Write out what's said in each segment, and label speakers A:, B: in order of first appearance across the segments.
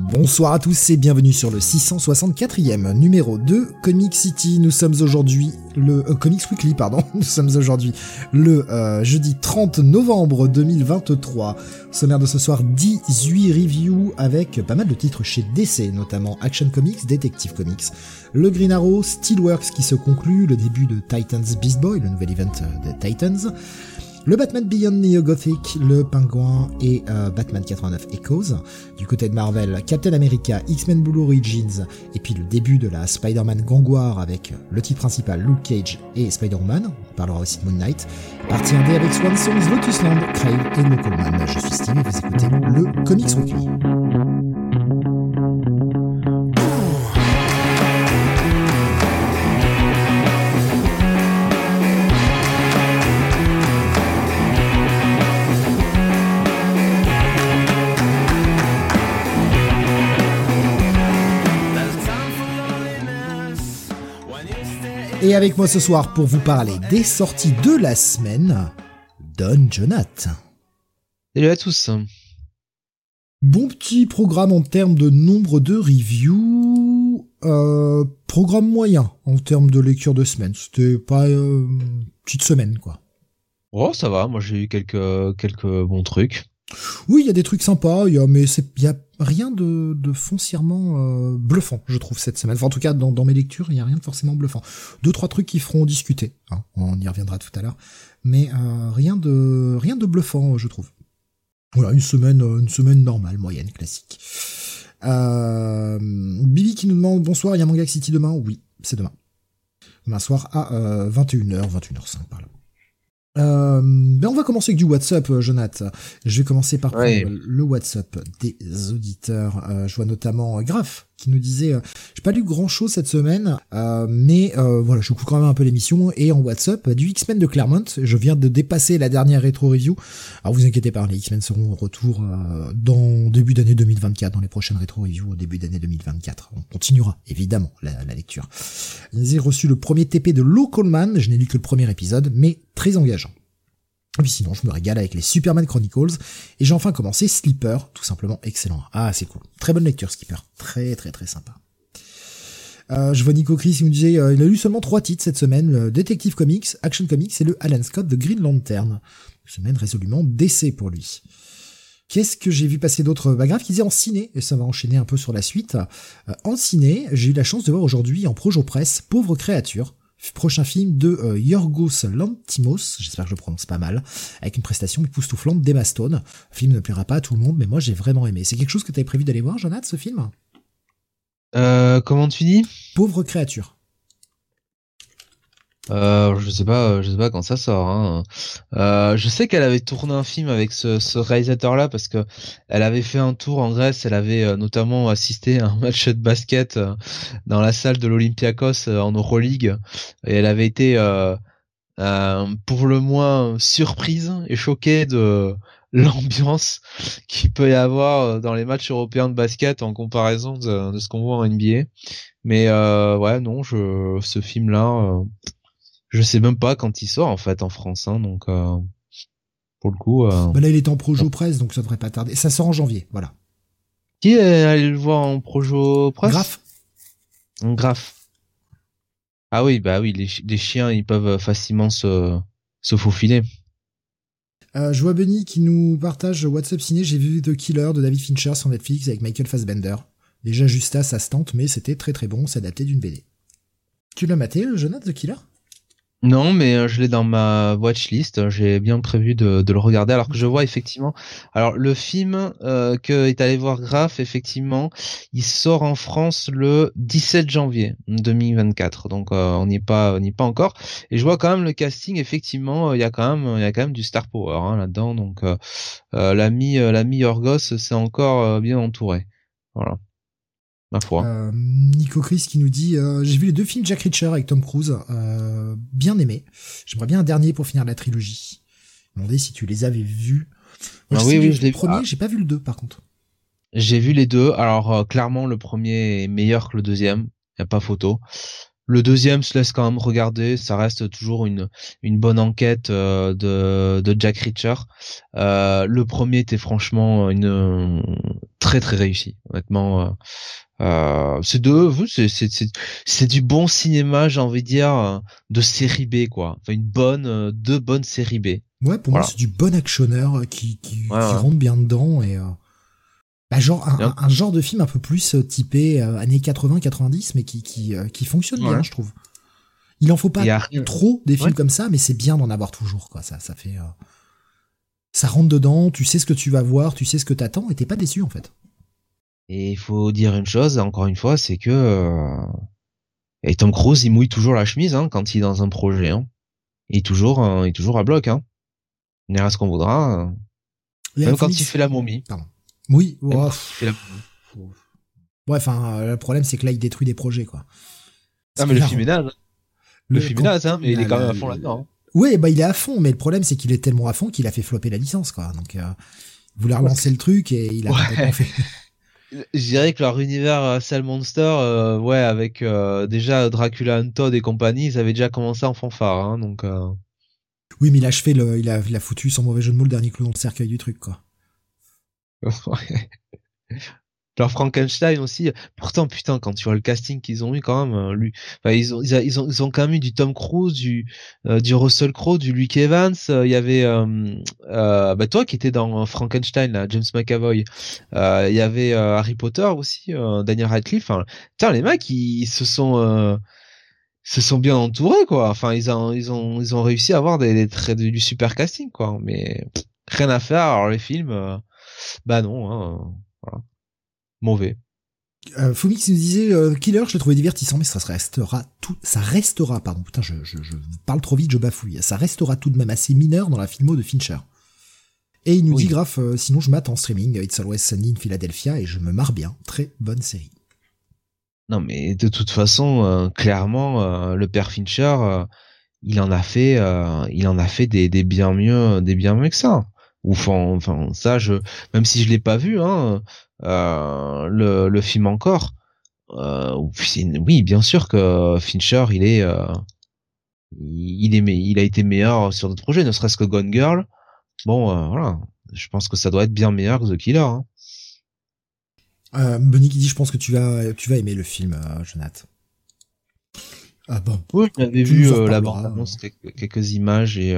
A: Bonsoir à tous et bienvenue sur le 664e numéro de Comic City. Nous sommes aujourd'hui le euh, Comics Weekly, pardon. Nous sommes aujourd'hui le euh, jeudi 30 novembre 2023. Sommaire de ce soir 18 reviews avec pas mal de titres chez DC, notamment Action Comics, Detective Comics, le Green Arrow, Steelworks qui se conclut, le début de Titans Beast Boy, le nouvel event euh, des Titans le Batman Beyond Neo Gothic, le Pingouin et euh, Batman 89 Echoes. Du côté de Marvel, Captain America, X-Men Blue Origins, et puis le début de la Spider-Man Gangouar avec le titre principal Luke Cage et Spider-Man. On parlera aussi de Moon Knight. Partie 1 avec Swan Songs, Lotusland, Crave et Localman. Je suis Steve et vous écoutez le Comics Weekly. Et avec moi ce soir pour vous parler des sorties de la semaine, Don Jonath.
B: Salut à tous.
A: Bon petit programme en termes de nombre de reviews. Euh, programme moyen en termes de lecture de semaine. C'était pas euh, petite semaine quoi.
B: Oh ça va, moi j'ai eu quelques quelques bons trucs.
A: Oui, il y a des trucs sympas, y a, mais il y a rien de, foncièrement euh, bluffant, je trouve, cette semaine. Enfin, en tout cas, dans, mes lectures, il y a rien de forcément bluffant. Deux, trois trucs qui feront discuter. Hein, on y reviendra tout à l'heure. Mais euh, rien de rien de bluffant, je trouve. Voilà, une semaine, une semaine normale, moyenne, classique. Euh, Bibi qui nous demande bonsoir, il y a Manga City demain? Oui, c'est demain. Demain soir à 21h, 21h05 par là. Euh, ben on va commencer avec du WhatsApp, euh, Jonath. Je vais commencer par le WhatsApp des auditeurs. Euh, je vois notamment Graf qui nous disait euh, j'ai pas lu grand chose cette semaine, mais voilà, je coupe quand même un peu l'émission et en WhatsApp du X-Men de Claremont. Je viens de dépasser la dernière rétro review. Alors vous inquiétez pas, les X-Men seront au retour dans début d'année 2024, dans les prochaines rétro reviews au début d'année 2024. On continuera évidemment la, la lecture. J'ai reçu le premier TP de Local Man. Je n'ai lu que le premier épisode, mais très engageant. Puis sinon, je me régale avec les Superman Chronicles. Et j'ai enfin commencé Sleeper, tout simplement excellent. Ah, c'est cool. Très bonne lecture, Sleeper. Très, très, très sympa. Euh, je vois Nico Chris, il me disait, euh, il a lu seulement trois titres cette semaine, le Detective Comics, Action Comics et le Alan Scott de Green Lantern. Une semaine résolument d'essai pour lui. Qu'est-ce que j'ai vu passer d'autres Bah grave, qui disait en ciné, et ça va enchaîner un peu sur la suite. Euh, en ciné, j'ai eu la chance de voir aujourd'hui en Projo Presse Pauvre créature, prochain film de euh, Yorgos Lantimos, j'espère que je le prononce pas mal, avec une prestation époustouflante d'Emma Stone. Le film ne plaira pas à tout le monde, mais moi j'ai vraiment aimé. C'est quelque chose que tu avais prévu d'aller voir, Jonathan, ce film?
B: Euh, Comment tu dis?
A: Pauvre créature.
B: Euh, je sais pas, je sais pas quand ça sort. Hein. Euh, je sais qu'elle avait tourné un film avec ce, ce réalisateur-là parce que elle avait fait un tour en Grèce. Elle avait euh, notamment assisté à un match de basket euh, dans la salle de l'Olympiakos euh, en Euroleague et elle avait été pour le moins surprise et choquée de l'ambiance qu'il peut y avoir dans les matchs européens de basket en comparaison de, de ce qu'on voit en NBA. Mais ouais, non, je, ce film-là je sais même pas quand il sort en fait en France, hein, donc euh, pour le coup. Euh...
A: Bah là, il est en projo presse, donc ça devrait pas tarder. Ça sort en janvier, voilà.
B: Qui est allé le voir en projo presse?
A: Graf.
B: En graphe. Ah oui, bah oui, les, les, chiens, ils peuvent facilement se, se faufiler.
A: Euh, je vois Benny qui nous partage WhatsApp ciné. J'ai vu The Killer de David Fincher sur Netflix avec Michael Fassbender. Déjà juste à ça se tente, mais c'était très très bon. C'est adapté d'une BD. Tu l'as maté, le jeune The Killer?
B: Non, mais euh, je l'ai dans ma watchlist. J'ai bien prévu de, le regarder. Alors que je vois effectivement. Alors le film euh, que est allé voir Graf, effectivement, il sort en France le 17 janvier 2024. Donc euh, on n'y est pas, on n'y est pas encore. Et je vois quand même le casting. Effectivement, il y a quand même, il y a quand même du star power hein, là-dedans. Donc euh, l'ami, l'ami Yorgos, c'est encore bien entouré. voilà. Ma foi.
A: Euh, Nico Chris qui nous dit euh, j'ai vu les deux films Jack Reacher avec Tom Cruise, euh, bien aimé. J'aimerais bien un dernier pour finir la trilogie. Demandez si tu les avais vus.
B: ah oui, oui, je
A: le premier, j'ai pas vu le deux par contre.
B: J'ai vu les deux. Alors clairement, le premier est meilleur que le deuxième. Y a pas photo. Le deuxième se laisse quand même regarder. Ça reste toujours une une bonne enquête euh, de de Jack Reacher. Euh, le premier était franchement une très très réussi. Honnêtement, euh, c'est deux, c'est c'est c'est du bon cinéma, j'ai envie de dire, de série B quoi. Enfin une bonne, deux bonnes séries B.
A: Ouais, pour moi c'est du bon actionneur qui qui, qui rentre bien dedans et bah, genre un, un, genre de film un peu plus euh, typé euh, années 80-90, mais qui qui, euh, qui fonctionne bien, je trouve. Il en faut pas trop des films comme ça, mais c'est bien d'en avoir toujours, quoi. Ça, ça fait, ça rentre dedans. Tu sais ce que tu vas voir, tu sais ce que t'attends, et t'es pas déçu en fait.
B: Et il faut dire une chose, encore une fois, c'est que et Tom Cruise, il mouille toujours la chemise hein, quand il est dans un projet. Hein. Il est toujours, il est toujours à bloc. Hein. Il ira ce qu'on voudra. Même quand il fait la momie.
A: Pardon. Oui, ouais, enfin, euh, le problème c'est que là il détruit des projets quoi.
B: Ah mais le film est naze. Le, film est naze, hein, mais il est quand même à fond là-dedans. Hein.
A: Oui, bah il est à fond, mais le problème c'est qu'il est tellement à fond qu'il a fait flopper la licence quoi. Donc euh, il voulait relancer le truc et il a pas fait.
B: Je dirais que leur univers euh, Cell Monster, euh, ouais, avec déjà Dracula Untold et compagnie, ils avaient déjà commencé en fanfare, hein, donc.
A: Oui, mais il a achevé le, il a, il a foutu son mauvais jeu de mots le dernier clou dans le cercueil du truc quoi.
B: Genre Frankenstein aussi. Pourtant, putain, quand tu vois le casting qu'ils ont eu quand même, euh, lui, ils ont, ils, ont, ils ont quand même eu du Tom Cruise, du, euh, du Russell Crowe, du Luke Evans. Euh, il y avait, bah toi qui étais dans Frankenstein, là, James McAvoy. Il y avait Harry Potter aussi, Daniel Radcliffe. Enfin, les mecs, ils, se sont, se sont bien entourés, quoi. Enfin, ils ont, ils ont, ils ont réussi à avoir des, des du super casting, quoi. Mais rien à faire. Alors les films bah non, hein, voilà. mauvais.
A: Euh, Fumix nous disait euh, Killer, je l'ai trouvé divertissant, mais ça restera tout, ça restera, pardon, putain, je, je, je, parle trop vite, je bafouille. Ça restera tout de même assez mineur dans la filmo de Fincher. Et il nous dit grave, euh, sinon je m'attends en streaming It's Always Sunny in Philadelphia et je me marre bien. Très bonne série.
B: Non, mais de toute façon, euh, clairement, le père Fincher, il en a fait, il en a fait des, des bien mieux, des bien mieux que ça ou enfin, ça je même si je l'ai pas vu hein euh, le, le film encore euh, oui bien sûr que Fincher il est euh, il est il a été meilleur sur d'autres projets ne serait-ce que Gone Girl bon euh, voilà je pense que ça doit être bien meilleur que The Killer hein.
A: Euh, Benny qui dit je pense que tu vas tu vas aimer le film euh, Jonathan
B: ah bon. Oui, j'avais vu euh, la bande quelques, quelques, images et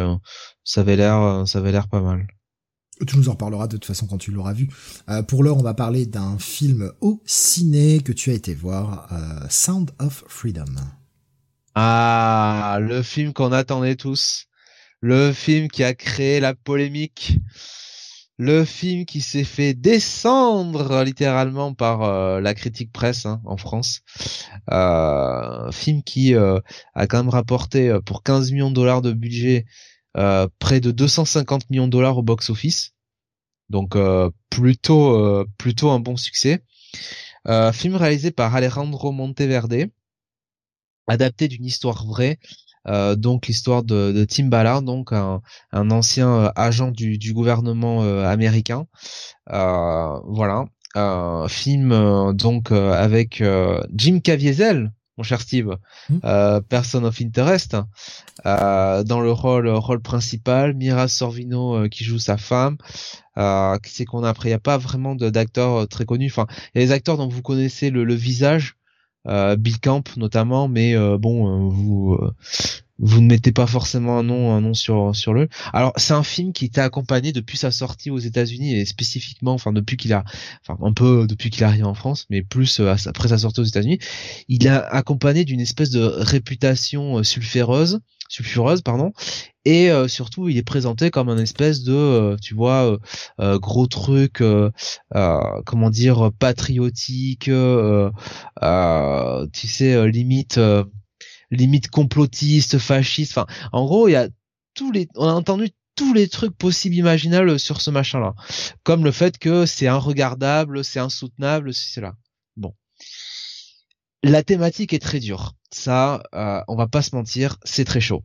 B: ça avait l'air ça avait l'air pas mal.
A: Tu nous en reparleras de toute façon quand tu l'auras vu. Euh, pour l'heure, on va parler d'un film au ciné que tu as été voir, euh, Sound of Freedom.
B: Ah, le film qu'on attendait tous. Le film qui a créé la polémique. Le film qui s'est fait descendre littéralement par euh, la critique presse hein, en France. film qui a quand même rapporté pour 15 millions de dollars de budget près de 250 millions de dollars au box-office. Donc euh, plutôt euh, plutôt un bon succès. film réalisé par Alejandro Monteverde, adapté d'une histoire vraie. donc l'histoire de, de, Tim Ballard, donc un, ancien agent du, du gouvernement américain. voilà, film donc avec Jim Caviezel, mon cher Steve, mmh. euh, Person of Interest, euh, dans le rôle rôle principal, Mira Sorvino euh, qui joue sa femme. Euh, qui c'est qu'on a après Il n'y a pas vraiment d'acteurs très connus. Enfin, il y a des acteurs dont vous connaissez le, le visage, Bill Camp notamment, mais bon, vous vous ne mettez pas forcément un nom un nom sur sur le. Alors c'est un film qui était accompagné depuis sa sortie aux États-Unis et spécifiquement enfin depuis qu'il a enfin un peu depuis qu'il arrive en France mais plus euh, après sa sortie aux États-Unis, il a accompagné d'une espèce de réputation euh, sulfureuse sulfureuse pardon et euh, surtout il est présenté comme un espèce de tu vois gros truc comment dire patriotique tu sais limite limite complotiste, fasciste. Enfin, en gros, il y a tous les, on a entendu tous les trucs possibles imaginables sur ce machin-là, comme le fait que c'est inregardable, c'est insoutenable, c'est là. Bon, la thématique est très dure. Ça, euh, on va pas se mentir, c'est très chaud.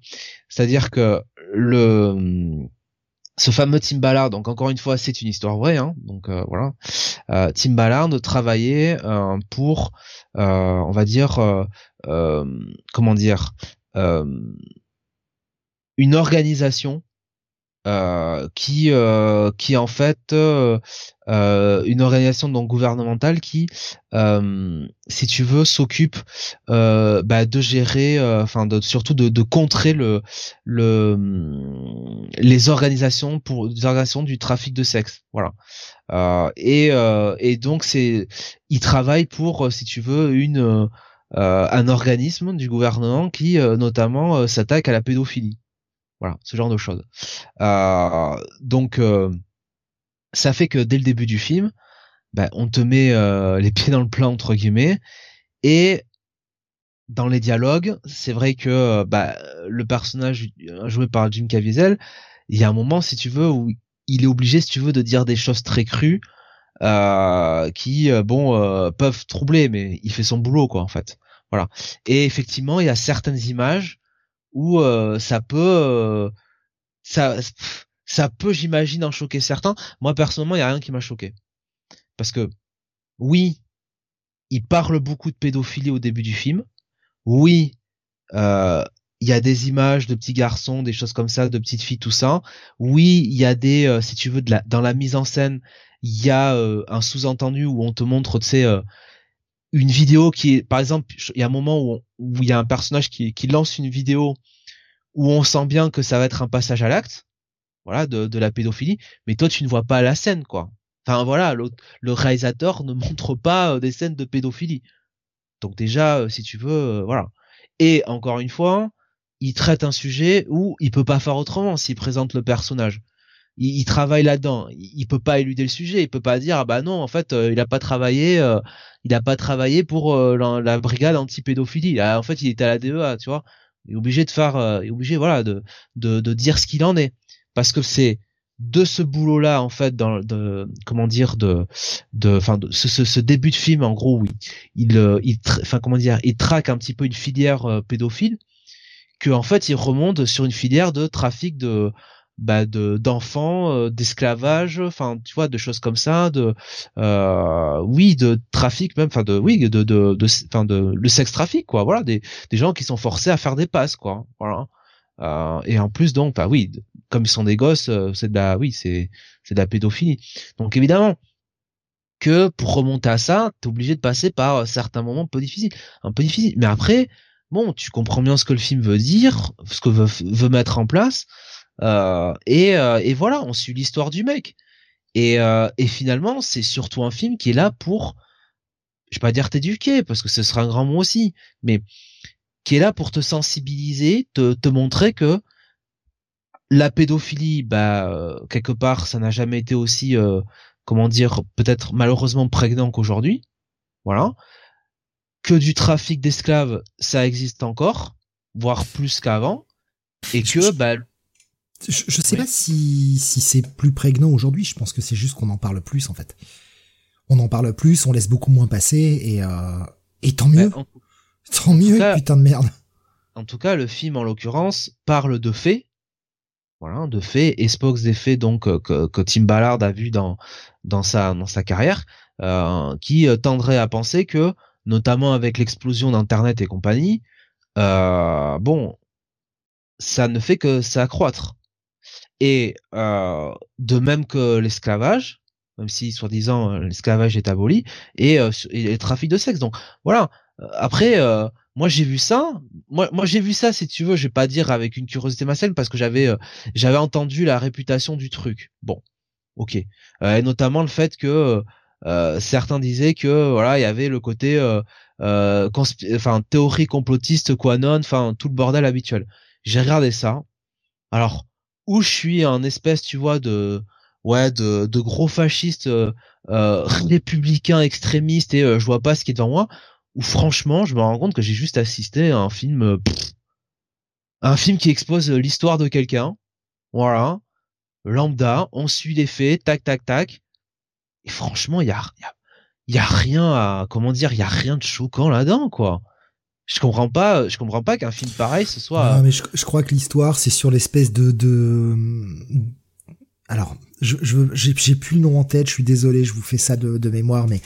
B: C'est-à-dire que le ce fameux Tim Ballard, donc encore une fois, c'est une histoire vraie, hein, donc euh, voilà. Euh, Tim Ballard travaillait euh, pour, on va dire, comment dire, une organisation euh, qui euh, qui en fait euh, une organisation donc gouvernementale qui si tu veux s'occupe bah, de gérer enfin de, surtout de, de, contrer le le les organisations pour les organisations du trafic de sexe. Voilà. Et et donc c'est il travaille pour si tu veux une un organisme du gouvernement qui notamment s'attaque à la pédophilie voilà, ce genre de choses. Euh, donc, euh, ça fait que dès le début du film, ben, on te met euh, les pieds dans le plat entre guillemets, et dans les dialogues, c'est vrai que bah, le personnage joué par Jim Caviezel, il y a un moment, si tu veux, où il est obligé, si tu veux, de dire des choses très crues, qui, bon, peuvent troubler, mais il fait son boulot, quoi, en fait. Voilà. Et effectivement, il y a certaines images où euh, ça peut euh, ça ça peut j'imagine en choquer certains. Moi personnellement il y a rien qui m'a choqué. Parce que oui il parle beaucoup de pédophilie au début du film. Oui euh, il y a des images de petits garçons des choses comme ça de petites filles tout ça. Oui il y a des si tu veux dans la mise en scène il y a un sous-entendu où on te montre tu sais une vidéo qui est, par exemple, il y a un moment où, il y a un personnage qui, lance une vidéo où on sent bien que ça va être un passage à l'acte, voilà, de, la pédophilie, mais toi tu ne vois pas la scène, quoi. Enfin voilà, le, le réalisateur ne montre pas euh, des scènes de pédophilie. Donc déjà, euh, si tu veux, euh, voilà. Et encore une fois, il traite un sujet où il peut pas faire autrement s'il présente le personnage il, travaille là-dedans. Il, peut pas éluder le sujet. Il peut pas dire ah bah non en fait euh, il a pas travaillé, euh, il a pas travaillé pour euh, la, brigade anti-pédophilie. en fait il était à la DEA, tu vois. Il est obligé de faire, il est obligé voilà de de, de dire ce qu'il en est parce que c'est de ce boulot là en fait dans de comment dire de de enfin ce, ce, ce, début de film en gros oui il il enfin comment dire il traque un petit peu une filière pédophile que en fait il remonte sur une filière de trafic de bah, de d'enfants, euh, d'esclavage, enfin tu vois, de choses comme ça, de euh, oui, de trafic même, enfin de oui, de de de enfin de, le sexe trafic quoi, voilà, des des gens qui sont forcés à faire des passes quoi, voilà. Euh, et en plus donc bah oui, comme ils sont des gosses, euh, c'est de la oui, c'est c'est de la pédophilie. Donc évidemment que pour remonter à ça, t'es obligé de passer par certains moments un peu difficiles, un peu difficiles. Mais après, bon, tu comprends bien ce que le film veut dire, ce que veut, veut mettre en place. Euh, et, euh, et voilà, on suit l'histoire du mec. Et, euh, et finalement, c'est surtout un film qui est là pour, je vais pas dire t'éduquer, parce que ce sera un grand mot aussi, mais qui est là pour te sensibiliser, te, te montrer que la pédophilie, bah quelque part, ça n'a jamais été aussi, comment dire, peut-être malheureusement prégnant qu'aujourd'hui, voilà. Que du trafic d'esclaves, ça existe encore, voire plus qu'avant, et que bah
A: je, je sais pas si, si c'est plus prégnant aujourd'hui. Je pense que c'est juste qu'on en parle plus en fait. On en parle plus, on laisse beaucoup moins passer et, euh, et tant mieux. Bah, tant mieux, putain de merde.
B: En tout cas, le film en l'occurrence parle de faits. Voilà, de faits et Spox des faits donc euh, que, que, Tim Ballard a vu dans dans sa dans sa carrière, euh, qui tendrait à penser que, notamment avec l'explosion d'internet et compagnie, euh, bon, ça ne fait que s'accroître et euh, de même que l'esclavage, même si soi-disant euh, l'esclavage est aboli, et, euh, et, le trafic de sexe. Donc voilà. Après, moi j'ai vu ça. Moi, moi j'ai vu ça, si tu veux, je vais pas dire avec une curiosité malsaine parce que j'avais j'avais entendu la réputation du truc. Bon, ok. et notamment le fait que certains disaient que voilà il y avait le côté enfin théorie complotiste, quanon, enfin tout le bordel habituel. J'ai regardé ça. Alors où je suis un espèce, tu vois, de ouais, de, gros fascistes euh, euh républicains extrémistes et euh, je vois pas ce qui est devant moi. Ou franchement, je me rends compte que j'ai juste assisté à un film, euh, un film qui expose l'histoire de quelqu'un, voilà, lambda, on suit les faits, tac tac tac. Et franchement, il y a, y, rien à comment dire, y a rien de choquant là-dedans quoi. Je comprends pas, je comprends pas qu'un film pareil ce soit.
A: Non, mais je, je crois que l'histoire c'est sur l'espèce de de. Alors, je je j'ai plus le nom en tête. Je suis désolé, je vous fais ça de, de mémoire, mais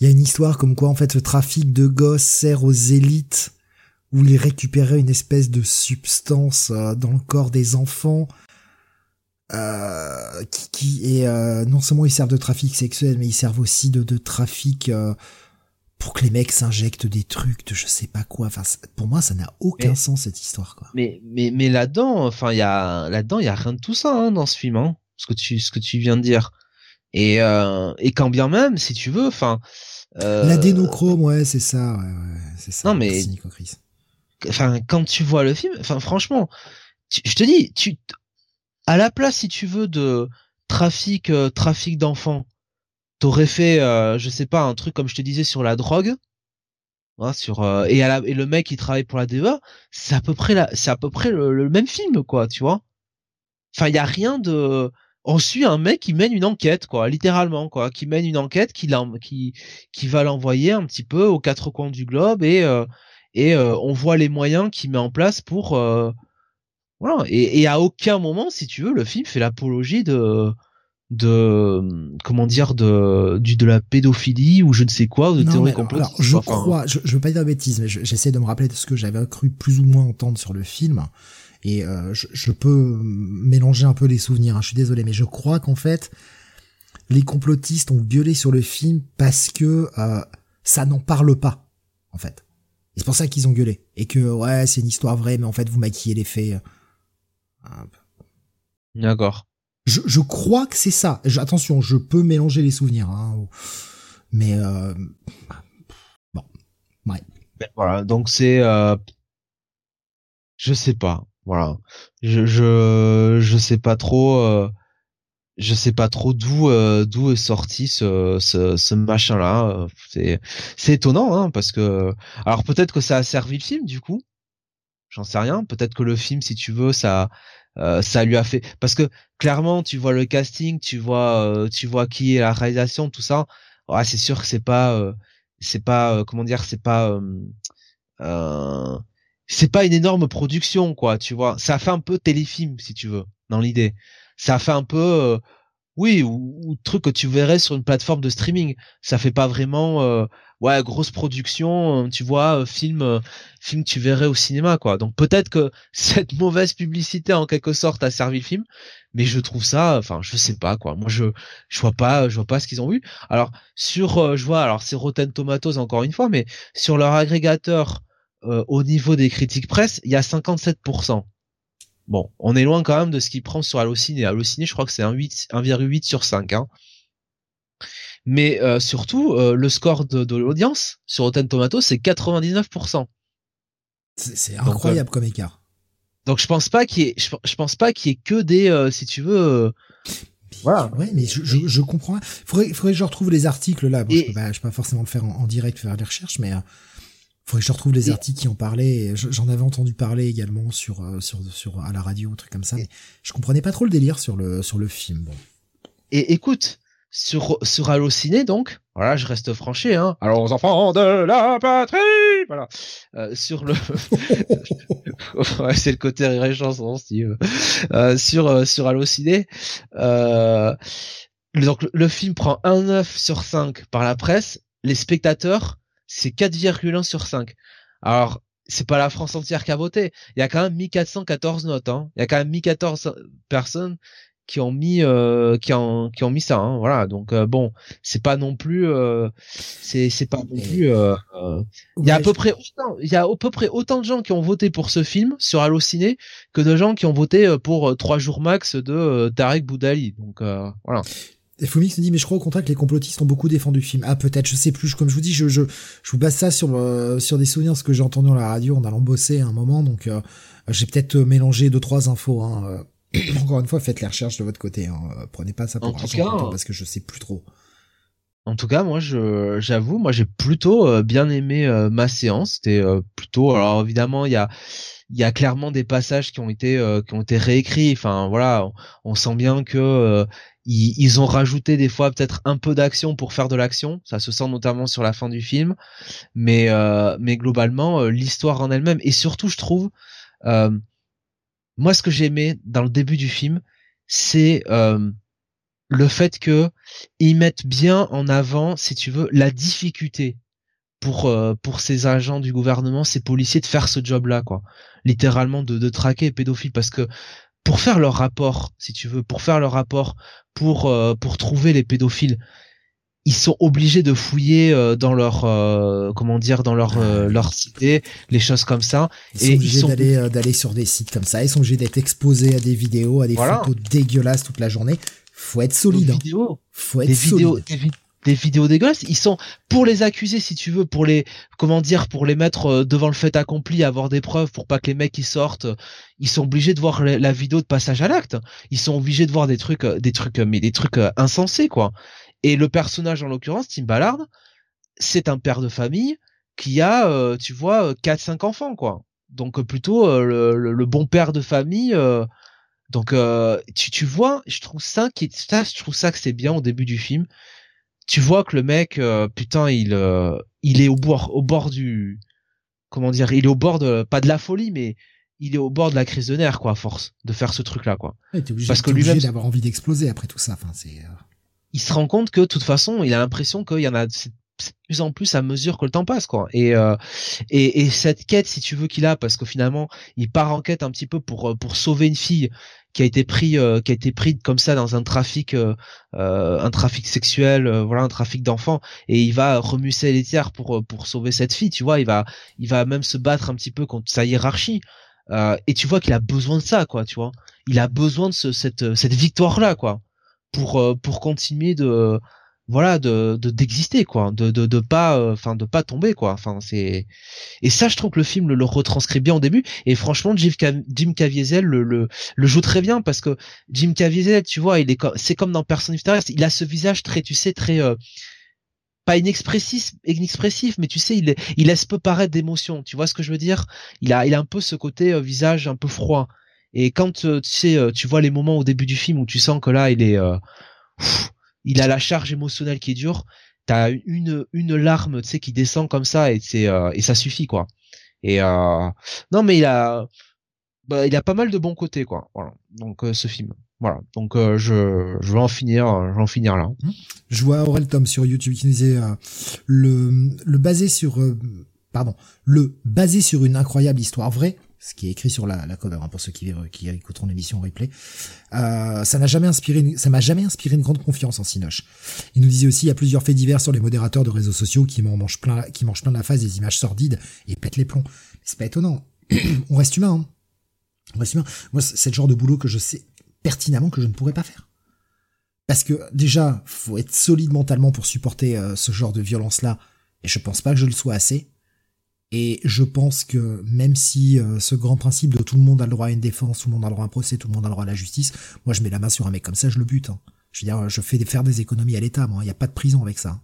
A: il y a une histoire comme quoi en fait le trafic de gosses sert aux élites où ils récupéraient une espèce de substance euh, dans le corps des enfants euh, qui, qui est euh, non seulement ils servent de trafic sexuel mais ils servent aussi de, de trafic euh, pour que les mecs s'injectent des trucs de je sais pas quoi. Enfin pour moi ça n'a aucun sens cette histoire quoi.
B: mais mais mais là-dedans enfin il y a là-dedans il y a rien de tout ça hein, dans ce film hein, ce que tu ce que tu viens de dire. Et euh, et quand bien même si tu veux enfin
A: euh... l'adénochrome ouais c'est ça ouais, ouais c'est ça
B: non mais enfin quand tu vois le film enfin franchement je te dis tu à la place si tu veux de trafic euh, trafic d'enfants t'aurais fait euh, je sais pas un truc comme je te disais sur la drogue hein, sur euh, et, la, et le mec qui travaille pour la DEA c'est à peu près la c'est à peu près le, même film quoi tu vois. Enfin il y a rien de on suit un mec qui mène une enquête quoi littéralement quoi qui mène une enquête qui qui qui va l'envoyer un petit peu aux quatre coins du globe et euh, et euh, on voit les moyens qu'il met en place pour voilà. Et, à aucun moment si tu veux le film fait l'apologie de de comment dire de du de la pédophilie ou je ne sais quoi de théorie complète
A: je crois je, je veux pas dire de bêtises mais j'essaie de me rappeler de ce que j'avais cru plus ou moins entendre sur le film et euh, je, je, peux mélanger un peu les souvenirs hein, je suis désolé mais je crois qu'en fait les complotistes ont gueulé sur le film parce que euh, ça n'en parle pas en fait c'est pour ça qu'ils ont gueulé. Et que, ouais, c'est une histoire vraie, mais en fait, vous maquillez les faits.
B: D'accord.
A: Je, crois que c'est ça. attention, je peux mélanger les souvenirs. Hein, mais, euh, bon, ouais.
B: Ben, voilà, donc c'est... Euh, je sais pas. Voilà. Je, je, je sais pas trop... Euh, je sais pas trop d'où d'où est sorti ce ce, ce machin là c'est c'est étonnant hein, parce que alors peut-être que ça a servi le film du coup j'en sais rien peut-être que le film si tu veux ça euh, ça lui a fait parce que clairement tu vois le casting tu vois euh, tu vois qui est la réalisation tout ça. Ouais, c'est sûr que c'est pas euh, c'est pas euh, comment dire c'est pas c'est pas une énorme production quoi tu vois. Ça fait un peu téléfilm si tu veux dans l'idée. Ça fait un peu euh, oui ou, ou, truc que tu verrais sur une plateforme de streaming. Ça fait pas vraiment euh, ouais grosse production euh, tu vois film film tu verrais au cinéma quoi donc peut-être que cette mauvaise publicité en quelque sorte a servi le film mais je trouve ça enfin je sais pas quoi moi je je vois pas je vois pas ce qu'ils ont vu alors sur je vois alors c'est Rotten Tomatoes encore une fois mais sur leur agrégateur au niveau des critiques presse il y a 57% Bon, on est loin quand même de ce qu'il prend sur Allociné. Allociné, je crois que c'est un 1,8 sur 5. Hein. Mais euh, surtout, euh, le score de, de l'audience sur Rotten Tomatoes, c'est 99%.
A: C'est incroyable donc, euh, comme écart.
B: Donc je pense pas qu'il y ait, je, je, pense pas qu'il y ait que des, euh, si tu veux. Euh,
A: voilà. Ouais, mais je, je, je comprends. Faudrait, faudrait que je retrouve les articles là. Bon, Et... je, peux pas, je peux pas forcément le faire en, en direct, faire des recherches, mais faudrait que je retrouve les et... articles qui en parlaient. J'en avais entendu parler également sur euh, sur sur à la radio, un truc comme ça. Mais je comprenais pas trop le délire sur le sur le film. Bon.
B: Et écoute, sur sur Allociné donc, voilà, je reste franchi hein. Alors enfants de la patrie, voilà. Euh, sur le ouais, c'est le côté rire chanson Steve. Euh, sur euh, sur Allociné euh, donc le, le film prend un 9 sur 5 par la presse, les spectateurs c'est 4,1 sur 5. Alors, c'est pas la France entière qui a voté. Il y a quand même 1414 notes. Hein. Il y a quand même 1014 personnes qui ont mis euh, qui ont qui ont mis ça. Hein. Voilà. Donc euh, bon, c'est pas non plus euh, c'est c'est pas non plus. Il y a à peu près autant il y a à peu près autant de gens qui ont voté pour ce film sur Allociné que de gens qui ont voté pour trois jours max de Tarek Boudali. Donc voilà.
A: Fumix me dit mais je crois au contraire que les complotistes ont beaucoup défendu le film. Ah peut-être, je sais plus. Comme je vous dis, je je, je vous base ça sur euh, sur des souvenirs ce que j'ai entendu dans la radio en allant bosser à un moment. Donc euh, j'ai peut-être mélangé deux trois infos. Hein. Encore une fois, faites les recherches de votre côté. Hein. Prenez pas ça pour argent cas, parce que je sais plus trop.
B: En tout cas, moi, je j'avoue, moi j'ai plutôt euh, bien aimé euh, ma séance. C'était plutôt. Alors évidemment, il y a il y a clairement des passages qui ont été euh, qui ont été réécrits. Enfin voilà, on, sent bien que euh, ils, ont rajouté des fois peut-être un peu d'action pour faire de l'action. Ça se sent notamment sur la fin du film, mais euh, mais globalement l'histoire en elle-même et surtout je trouve moi ce que j'ai aimé dans le début du film, c'est le fait que ils mettent bien en avant, si tu veux, la difficulté pour euh, pour ces agents du gouvernement, ces policiers de faire ce job-là, quoi. Littéralement de, de traquer les pédophiles, parce que pour faire leur rapport, si tu veux, pour faire leur rapport, pour euh, pour trouver les pédophiles, ils sont obligés de fouiller euh, dans leur comment dire dans leur leur cité, les choses comme ça.
A: Ils sont obligés d'aller d'aller sur des sites comme ça. Ils sont obligés d'être exposés à des vidéos, à des photos dégueulasses toute la journée. Faut être solide. Hein. Faut être
B: des
A: solide.
B: Vidéos, des vidéos dégueulasses. Ils sont pour les accuser, si tu veux, pour les comment dire, pour les mettre euh, devant le fait accompli, avoir des preuves, pour pas que les mecs qui sortent, ils sont obligés de voir la vidéo de passage à l'acte. Ils sont obligés de voir des trucs, euh, des trucs, euh, mais des trucs insensés quoi. Et le personnage en l'occurrence, Tim Ballard, c'est un père de famille qui a, tu vois, quatre cinq enfants quoi. Donc plutôt le, bon père de famille. donc tu, tu vois, je trouve ça qui, ça, je trouve ça que c'est bien au début du film tu vois que le mec, euh, putain, il, euh, il est au bord, au bord du, comment dire, il est au bord de, pas de la folie, mais il est au bord de la crise de nerfs, quoi, à force de faire ce truc-là, quoi.
A: obligé, Parce que lui-même d'avoir envie d'exploser après tout ça. Enfin, c'est. Euh,
B: il se rend compte que, de toute façon, il a l'impression qu'il y en a de plus en plus à mesure que le temps passe, quoi. Et et, et cette quête, si tu veux, qu'il a, parce que finalement, il part en quête un petit peu pour pour sauver une fille qui a été pris euh, qui a été pris comme ça dans un trafic euh, euh un trafic sexuel euh, voilà un trafic d'enfants et il va remuser les tiers pour pour sauver cette fille tu vois. Il va il va même se battre un petit peu contre sa hiérarchie et tu vois qu'il a besoin de ça quoi tu vois. Il a besoin de ce, cette cette victoire là quoi pour pour continuer de voilà de d'exister quoi de de de pas euh, enfin de pas tomber quoi. Enfin c'est et ça je trouve que le film le, retranscrit bien au début. Et franchement Jim, Jim Caviezel le, le, le joue très bien parce que Jim Caviezel tu vois il est c'est comme dans terrestre il a ce visage très tu sais très euh, pas inexpressif inexpressif mais tu sais il il laisse peu paraître d'émotion. Tu vois ce que je veux dire? Il a il a un peu ce côté euh, visage un peu froid et quand tu sais tu vois les moments au début du film où tu sens que là il est il a la charge émotionnelle qui est dure. T'as une une larme, tu sais, qui descend comme ça et c'est euh, et ça suffit quoi. Et euh, non, mais il a bah, il a pas mal de bons côtés quoi. Donc euh, ce film. Voilà. Donc je je vais en finir je finir là. Mmh.
A: Je vois Aurel Tom sur YouTube qui disait le le basé sur pardon le basé sur une incroyable histoire vraie ce qui est écrit sur la, la cover, hein, pour ceux qui, qui écouteront l'émission replay. Euh, ça n'a jamais inspiré, ça m'a jamais inspiré une grande confiance en Sinoche. Il nous disait aussi, il y a plusieurs faits divers sur les modérateurs de réseaux sociaux qui mangent plein, qui mangent plein la face des images sordides et pètent les plombs. C'est pas étonnant. On reste humain. Hein. On reste humain. Moi, c'est le genre de boulot que je sais pertinemment que je ne pourrais pas faire. Parce que déjà, faut être solide mentalement pour supporter euh, ce genre de violence-là. Et je pense pas que je le sois assez. Et je pense que même si euh, ce grand principe de tout le monde a le droit à une défense, tout le monde a le droit à un procès, tout le monde a le droit à la justice, moi je mets la main sur un mec comme ça, je le bute. Hein. Je veux dire, je fais faire des économies à l'État, moi, il n'y a pas de prison avec ça. Hein.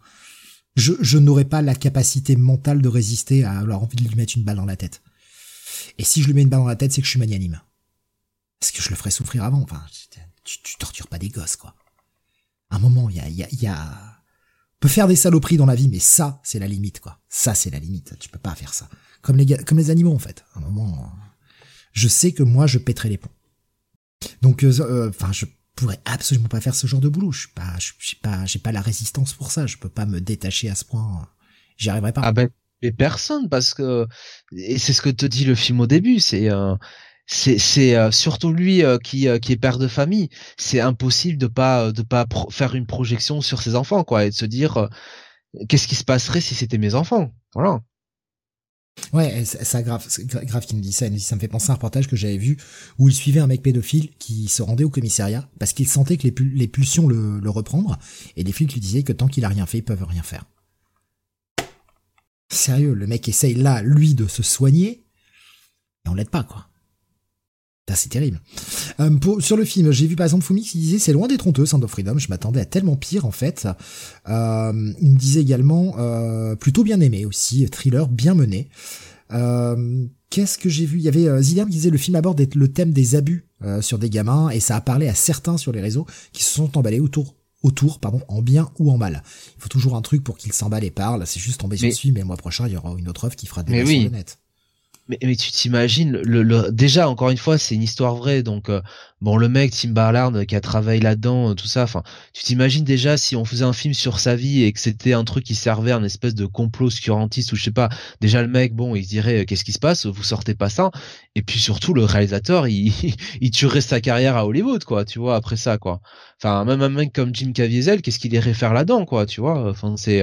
A: Je, je n'aurais pas la capacité mentale de résister à leur envie de lui mettre une balle dans la tête. Et si je lui mets une balle dans la tête, c'est que je suis magnanime. Parce que je le ferais souffrir avant. Enfin, tu, tu tortures pas des gosses, quoi. À un moment, il y a, y, a, y a peut faire des saloperies dans la vie, mais ça, c'est la limite, quoi. Ça, c'est la limite. Tu peux pas faire ça. Comme les, comme les animaux, en fait. À un moment, je sais que moi, je pèterai les ponts. Donc, euh, euh, enfin, je pourrais absolument pas faire ce genre de boulot. Je suis pas, je suis pas, j'ai pas la résistance pour ça. Je peux pas me détacher à ce point. J'y arriverai pas.
B: Ah ben, mais personne, parce que et c'est ce que te dit le film au début. C'est euh, c'est euh, surtout lui euh, qui euh, qui est père de famille c'est impossible de pas pas faire une projection sur ses enfants quoi et de se dire qu'est-ce qui se passerait si c'était mes enfants voilà
A: Ouais, ça grave, grave qui me dit ça. Ça me fait penser à un reportage que j'avais vu où il suivait un mec pédophile qui se rendait au commissariat parce qu'il sentait que les, les pulsions le, le reprendre et les flics lui disaient que tant qu'il a rien fait, ils peuvent rien faire. Sérieux, le mec essaye là, lui, de se soigner et on l'aide pas, quoi. C'est terrible. Euh, pour, sur le film, j'ai vu par exemple Fumi qui disait c'est loin d'être honteux, Sound of Freedom. Je m'attendais à tellement pire en fait. Euh, il me disait également euh, plutôt bien aimé aussi, thriller bien mené. Euh, Qu'est-ce que j'ai vu? Il y avait euh, qui disait le film aborde le thème des abus euh, sur des gamins et ça a parlé à certains sur les réseaux qui se sont emballés autour autour, pardon, en bien ou en mal. Il faut toujours un truc pour qu'ils s'emballent et parlent. C'est juste tomber sur film, mais le mois prochain, il y aura une autre œuvre qui fera des
B: mais le net. Mais, mais tu t'imagines le, le, déjà encore une fois c'est une histoire vraie donc euh, bon le mec Tim Ballard qui a travaillé là-dedans euh, tout ça enfin tu t'imagines déjà si on faisait un film sur sa vie et que c'était un truc qui servait à une espèce de complot obscurantiste ou je sais pas déjà le mec bon il dirait euh, qu'est-ce qui se passe vous sortez pas ça et puis surtout le réalisateur il il tuerait sa carrière à Hollywood quoi tu vois après ça quoi. Enfin même un mec comme Jim Caviezel qu'est-ce qu'il irait faire là-dedans quoi tu vois enfin c'est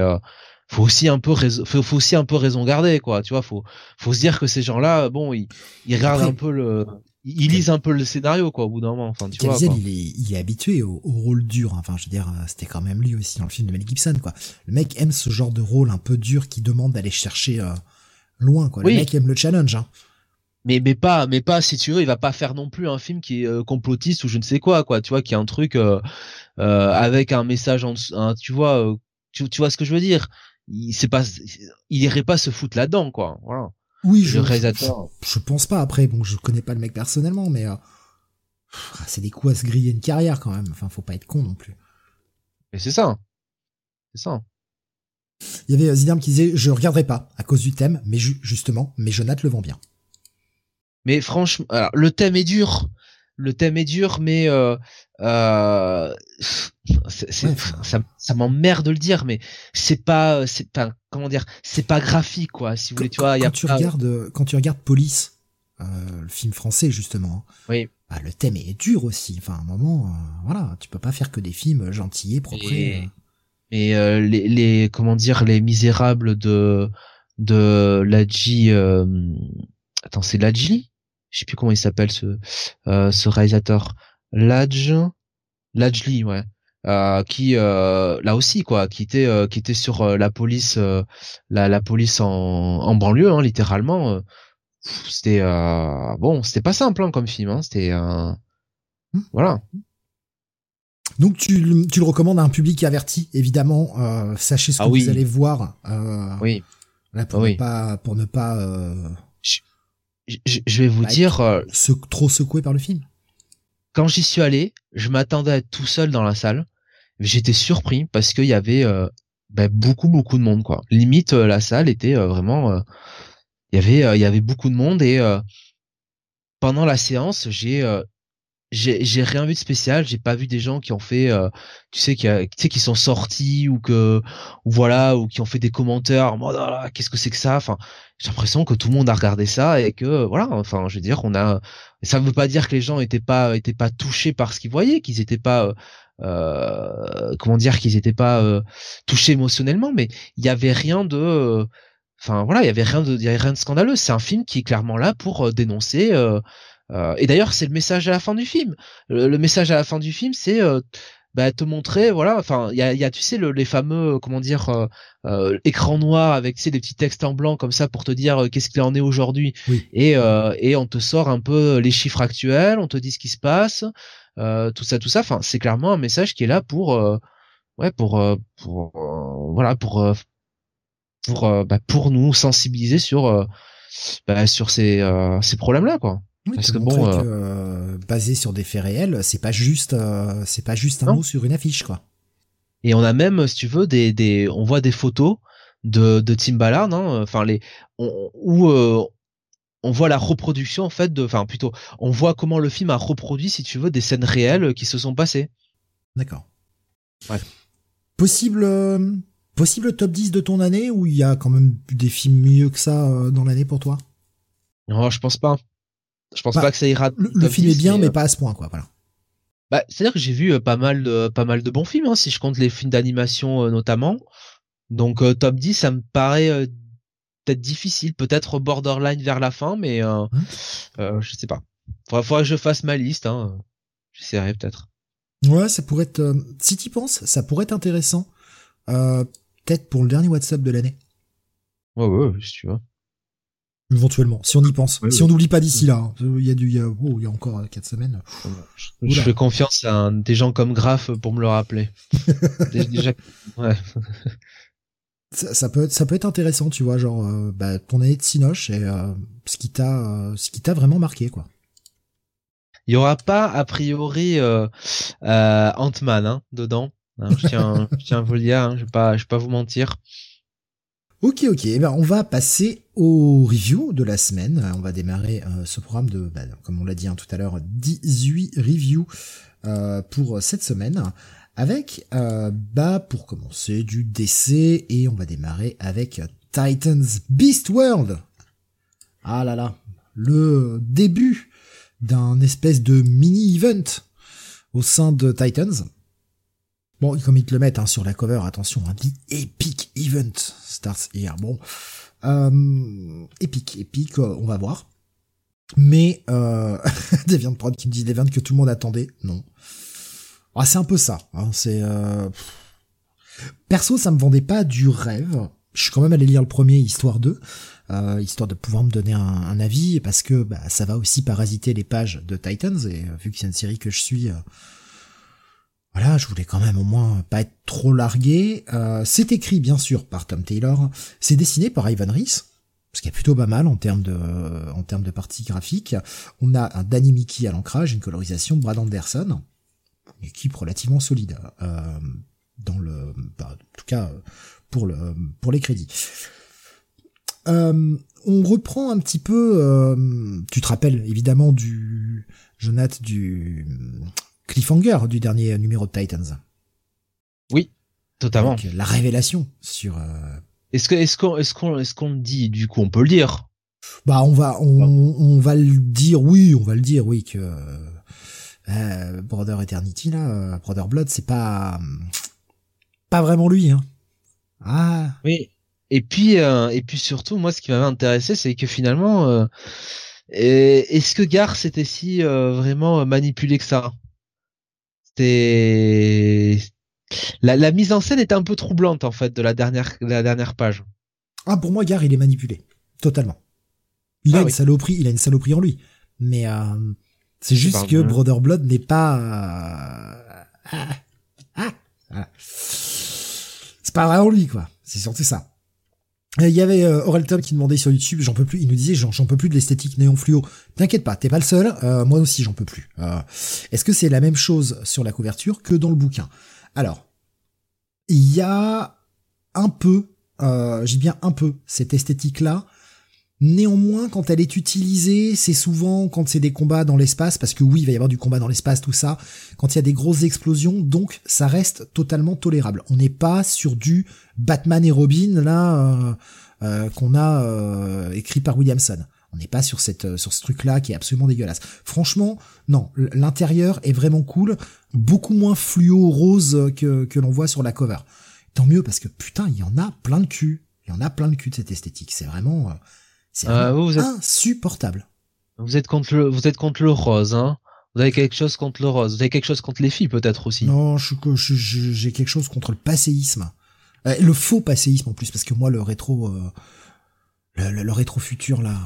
B: faut aussi un peu raison, faut, aussi un peu raison garder quoi tu vois faut faut se dire que ces gens-là bon ils, ils regardent un peu le ils lisent un peu le scénario quoi au bout d'un moment enfin tu vois
A: il est il est habitué au, rôle dur enfin je veux dire c'était quand même lui aussi dans le film de Mel Gibson quoi. Le mec aime ce genre de rôle un peu dur qui demande d'aller chercher euh, loin quoi. Le mec aime le challenge hein.
B: mais mais pas mais pas si tu veux il va pas faire non plus un film qui est euh, complotiste ou je ne sais quoi quoi tu vois qui est un truc euh, avec un message en tu vois tu, tu vois ce que je veux dire? Il c'est pas il irait pas se foutre là-dedans quoi. Voilà.
A: Oui je, réalisateur je, pense pas. Après bon je connais pas le mec personnellement mais euh, c'est des coups à se griller une carrière quand même. Enfin faut pas être con non plus.
B: Mais c'est ça. C'est ça.
A: Il y avait euh, Zidane qui disait je regarderai pas à cause du thème mais justement mais Jonathan le vend bien.
B: Mais franchement alors, le thème est dur le thème est dur, mais euh, euh, ça, ça m'emmerde de le dire, mais c'est pas, c'est pas, comment dire, c'est pas graphique quoi. Si vous voulez, tu vois,
A: quand, tu regardes, quand tu regardes Police, euh, le film français justement.
B: Hein, oui.
A: Bah, le thème est dur aussi. Enfin, à un moment, voilà, tu peux pas faire que des films gentillés, propres.
B: Et, et les, les, comment dire, les misérables de de Ladji. Attends, c'est Ladji? Je sais plus comment il s'appelle ce euh, ce réalisateur. Ladj Lajli ouais. Euh, qui euh, là aussi quoi qui était euh, qui était sur euh, la police la, la police en, en banlieue hein, littéralement c'était bon c'était pas simple hein, comme film hein, c'était hmm. voilà.
A: Donc tu, tu le recommandes à un public averti évidemment sachez ce ah que vous allez voir
B: oui.
A: là pour, ne pas pour ne pas
B: je, vais vous bah, dire euh,
A: trop secoué par le film.
B: Quand j'y suis allé, je m'attendais à être tout seul dans la salle. J'étais surpris parce qu'il y avait euh, bah, beaucoup beaucoup de monde quoi. Limite euh, la salle était vraiment il y avait il y avait beaucoup de monde et pendant la séance, j'ai j'ai j'ai rien vu de spécial j'ai pas vu des gens qui ont fait euh, tu sais qui tu sais qui sont sortis ou que ou voilà ou qui ont fait des commentaires oh qu'est-ce que c'est que ça? Enfin j'ai l'impression que tout le monde a regardé ça et que voilà enfin je veux dire on a ça veut pas dire que les gens étaient pas étaient pas touchés par ce qu'ils voyaient qu'ils étaient pas euh, euh, comment dire qu'ils étaient pas euh, touchés émotionnellement mais il y avait rien de enfin voilà il y avait rien de y avait rien de scandaleux c'est un film qui est clairement là pour dénoncer euh, et d'ailleurs, c'est le message à la fin du film. Le, message à la fin du film, c'est euh, bah, te montrer, voilà, enfin, il y a, y a, tu sais, le, les fameux, comment dire, euh, euh, écran noir avec, tu sais, des petits textes en blanc comme ça pour te dire qu'est-ce qu'il en est aujourd'hui. Et, et on te sort un peu les chiffres actuels, on te dit ce qui se passe, tout ça, tout ça. Enfin, c'est clairement un message qui est là pour, ouais, pour, pour, voilà, pour, pour, bah, pour nous sensibiliser sur, bah, sur ces, ces problèmes-là, quoi.
A: Oui, Parce que bon, euh, euh... basé sur des faits réels, c'est pas juste, euh, c'est pas juste un mot sur une affiche, quoi.
B: Et on a même, si tu veux, des, des, on voit des photos de, de Tim Ballard, hein, enfin les, on, où euh, on voit la reproduction en fait de, enfin plutôt, on voit comment le film a reproduit, si tu veux, des scènes réelles qui se sont passées.
A: D'accord. Ouais. Possible, possible top 10 de ton année ou il y a quand même des films mieux que ça dans l'année pour toi?
B: Non, je pense pas. Je pense bah, pas que ça ira.
A: Le, film est bien, mais, euh, pas à ce point, quoi. Voilà.
B: Bah, c'est-à-dire que j'ai vu euh, pas mal de pas mal de bons films, hein, si je compte les films d'animation euh, notamment. Donc top 10, ça me paraît peut-être difficile, peut-être borderline vers la fin, mais je sais pas. Faudra, faudra que je fasse ma liste. Hein. J'essaierai peut-être.
A: Ouais, ça pourrait être. si tu penses, ça pourrait être intéressant. peut-être pour le dernier WhatsApp de l'année.
B: Ouais, ouais, si tu vois
A: éventuellement, si on y pense. si on n'oublie pas d'ici là, hein. il y a du, il y a, oh, il y a encore quatre semaines.
B: Je, fais confiance à des gens comme Graf pour me le rappeler. Déjà, ouais.
A: ça, peut être, ça peut être intéressant, tu vois, genre bah, ton année de Sinoche et ce qui t'a ce qui t'a vraiment marqué, quoi.
B: Il y aura pas a priori Ant-Man hein, dedans. Hein, je tiens, je tiens à vous le dire, hein, je vais pas, je vais pas vous mentir.
A: Ok, ok. Eh ben, on va passer au review de la semaine. On va démarrer euh, ce programme de, bah, comme on l'a dit hein, tout à l'heure, 18 reviews euh, pour cette semaine. Avec, euh, bah, pour commencer, du DC. Et on va démarrer avec Titans Beast World. Ah là là. Le début d'un espèce de mini-event au sein de Titans. Comme ils te le mettent hein, sur la cover, attention, hein, The Epic Event starts here. Bon, euh, épique, épique, euh, on va voir. Mais euh, Deviant Prod qui me dit Deviant que tout le monde attendait, non. Ah, c'est un peu ça. Hein, c'est euh... perso, ça me vendait pas du rêve. Je suis quand même allé lire le premier, histoire 2, euh, histoire de pouvoir me donner un, un avis, parce que bah, ça va aussi parasiter les pages de Titans, et vu que c'est une série que je suis, voilà, je voulais quand même au moins pas être trop largué. Euh, c'est écrit bien sûr par Tom Taylor, c'est dessiné par Ivan Reese, ce qui est plutôt pas mal en termes de en termes de partie graphique. On a un Danny Mickey à l'ancrage, une colorisation de Brad Anderson, une équipe relativement solide euh, dans le, bah, en tout cas pour le pour les crédits. Euh, on reprend un petit peu, euh, tu te rappelles évidemment du Jonathan du cliffhanger du dernier numéro de Titans.
B: Oui, totalement.
A: la révélation sur. Euh,
B: est-ce que est-ce qu'on est-ce qu'on est-ce qu'on le dit du coup on peut le dire?
A: Bah on va on, on va le dire oui on va le dire oui que euh, Brother Eternity là euh, Brother Blood c'est pas pas vraiment lui hein.
B: Ah. Oui. Et puis euh, et puis surtout moi ce qui m'avait intéressé c'est que finalement est-ce que Gar s'était si vraiment manipulé que ça? La, la, mise en scène est un peu troublante en fait de la dernière la dernière page.
A: Ah pour moi Gar il est manipulé totalement. Il a ah une saloperie, il a une saloperie en lui. Mais euh, c'est juste que Brother Blood n'est pas euh, ah, ah, ah, c'est pas vraiment lui quoi. C'est surtout ça. Euh, il y avait euh, Orelton qui demandait sur YouTube, j'en peux plus, il nous disait j'en peux plus de l'esthétique néon fluo. T'inquiète pas, t'es pas le seul, euh, moi aussi j'en peux plus. Est-ce que c'est la même chose sur la couverture que dans le bouquin? Alors, il y a un peu, j'ai bien un peu, cette esthétique-là, Néanmoins, quand elle est utilisée, c'est souvent quand c'est des combats dans l'espace, parce que oui, il va y avoir du combat dans l'espace, tout ça, quand il y a des grosses explosions, donc ça reste totalement tolérable. On n'est pas sur du Batman et Robin, là, euh, euh, qu'on a euh, écrit par Williamson. On n'est pas sur cette sur ce truc-là qui est absolument dégueulasse. Franchement, non, l'intérieur est vraiment cool, beaucoup moins fluo rose que, que l'on voit sur la cover. Tant mieux parce que putain, il y en a plein de cul. Il y en a plein de cul de cette esthétique. C'est vraiment c'est euh, vous êtes... insupportable.
B: Vous êtes contre le, vous êtes contre le rose, hein Vous avez quelque chose contre le rose. Vous avez quelque chose contre les filles, peut-être aussi.
A: Non, j'ai je, quelque chose contre le passéisme. Euh, le faux passéisme en plus, parce que moi, le rétro, euh, le, le, rétro futur là,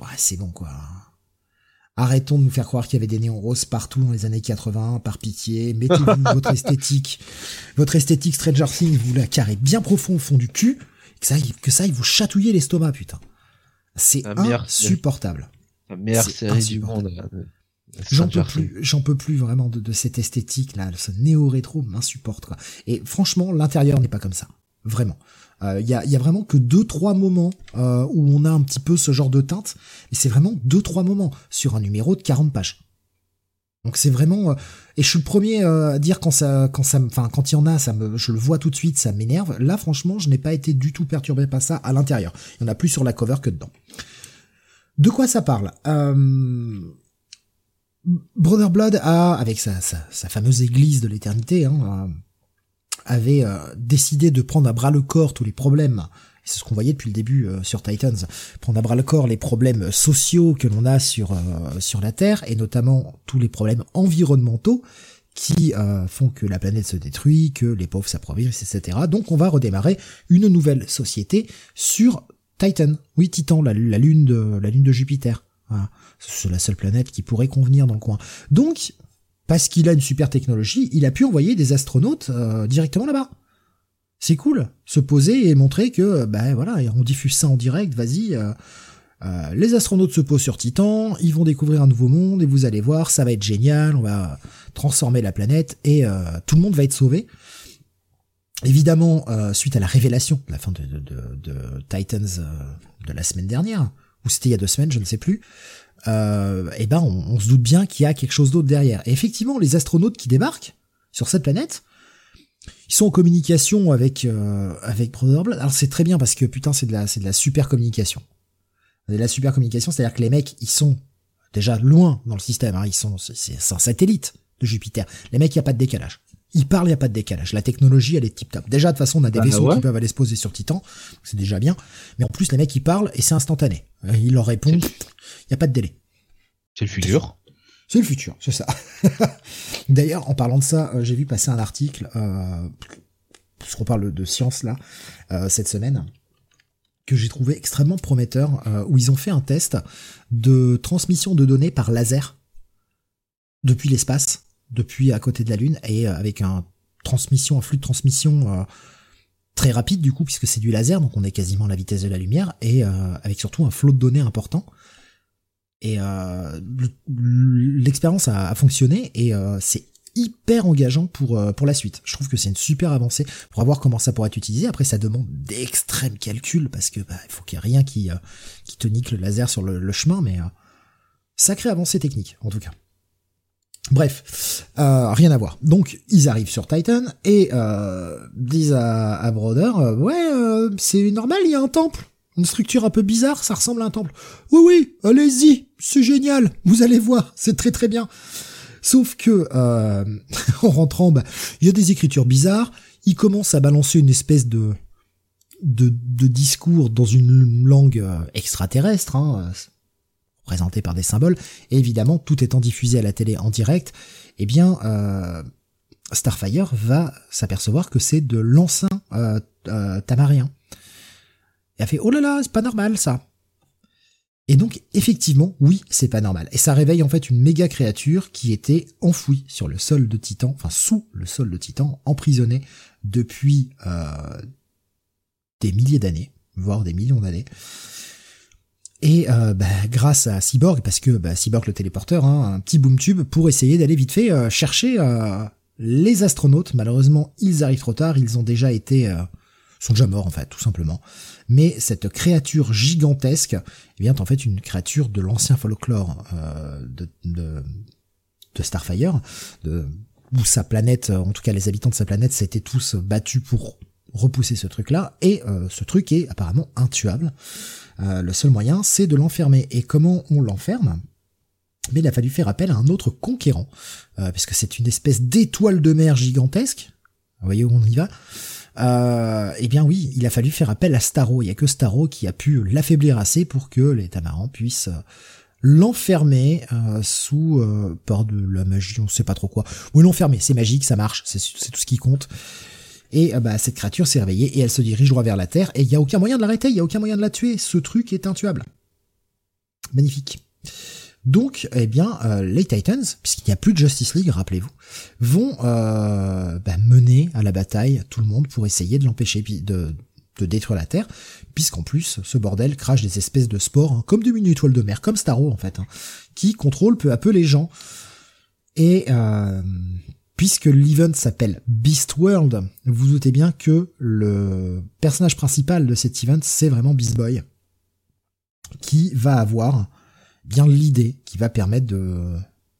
A: ouais, c'est bon quoi. Arrêtons de nous faire croire qu'il y avait des néons roses partout dans les années 80, par pitié. Mettez-vous votre esthétique, votre esthétique Stranger Things, vous la carrez bien profond au fond du cul que ça, que ça, il vous chatouiller l'estomac, putain. C'est insupportable.
B: La meilleure série du monde.
A: J'en peux plus, j'en peux plus vraiment de, cette esthétique là, ce néo-rétro m'insupporte quoi. Et franchement, l'intérieur n'est pas comme ça, vraiment. Il euh, y, a, y, a, vraiment que deux trois moments euh, où on a un petit peu ce genre de teinte, et c'est vraiment deux trois moments sur un numéro de 40 pages. Donc c'est vraiment euh, et je suis le premier euh, à dire quand ça quand ça enfin quand il y en a ça me je le vois tout de suite ça m'énerve. Là franchement, je n'ai pas été du tout perturbé par ça à l'intérieur. Il y en a plus sur la cover que dedans. De quoi ça parle? Euh... Brother Blood a avec sa, sa, fameuse église de l'éternité hein, euh, avait décidé de prendre à bras le corps tous les problèmes c'est ce qu'on voyait depuis le début euh, sur Titans, prendre à bras le corps les problèmes sociaux que l'on a sur, euh, sur la Terre, et notamment tous les problèmes environnementaux qui euh, font que la planète se détruit, que les pauvres s'appauvrissent, etc. Donc on va redémarrer une nouvelle société sur Titan. Oui, Titan, la, lune de la lune de Jupiter. C'est la seule planète qui pourrait convenir dans le coin. Donc, parce qu'il a une super technologie, il a pu envoyer des astronautes directement là-bas. C'est cool, se poser et montrer que, ben voilà, on diffuse ça en direct, vas-y. Euh, euh, les astronautes se posent sur Titan, ils vont découvrir un nouveau monde et vous allez voir, ça va être génial, on va transformer la planète et euh, tout le monde va être sauvé. Évidemment, suite à la révélation, la fin de, de Titans de la semaine dernière, ou c'était il y a deux semaines, je ne sais plus, eh ben on, se doute bien qu'il y a quelque chose d'autre derrière. Et effectivement, les astronautes qui débarquent sur cette planète, ils sont en communication avec euh, avec Brother Alors c'est très bien parce que putain c'est de la c'est de la super communication. De la super communication, c'est-à-dire que les mecs ils sont déjà loin dans le système. Hein, ils sont c'est un satellite de Jupiter. Les mecs il y a pas de décalage. Ils parlent, il y a pas de décalage. La technologie, elle est tip top. Déjà, de toute façon, on a des bah, vaisseaux qui peuvent aller se poser sur Titan, c'est déjà bien. Mais en plus, les mecs, ils parlent et c'est instantané. Euh, ils leur répondent, il y a pas de délai.
B: C'est le futur.
A: C'est le futur, c'est ça. D'ailleurs, en parlant de ça, euh, j'ai vu passer un article, euh, parce qu'on parle de science là, euh, cette semaine, que j'ai trouvé extrêmement prometteur, euh, où ils ont fait un test de transmission de données par laser depuis l'espace depuis à côté de la Lune et avec un transmission, un flux de transmission très rapide du coup puisque c'est du laser donc on est quasiment à la vitesse de la lumière et avec surtout un flot de données important. Et l'expérience a, fonctionné et c'est hyper engageant pour pour la suite. Je trouve que c'est une super avancée pour voir comment ça pourrait être utilisé. Après, ça demande d'extrêmes calculs parce que bah, il faut qu'il y ait rien qui qui te nique le laser sur le, le chemin, mais sacrée avancée technique en tout cas. Bref, euh, rien à voir. Donc ils arrivent sur Titan et euh, disent à, à Broder, euh, ouais, euh, c'est normal, il y a un temple, une structure un peu bizarre, ça ressemble à un temple. Oui, oui, allez-y, c'est génial, vous allez voir, c'est très très bien. Sauf que euh, en rentrant, bah, il y a des écritures bizarres. Il commence à balancer une espèce de de, de discours dans une langue extraterrestre. Hein, présenté par des symboles, et évidemment, tout étant diffusé à la télé en direct, eh bien, euh, Starfire va s'apercevoir que c'est de l'ancien euh, euh, tamarien. Et fait, oh là là, c'est pas normal ça. Et donc, effectivement, oui, c'est pas normal. Et ça réveille en fait une méga créature qui était enfouie sur le sol de Titan, enfin sous le sol de Titan, emprisonnée depuis des milliers d'années, voire des millions d'années. Et euh, bah, grâce à Cyborg, parce que bah, Cyborg le téléporteur, hein, un petit boom tube pour essayer d'aller vite fait euh, chercher euh, les astronautes. Malheureusement, ils arrivent trop tard, ils ont déjà été, sont déjà morts en fait, tout simplement. Mais cette créature gigantesque, eh bien, en fait une créature de l'ancien folklore de, de, de, Starfire, où sa planète, en tout cas les habitants de sa planète, s'étaient tous battus pour repousser ce truc-là, et ce truc est apparemment intuable. Euh, le seul moyen, c'est de l'enfermer. Et comment on l'enferme? Mais il a fallu faire appel à un autre conquérant, euh, puisque c'est une espèce d'étoile de mer gigantesque. Vous voyez où on y va? Euh, eh bien oui, il a fallu faire appel à Starro. Il y a que Starro qui a pu l'affaiblir assez pour que les Tamarans puissent l'enfermer sous par de la magie, on sait pas trop quoi. Ou l'enfermer, c'est magique, ça marche, c'est tout ce qui compte. Et euh, bah, cette créature s'est réveillée et elle se dirige droit vers la Terre. Et il n'y a aucun moyen de l'arrêter, il n'y a aucun moyen de la tuer. Ce truc est intuable. Magnifique. Donc, eh bien, euh, les Titans, puisqu'il n'y a plus de Justice League, rappelez-vous, vont euh, bah, mener à la bataille tout le monde pour essayer de l'empêcher de, de détruire la Terre, puisqu'en plus, ce bordel crache des espèces de spores, hein, comme des mini-étoiles de mer, comme Starro en fait, hein, qui contrôlent peu à peu les gens. Et euh, puisque l'event s'appelle Beast World, vous doutez bien que le personnage principal de cet event, c'est vraiment Beast Boy, qui va avoir bien l'idée qui va permettre de,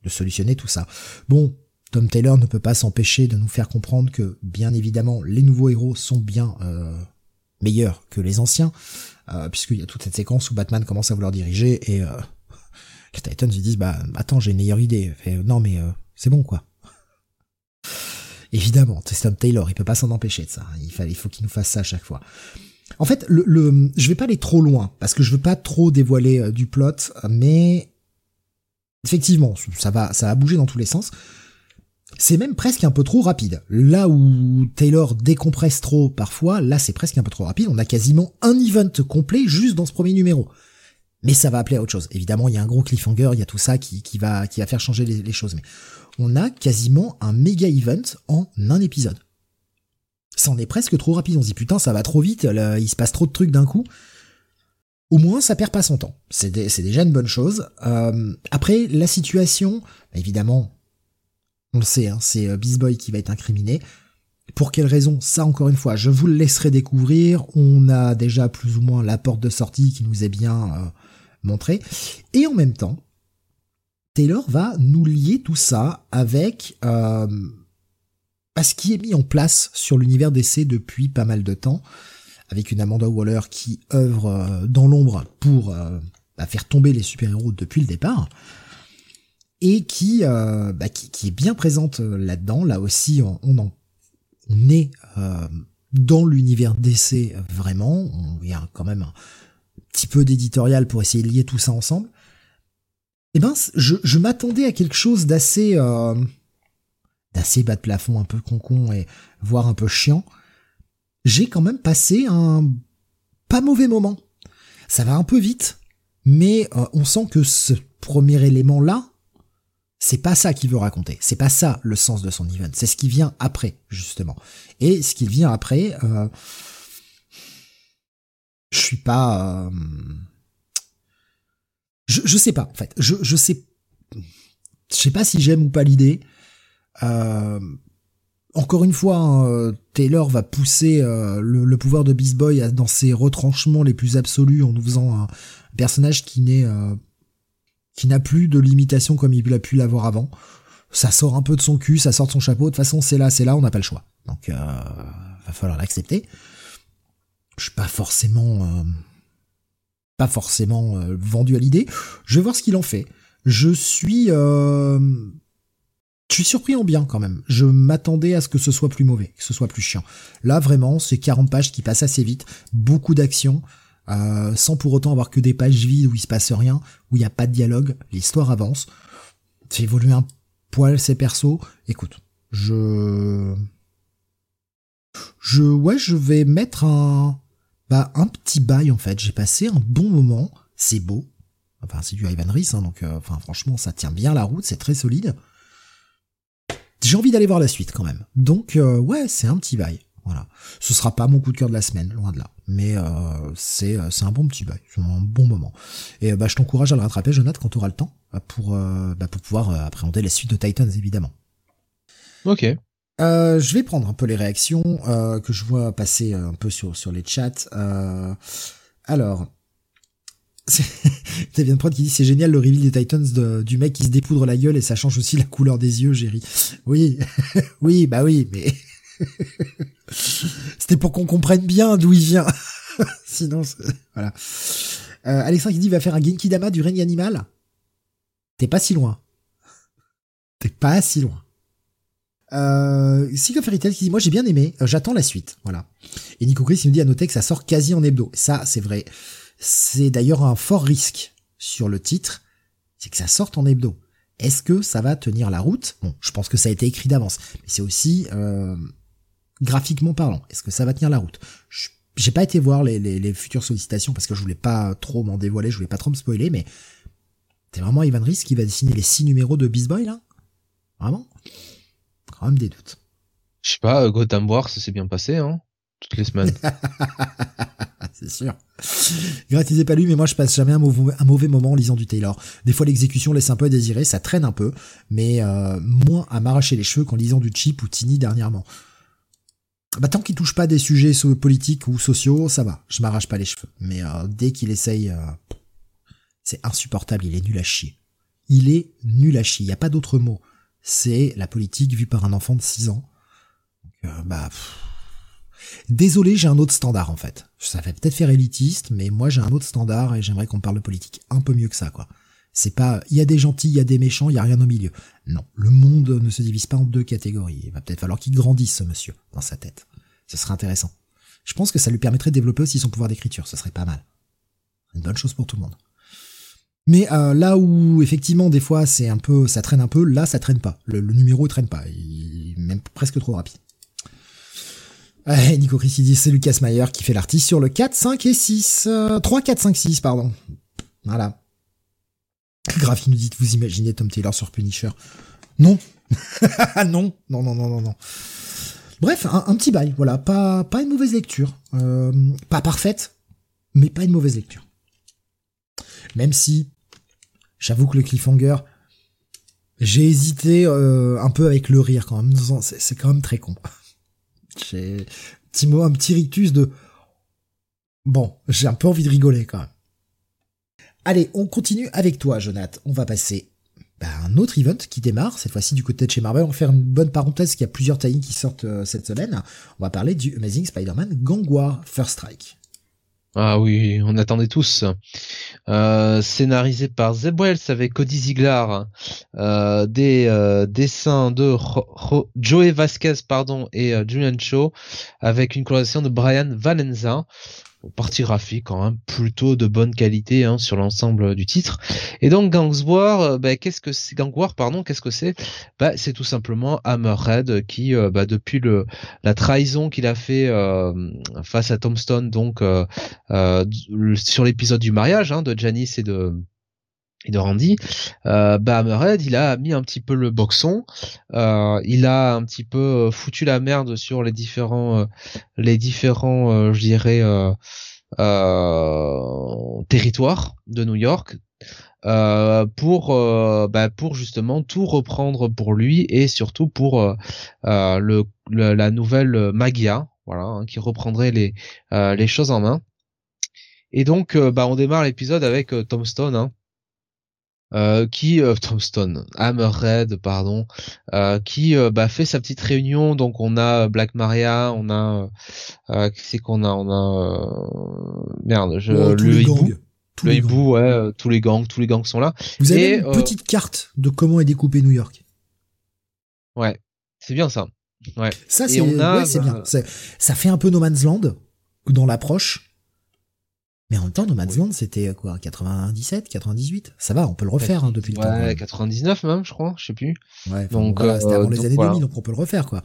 A: solutionner tout ça. Bon, Tom Taylor ne peut pas s'empêcher de nous faire comprendre que, bien évidemment, les nouveaux héros sont bien euh, meilleurs que les anciens, euh, puisqu'il y a toute cette séquence où Batman commence à vouloir diriger et euh, les lui disent bah attends j'ai une meilleure idée. non mais c'est bon quoi. Évidemment, Tom Taylor, il peut pas s'en empêcher de ça. Il faut qu'il nous fasse ça à chaque fois. En fait, le, le, je vais pas aller trop loin parce que je veux pas trop dévoiler euh, du plot, mais effectivement, ça va, ça va bouger dans tous les sens. C'est même presque un peu trop rapide. Là où Taylor décompresse trop parfois, là c'est presque un peu trop rapide. On a quasiment un event complet juste dans ce premier numéro. Mais ça va appeler à autre chose. Évidemment, il y a un gros cliffhanger, il y a tout ça qui, qui va, qui va faire changer les, les choses. Mais on a quasiment un méga event en un épisode. Ça en est presque trop rapide. On se dit putain, ça va trop vite, il se passe trop de trucs d'un coup. Au moins, ça perd pas son temps. C'est déjà une bonne chose. Euh, après, la situation, évidemment, on le sait, hein, c'est euh, Beast Boy qui va être incriminé. Pour quelle raison? Ça, encore une fois, je vous le laisserai découvrir. On a déjà plus ou moins la porte de sortie qui nous est bien euh, montrée. Et en même temps, Taylor va nous lier tout ça avec ce qui est mis en place sur l'univers d'essai depuis pas mal de temps, avec une Amanda Waller qui œuvre euh, dans l'ombre pour euh, bah, faire tomber les super-héros depuis le départ, et qui, euh, bah, qui, est bien présente là-dedans. Là aussi, on, on, on est dans l'univers d'essai vraiment. Il y a quand même un petit peu d'éditorial pour essayer de lier tout ça ensemble. Eh ben, je, je m'attendais à quelque chose d'assez d'assez bas de plafond, un peu concon et voire un peu chiant, j'ai quand même passé un pas mauvais moment. Ça va un peu vite, mais euh, on sent que ce premier élément là, c'est pas ça qu'il veut raconter. C'est pas ça le sens de son event. C'est ce qui vient après, justement. Et ce qui vient après, euh, je suis pas, euh, je, je sais pas en fait. Je je sais, je sais pas si j'aime ou pas l'idée. Euh, encore une fois, hein, Taylor va pousser euh, le, pouvoir de Beast Boy dans ses retranchements les plus absolus en nous faisant un personnage qui n'est euh, qui n'a plus de limitation comme il a pu l'avoir avant. Ça sort un peu de son cul, ça sort de son chapeau. De toute façon, c'est là, c'est là, on n'a pas le choix. Donc, euh, va falloir l'accepter. Je suis pas forcément pas forcément vendu à l'idée. Je vais voir ce qu'il en fait. Je suis je suis surpris en bien quand même. Je m'attendais à ce que ce soit plus mauvais, que ce soit plus chiant. Là, vraiment, c'est 40 pages qui passent assez vite, beaucoup d'action, euh, sans pour autant avoir que des pages vides où il se passe rien, où il n'y a pas de dialogue, l'histoire avance. C'est évolué un poil ces persos. Écoute, je... Je... Ouais, je vais mettre un... Bah, un petit bail en fait. J'ai passé un bon moment. C'est beau. Enfin, c'est du Ivan Reis, hein, donc euh, enfin, franchement, ça tient bien la route, c'est très solide j'ai envie d'aller voir la suite quand même. Donc euh, ouais, c'est un petit bail. Voilà. Ce sera pas mon coup de cœur de la semaine, loin de là. Mais euh, c'est euh, c'est un bon petit bail, c'est un bon moment. Et bah je t'encourage à le rattraper, Jonathan, quand tu auras le temps, pour bah, pour pouvoir appréhender la suite de Titans évidemment.
B: Ok.
A: je vais prendre un peu les réactions que je vois passer un peu sur sur les chats. alors, C'est bien prod qui dit c'est génial le reveal des Titans du mec qui se dépoudre la gueule et ça change aussi la couleur des yeux, Jerry. Oui, oui, bah oui, mais c'était pour qu'on comprenne bien d'où il vient. Sinon, voilà. Euh, Alexandre qui dit va faire un Genki Dama du règne animal. T'es pas si loin. T'es pas si loin. Euh, Sigo qui dit moi j'ai bien aimé, euh, j'attends la suite, voilà. Et Nico Chris il me dit à noter que ça sort quasi en hebdo. Ça c'est vrai. C'est d'ailleurs un fort risque sur le titre, c'est que ça sorte en hebdo. Est-ce que ça va tenir la route? Bon, je pense que ça a été écrit d'avance, mais c'est aussi euh, graphiquement parlant. Est-ce que ça va tenir la route? J'ai pas été voir les, futures sollicitations parce que je voulais pas trop m'en dévoiler, je voulais pas trop me spoiler, mais c'est vraiment Ivan Reis qui va dessiner les six numéros de Beast Boy là? Vraiment? Quand même des doutes.
B: Je sais pas, Gotham War, ça s'est bien passé, hein Toutes les semaines.
A: c'est sûr. Gratisez pas lui, mais moi je passe jamais un mauvais, moment en lisant du Taylor. Des fois l'exécution laisse un peu à désirer, ça traîne un peu, mais euh, moins à m'arracher les cheveux qu'en lisant du Cheap ou Tini dernièrement. Bah tant qu'il touche pas des sujets politiques ou sociaux, ça va, je m'arrache pas les cheveux. Mais euh, dès qu'il essaye, euh, c'est insupportable, il est nul à chier. Il est nul à chier, il y a pas d'autre mot. C'est la politique vue par un enfant de 6 ans. Donc, bah... Désolé, j'ai un autre standard en fait. Ça fait peut-être faire élitiste, mais moi j'ai un autre standard et j'aimerais qu'on parle de politique un peu mieux que ça, quoi. C'est pas, il y a des gentils, il y a des méchants, il y a rien au milieu. Non, le monde ne se divise pas en deux catégories. Il va peut-être falloir qu'il grandisse, ce monsieur, dans sa tête. Ce serait intéressant. Je pense que ça lui permettrait de développer aussi son pouvoir d'écriture. Ce serait pas mal. Une bonne chose pour tout le monde. Mais euh, là où effectivement des fois c'est un peu, ça traîne un peu, là ça traîne pas. Le, numéro traîne pas, il même presque trop rapide. Ouais, Nico Chris, dit c'est Lucas Mayer qui fait l'artiste sur le 4, 5 et 6. 3, 4, 5, 6, pardon. Voilà. Graph nous dit, vous imaginez Tom Taylor sur Punisher? Non. non. Non, non, non, non, non. Bref, un, petit bail, voilà, pas pas une mauvaise lecture, euh, pas parfaite, mais pas une mauvaise lecture. Même si, j'avoue que le cliffhanger, j'ai hésité euh, un peu avec le rire quand même, c'est quand même très con. J'ai petit un petit rictus de bon, j'ai un peu envie de rigoler quand même. Allez, on continue avec toi, Jonathan. On va passer bah, un autre event qui démarre, cette fois-ci du côté de chez Marvel. On va faire une bonne parenthèse, qu'il y a plusieurs tie qui sortent euh, cette semaine. On va parler du Amazing Spider-Man Gang War First Strike.
B: Ah oui, on attendait tous. Euh, scénarisé par Zeb Wells avec Cody Ziegler, euh, des euh, dessins de Joey Vasquez pardon et Julian Cho avec une coloration de Brian Valenza partie graphique quand même plutôt de bonne qualité hein, sur l'ensemble du titre. Et donc Gang War, euh, bah, qu'est-ce que c'est Gang War, pardon, qu'est-ce que c'est? Bah, c'est tout simplement Hammerhead qui, euh, bah, depuis le la trahison qu'il a fait euh, face à Tombstone, donc sur l'épisode du mariage hein, de Janice et de et de Randy, euh, bah il a mis un petit peu le boxon, euh, il a un petit peu euh, foutu la merde sur les différents, euh, les différents, euh, je dirais, territoires de New York, pour, bah, pour justement tout reprendre pour lui et surtout pour le, la nouvelle Magia, voilà, hein, qui reprendrait les, les choses en main. Et donc, bah, on démarre l'épisode avec Tombstone. Hein, euh, qui euh, Tombstone, Hammerhead, pardon, euh, qui euh, bah, fait sa petite réunion. Donc on a Black Maria, on a euh, qui c'est qu'on a, on a merde, je,
A: oh, le hibou,
B: le hibou, ouais, tous les gangs, tous les gangs sont là.
A: Vous avez une petite carte de comment est découpé New York.
B: Ouais, c'est bien ça. Ouais.
A: Ça c'est ouais, bien. Bah, ça fait un peu No Man's Land dans l'approche. Mais en même temps, No Man's Land, c'était quoi 97, 98 Ça va, on peut le refaire hein, depuis
B: le
A: temps.
B: Ouais, 99 même, je crois, je sais plus.
A: Ouais, donc voilà, c'était avant euh, les années 2000, donc on peut le refaire, quoi.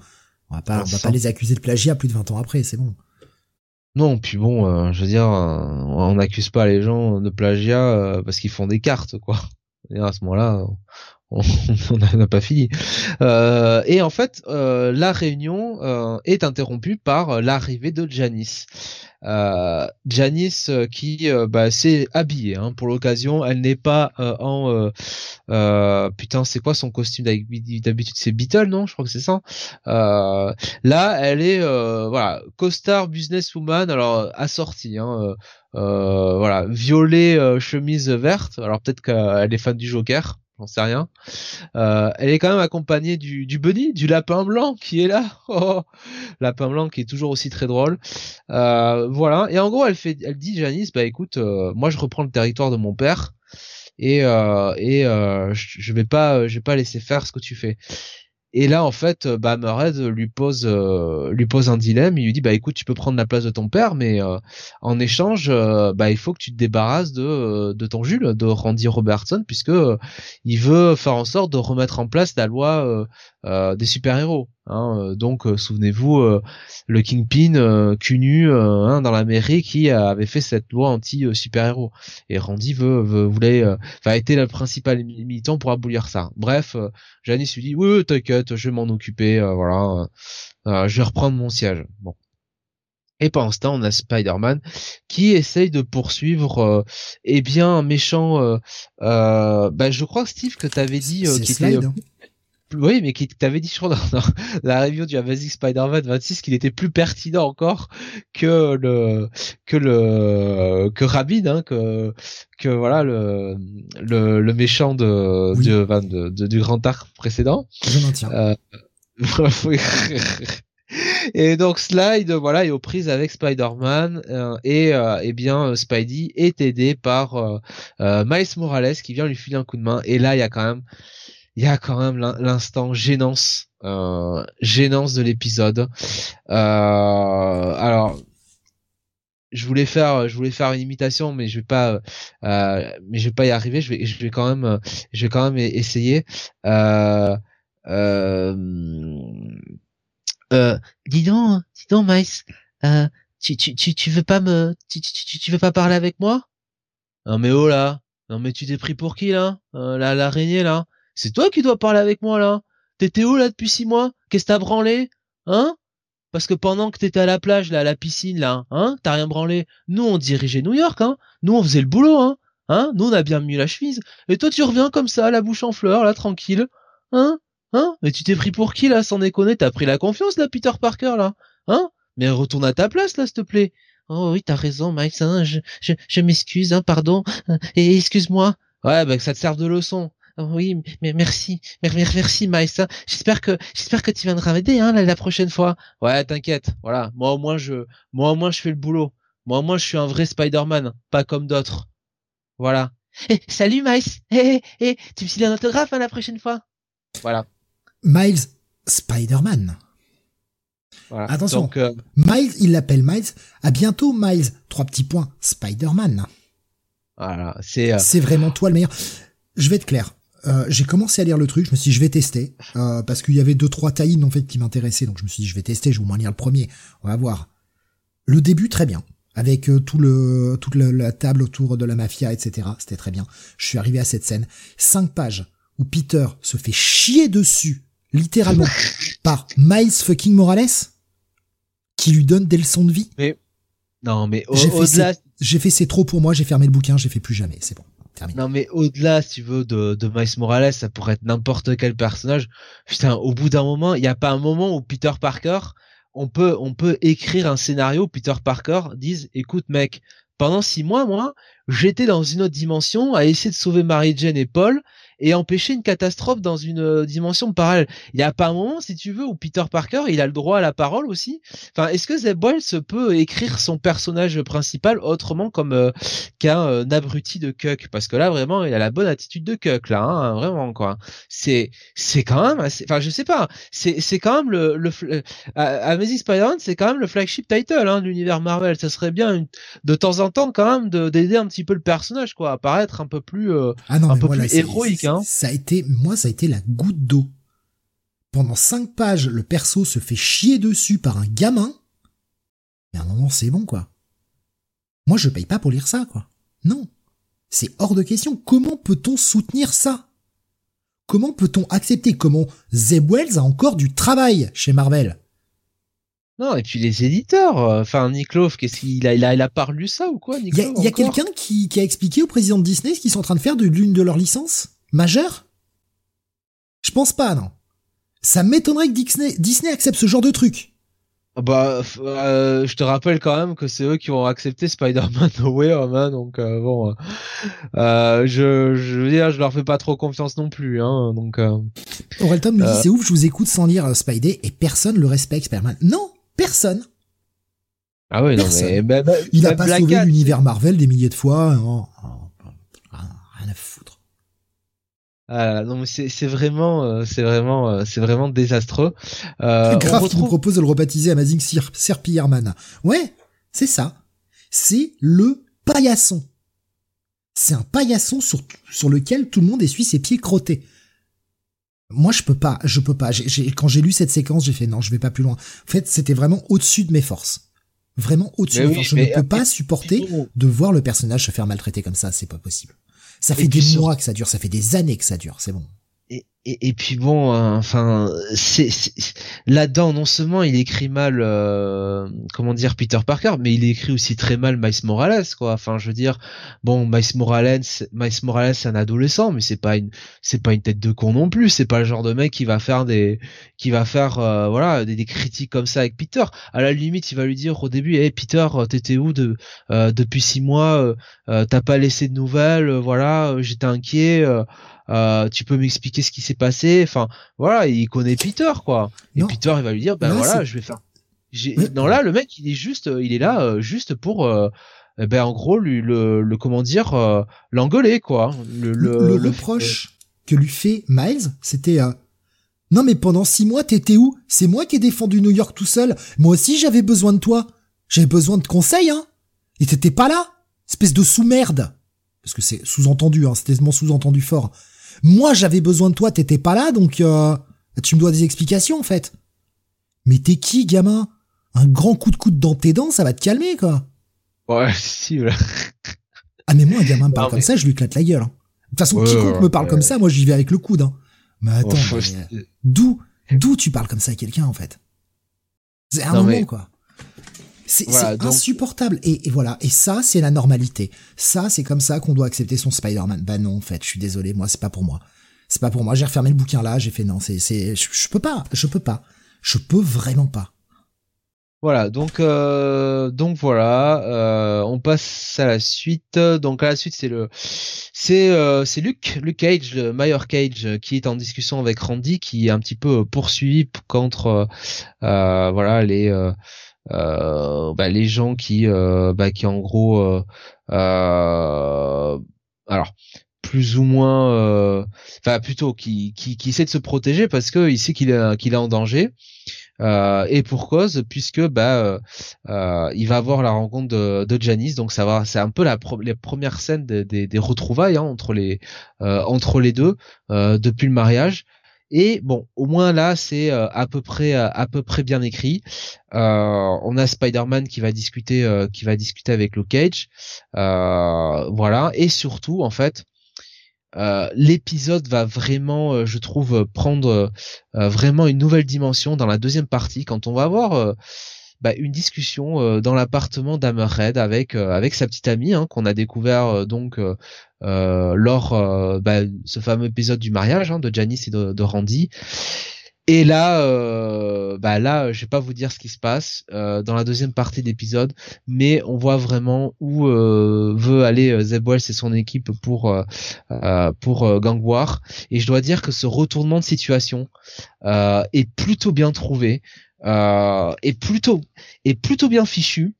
A: On va pas, on va pas les accuser de plagiat plus de 20 ans après, c'est bon.
B: Non, puis bon, euh, je veux dire, euh, on n'accuse pas les gens de plagiat parce qu'ils font des cartes, quoi. Et à ce moment-là, on n'a pas fini. Euh, et en fait, euh, la réunion euh, est interrompue par l'arrivée de Janice. Janice qui bah, s'est habillée hein, pour l'occasion. Elle n'est pas en putain, c'est quoi son costume d'habitude? C'est Beetle, non? Je crois que c'est ça. là, elle est voilà costard businesswoman, alors assortie. Hein, voilà, violet, chemise verte. Alors peut-être qu'elle est fan du Joker j'en sais rien. Euh, elle est quand même accompagnée du, du bunny, du lapin blanc qui est là. Oh, lapin blanc qui est toujours aussi très drôle. Euh, voilà. Et en gros, elle fait, elle dit Janice, bah écoute, euh, moi je reprends le territoire de mon père et et je vais pas, je vais pas laisser faire ce que tu fais. Et là, en fait, euh, bah, Murred lui pose, euh, lui pose un dilemme. Il lui dit, bah, écoute, tu peux prendre la place de ton père, mais euh, en échange, bah, il faut que tu te débarrasses de, de ton Jules, de Randy Robertson, puisque il veut faire en sorte de remettre en place la loi des super-héros. Hein, euh, donc euh, souvenez-vous euh, le Kingpin cunu hein, dans la mairie qui avait fait cette loi anti super héros et Randy veut, veut voulait enfin été le principal militant pour abolir ça. Bref, Janice lui dit oui t'inquiète je vais m'en occuper voilà je vais reprendre mon siège. Bon. Et pendant ce temps, on a Spider-Man qui essaye de poursuivre eh bien un méchant. Euh, bah, je crois Steve que t'avais dit
A: qu'il était
B: oui, mais qui t'avait dit, je crois, dans, la review du Amazing Spider-Man 26 qu'il était plus pertinent encore que le, que le, que Rabin, hein, que, que voilà, le, le, le méchant de, de, de, du grand arc précédent.
A: Je maintiens. Euh,
B: et donc Slide, voilà, est aux prises avec Spider-Man euh, et euh, eh bien Spidey est aidé par euh, Miles Morales qui vient lui filer un coup de main. Et là, il y a quand même il y a quand même l'instant gênance, euh, gênance de l'épisode. Euh, alors, je voulais faire, je voulais faire une imitation, mais je vais pas, euh, mais je vais pas y arriver. Je vais, je vais quand même, je vais quand même essayer. Euh, euh, euh, dis donc, dis donc, Mice, euh, tu, tu, tu, tu veux pas me, tu, tu, tu veux pas parler avec moi? Non mais oh là, non mais tu t'es pris pour qui là, euh, la l'araignée là? C'est toi qui dois parler avec moi là. T'étais où là depuis six mois? Qu'est-ce que t'as branlé? Hein? Parce que pendant que t'étais à la plage, là, à la piscine, là, hein, t'as rien branlé. Nous, on dirigeait New York, hein. Nous, on faisait le boulot, hein. Hein, nous, on a bien mis la chemise. Et toi, tu reviens comme ça, la bouche en fleurs, là, tranquille. Hein? Hein? Mais tu t'es pris pour qui, là, sans déconner? T'as pris la confiance, là, Peter Parker, là? Hein? Mais retourne à ta place, là, s'il te plaît. Oh oui, t'as raison, Mike, hein, je, je, je m'excuse, hein, pardon. Et excuse-moi. Ouais, bah, que ça te serve de leçon. Oh oui, mais merci, merci, Miles. Hein. J'espère que j'espère que tu viendras m'aider hein, la, prochaine fois. Ouais, t'inquiète. Voilà, moi au moins je, moi au moins je fais le boulot. Moi au moins je suis un vrai Spider-Man, pas comme d'autres. Voilà. Eh, salut Miles. Eh, eh, eh, tu me signes un autographe hein, la prochaine fois? Voilà.
A: Miles, Spider-Man. Voilà. Attention. Donc, euh, Miles, il l'appelle Miles. À bientôt, Miles. Trois petits points. Spider-Man.
B: Voilà. C'est. Euh,
A: c'est vraiment toi le meilleur. Je vais être clair. Euh, j'ai commencé à lire le truc, je me suis dit je vais tester euh, parce qu'il y avait deux trois tie en fait qui m'intéressaient, donc je me suis dit je vais tester, je vais au moins lire le premier, on va voir. Le début très bien, avec euh, tout le toute la table autour de la mafia, etc. C'était très bien. Je suis arrivé à cette scène, cinq pages où Peter se fait chier dessus, littéralement, par Miles fucking Morales, qui lui donne des leçons de vie.
B: Mais non, mais
A: j'ai fait c'est trop pour moi, j'ai fermé le bouquin, j'ai fait plus jamais, c'est bon.
B: Non mais au-delà, si tu veux, de, de Miles Morales, ça pourrait être n'importe quel personnage. Putain, au bout d'un moment, il n'y a pas un moment où Peter Parker, on peut, on peut écrire un scénario où Peter Parker dise, écoute mec, pendant six mois, moi, j'étais dans une autre dimension à essayer de sauver Mary Jane et Paul et empêcher une catastrophe dans une euh, dimension parallèle. Il n'y a pas un moment, si tu veux, où Peter Parker, il a le droit à la parole aussi. Enfin, est-ce que Zeb Wells peut écrire son personnage principal autrement comme euh, qu'un euh, abruti de Cuck? Parce que là, vraiment, il a la bonne attitude de Cuck, là, hein, vraiment, quoi. C'est, c'est quand même, enfin, je sais pas, c'est, c'est quand même le, le Amazing Spider-Man, c'est quand même le flagship title hein, de l'univers Marvel. Ça serait bien de temps en temps quand même d'aider un petit peu le personnage, quoi, à paraître un peu plus, ah un peu plus héroïque. Hein.
A: Ça a été, moi, ça a été la goutte d'eau. Pendant cinq pages, le perso se fait chier dessus par un gamin. Et à un moment, c'est bon, quoi. Moi, je paye pas pour lire ça, quoi. Non. C'est hors de question. Comment peut-on soutenir ça? Comment peut-on accepter comment Zeb Wells a encore du travail chez Marvel?
B: Non, et puis les éditeurs, euh, enfin Nick Love, qu'est-ce qu'il a, il a, il a pas lu ça ou quoi
A: Il y a, quelqu'un qui, qui, a expliqué au président de Disney ce qu'ils sont en train de faire de l'une de leurs licences? Majeur? Je pense pas, non. Ça m'étonnerait que Disney, Disney accepte ce genre de truc.
B: Ah bah, euh, je te rappelle quand même que c'est eux qui ont accepté Spider-Man No Way Home, hein, donc euh, bon, euh, je, je veux dire, je leur fais pas trop confiance non plus, hein, donc. Euh,
A: Aurelton me dit c'est ouf, je vous écoute sans lire Spidey et personne le respecte Spider-Man. Non, personne.
B: Ah oui, non mais bah, bah,
A: il a pas sauvé l'univers Marvel des milliers de fois. Non, rien à foutre.
B: Ah, non, c'est c'est vraiment euh, c'est vraiment euh, c'est vraiment désastreux.
A: Euh, retrouve... propose de le rebaptiser Amazing Serpillerman. Ouais, c'est ça. C'est le paillasson. C'est un paillasson sur sur lequel tout le monde essuie ses pieds crottés. Moi, je peux pas, je peux pas. J'ai, quand j'ai lu cette séquence, j'ai fait non, je vais pas plus loin. En fait, c'était vraiment au-dessus de mes forces. Vraiment au-dessus. de mes forces. Je ne peux pas supporter de voir le personnage se faire maltraiter comme ça. C'est pas possible. Ça fait des mois que ça dure, ça fait des années que ça dure, c'est bon
B: et, et, puis bon, euh, enfin, là-dedans non seulement il écrit mal, euh, comment dire, Peter Parker, mais il écrit aussi très mal Miles Morales, quoi. Enfin, je veux dire, bon, Miles Morales, Miles Morales, c'est un adolescent, mais c'est pas une, c'est pas une tête de con non plus. C'est pas le genre de mec qui va faire des, qui va faire, euh, voilà, des, critiques comme ça avec Peter. À la limite, il va lui dire au début, hé Peter, t'étais où de, depuis six mois, t'as pas laissé de nouvelles, voilà, j'étais inquiet. Euh, tu peux m'expliquer ce qui s'est passé? Enfin voilà il connaît Peter quoi. Et Peter il va lui dire ben voilà je vais faire non. là le mec il est juste il est là euh, juste pour euh, eh ben en gros lui le, le comment dire l'engueuler quoi.
A: Le le, le, reproche que lui fait Miles c'était non mais pendant six mois t'étais où? C'est moi qui ai défendu New York tout seul. Moi aussi j'avais besoin de toi. J'avais besoin de conseils hein. Et t'étais pas là. Espèce de sous-merde. Parce que c'est sous-entendu hein c'était tellement sous-entendu fort moi, j'avais besoin de toi, t'étais pas là, donc euh, tu me dois des explications en fait. Mais t'es qui, gamin? Un grand coup de coude dans tes dents, ça va te calmer, quoi.
B: Ouais, si. Voilà.
A: ah mais moi, un gamin me parle comme ça, je lui éclate la gueule. Hein. De toute façon, quiconque me parle comme ça, moi j'y vais avec le coude. Hein. Mais attends, d'où, d'où tu parles comme ça à quelqu'un en fait? C'est un moment, quoi. C'est insupportable. Et, voilà. Et ça, c'est la normalité. Ça, c'est comme ça qu'on doit accepter son Spider-Man. Bah non, en fait, je suis désolé. Moi, c'est pas pour moi. C'est pas pour moi. J'ai refermé le bouquin là. J'ai fait non. C'est, c'est, je, peux pas. Je peux pas. Je peux vraiment pas.
B: Voilà, donc euh, donc voilà, euh, on passe à la suite. Donc à la suite, c'est le c'est euh, c'est Luke Luke Cage, le Mayor Cage, qui est en discussion avec Randy, qui est un petit peu poursuivi contre voilà les euh, bah, les gens qui euh, bah, qui en gros euh, alors plus ou moins enfin plutôt qui, qui qui essaie de se protéger parce que il sait qu'il est qu'il est en danger euh, et pour cause puisque bah euh, il va avoir la rencontre de, Janice. Donc ça va c'est un peu la les premières scènes des, des, retrouvailles hein, entre les euh, entre les deux depuis le mariage et bon, au moins là, c'est euh, à peu près euh, à peu près bien écrit. Euh, on a Spider-Man qui va discuter qui va discuter avec Luke Cage, voilà. Et surtout, en fait, l'épisode va vraiment, je trouve, prendre vraiment une nouvelle dimension dans la deuxième partie quand on va avoir bah, une discussion dans l'appartement d'Hammerhead avec avec sa petite amie hein, qu'on a découvert donc lors bah, ce fameux épisode du mariage hein, de Janice et de, Randy. Et là, euh, bah là, je vais pas vous dire ce qui se passe dans la deuxième partie d'épisode, mais on voit vraiment où veut aller Zeb Wells et son équipe pour pour Gang War. Et je dois dire que ce retournement de situation est plutôt bien trouvé euh, est plutôt est plutôt bien fichu.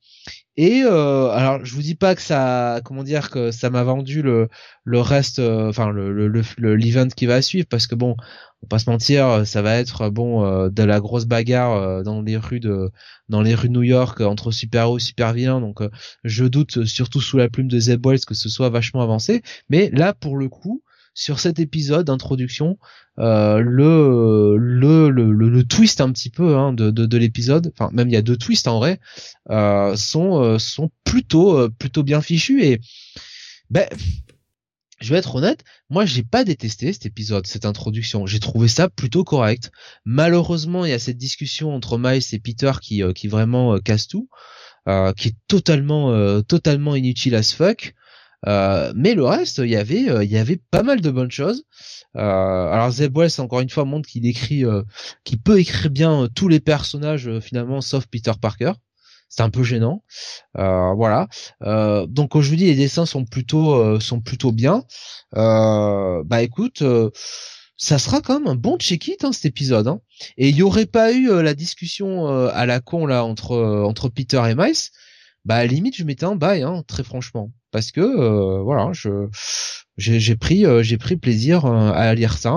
B: Et euh, alors, je vous dis pas que ça, comment dire, que ça m'a vendu le le reste, euh, enfin le le l'event qui va suivre, parce que bon, on va pas se mentir, ça va être bon euh, de la grosse bagarre euh, dans les rues de dans les rues de New York entre super-héros super-vilains. Donc, je doute surtout sous la plume de Zeb Wells que ce soit vachement avancé. Mais là, pour le coup, sur cet épisode d'introduction, euh, le, le, le, le, twist un petit peu hein, de, de, de l'épisode, enfin même il y a deux twists en vrai, euh, sont, euh, sont plutôt, euh, plutôt bien fichus et ben je vais être honnête, moi j'ai pas détesté cet épisode, cette introduction. J'ai trouvé ça plutôt correct. Malheureusement, il y a cette discussion entre Miles et Peter qui, qui vraiment casse tout, qui est totalement, totalement inutile as fuck. Euh, mais le reste, il y avait, euh, il y avait pas mal de bonnes choses. Euh, alors Zeb Wells encore une fois montre qu'il écrit, qu'il peut écrire bien tous les personnages finalement, sauf Peter Parker. C'est un peu gênant, voilà. donc quand je vous dis les dessins sont plutôt, sont plutôt bien. bah écoute ça sera quand même un bon check-it hein, cet épisode. Hein. Et il y aurait pas eu la discussion à la con là entre entre Peter et Miles, bah à limite je mettais un bail, hein, très franchement parce que euh, voilà, je j'ai pris euh, j'ai pris plaisir euh, à lire ça.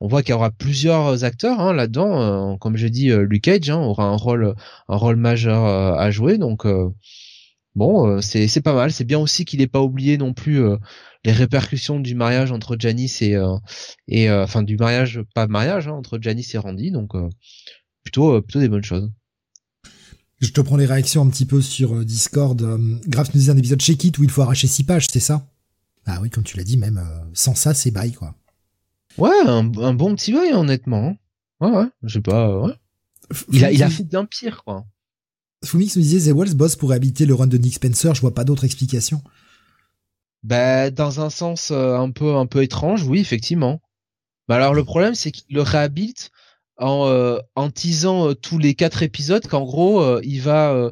B: on voit qu'il y aura plusieurs acteurs hein, là-dedans. comme je dis, Luke Cage hein, aura un rôle un rôle majeur à jouer. Donc bon, c'est c'est pas mal. C'est bien aussi qu'il n'ait pas oublié non plus les répercussions du mariage entre Janice et et enfin du mariage pas mariage hein, entre Janice et Randy. Donc plutôt plutôt des bonnes choses.
A: Je te prends les réactions un petit peu sur euh, Discord. Euh, Graf nous dit un épisode chez Kit où il faut arracher six pages, c'est ça? Ah oui, comme tu l'as dit, même euh, sans ça, c'est bye, quoi.
B: Ouais, un, bon petit bail, honnêtement. Ouais, ouais, je sais pas, ouais. Il a, il a fait d'un pire, quoi.
A: Fumix nous disait, The Walls Boss pourrait habiter le run de Nick Spencer, je vois pas d'autre explication.
B: Bah, dans un sens un peu un peu étrange, oui, effectivement. Bah alors le problème, c'est qu'il le réhabilite en, euh, en teasant euh, tous les quatre épisodes qu'en gros euh, il va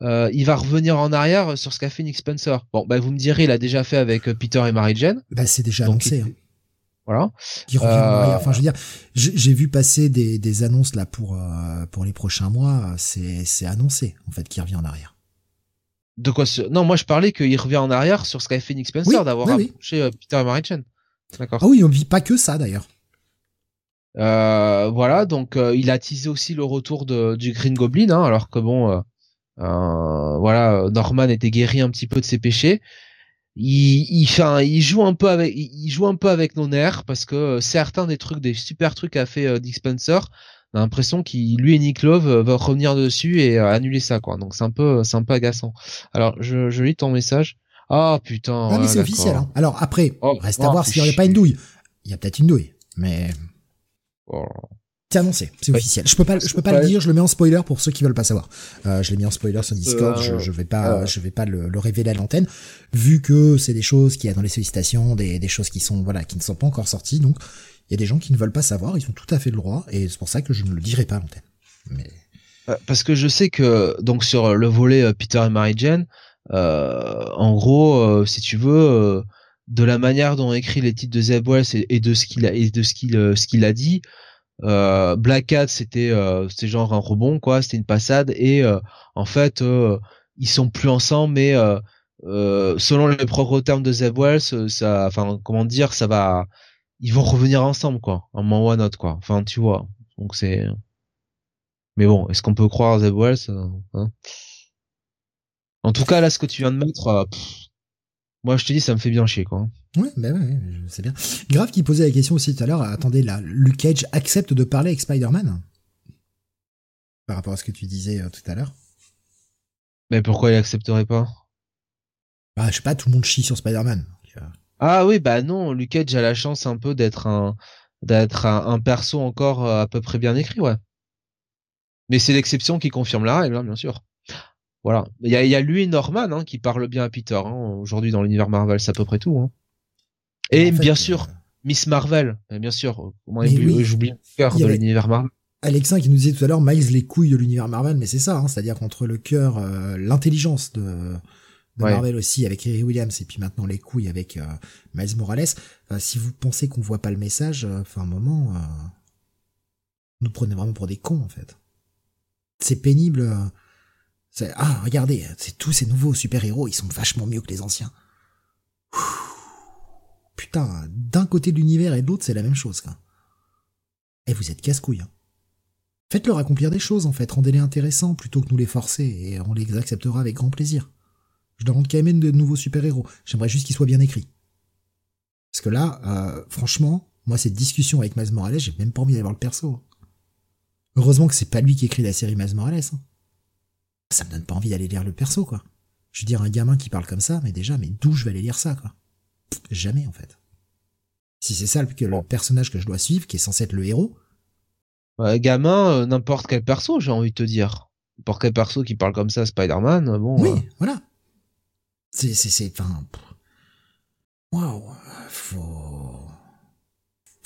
B: il va revenir en arrière sur ce qu'a fait Nick Spencer. Bon bah vous me direz il a déjà fait avec Peter et Mary Jane.
A: Bah c'est déjà annoncé. Hein.
B: Voilà.
A: Qui revient en arrière. Enfin je veux dire j'ai vu passer des, des annonces là pour pour les prochains mois c'est c'est annoncé en fait qu'il revient en arrière.
B: De quoi Non moi je parlais qu'il revient en arrière sur ce qu'a fait Nick Spencer d'avoir oui, Peter et Mary Jane.
A: D'accord. Ah oui on vit pas que ça d'ailleurs.
B: Euh, voilà, donc euh, il a teasé aussi le retour de, du Green Goblin, hein, alors que bon, euh, euh, voilà, Norman était guéri un petit peu de ses péchés. Il, il, il joue un peu avec, il joue un peu avec nos nerfs parce que certains des trucs, des super trucs qu'a fait Dick Spencer, on a l'impression qu'il, lui et Nick Love va revenir dessus et annuler ça, quoi. Donc c'est un peu, c'est un peu agaçant. Alors je, je lis ton message. Ah putain.
A: Ah mais c'est officiel. Hein. Alors après, oh, reste à oh, voir s'il n'y aurait pas une douille. Il y a peut-être une douille, mais
B: Oh.
A: C'est annoncé, c'est officiel. Je peux pas, je peux pas le dire. Je le mets en spoiler pour ceux qui veulent pas savoir. Euh, je l'ai mis en spoiler sur Discord. je, je vais pas, je vais pas le, le révéler à l'antenne, vu que c'est des choses qui y a dans les sollicitations, des, des choses qui sont voilà, qui ne sont pas encore sorties. Donc, il y a des gens qui ne veulent pas savoir. Ils ont tout à fait le droit, et c'est pour ça que je ne le dirai pas à l'antenne. Mais
B: euh, parce que je sais que donc sur le volet euh, Peter et Mary Jane, euh, en gros, si tu veux, de la manière dont on écrit les titres de Zeb Wells et, de ce qu'il a et de ce qu'il ce qu'il a dit, euh, Black Cat c'était euh, c'était genre un rebond quoi, c'était une passade et euh, en fait ils sont plus ensemble mais selon les propres termes de Zeb Wells, ça enfin comment dire, ça va ils vont revenir ensemble quoi, un moment ou un autre quoi. Enfin tu vois. Donc c'est mais bon, est-ce qu'on peut croire Zeb Wells hein? En tout cas là ce que tu viens de mettre moi je te dis ça me fait bien chier quoi.
A: Ouais, bah ouais, c'est bien. Grave qui posait la question aussi tout à l'heure, attendez, là, Luke Cage accepte de parler avec Spider-Man? Par rapport à ce que tu disais euh, tout à l'heure.
B: Mais pourquoi il accepterait pas?
A: Bah, je sais pas, tout le monde chie sur Spider-Man.
B: Ah oui, bah non, Luke Cage a la chance un peu d'être un d'être un, perso encore euh, à peu près bien écrit, ouais. Mais c'est l'exception qui confirme la règle, hein, bien sûr. Voilà. Il y a, y a, lui et Norman hein, qui parlent bien à Peter. Hein. Aujourd'hui, dans l'univers Marvel, c'est à peu près tout. Hein. Et bien sûr, euh, Miss Marvel, euh, bien sûr. J'oublie le cœur de l'univers Marvel.
A: Alexin qui nous disait tout à l'heure, Miles les couilles de l'univers Marvel, mais c'est ça, hein, c'est-à-dire qu'entre le cœur, euh, l'intelligence de, Marvel aussi avec Harry Williams et puis maintenant les couilles avec Miles Morales. si vous pensez qu'on voit pas le message, enfin un moment, nous prenez vraiment pour des cons en fait. C'est pénible. Ah regardez, tous ces nouveaux super héros, ils sont vachement mieux que les anciens putain, d'un côté de l'univers et de l'autre, c'est la même chose, quoi. Et vous êtes casse-couille. Hein. Faites-leur accomplir des choses, en fait. Rendez-les intéressants plutôt que nous les forcer, et on les acceptera avec grand plaisir. Je leur quand même de nouveaux super-héros. J'aimerais juste qu'ils soient bien écrits. Parce que là, euh, franchement, moi, cette discussion avec Miles Morales, j'ai même pas envie d'avoir le perso. Heureusement que c'est pas lui qui écrit la série Miles Morales. Hein. Ça me donne pas envie d'aller lire le perso, quoi. Je veux dire, un gamin qui parle comme ça, mais déjà, mais d'où je vais aller lire ça, quoi? Jamais, en fait. Si c'est ça que le personnage que je dois suivre, qui est censé être le héros.
B: gamin, euh, n'importe quel perso, j'ai envie de te dire. N'importe quel perso qui parle comme ça, Spider-Man, euh, bon.
A: Oui, euh. voilà. C'est, c'est, c'est, enfin. Waouh, faut.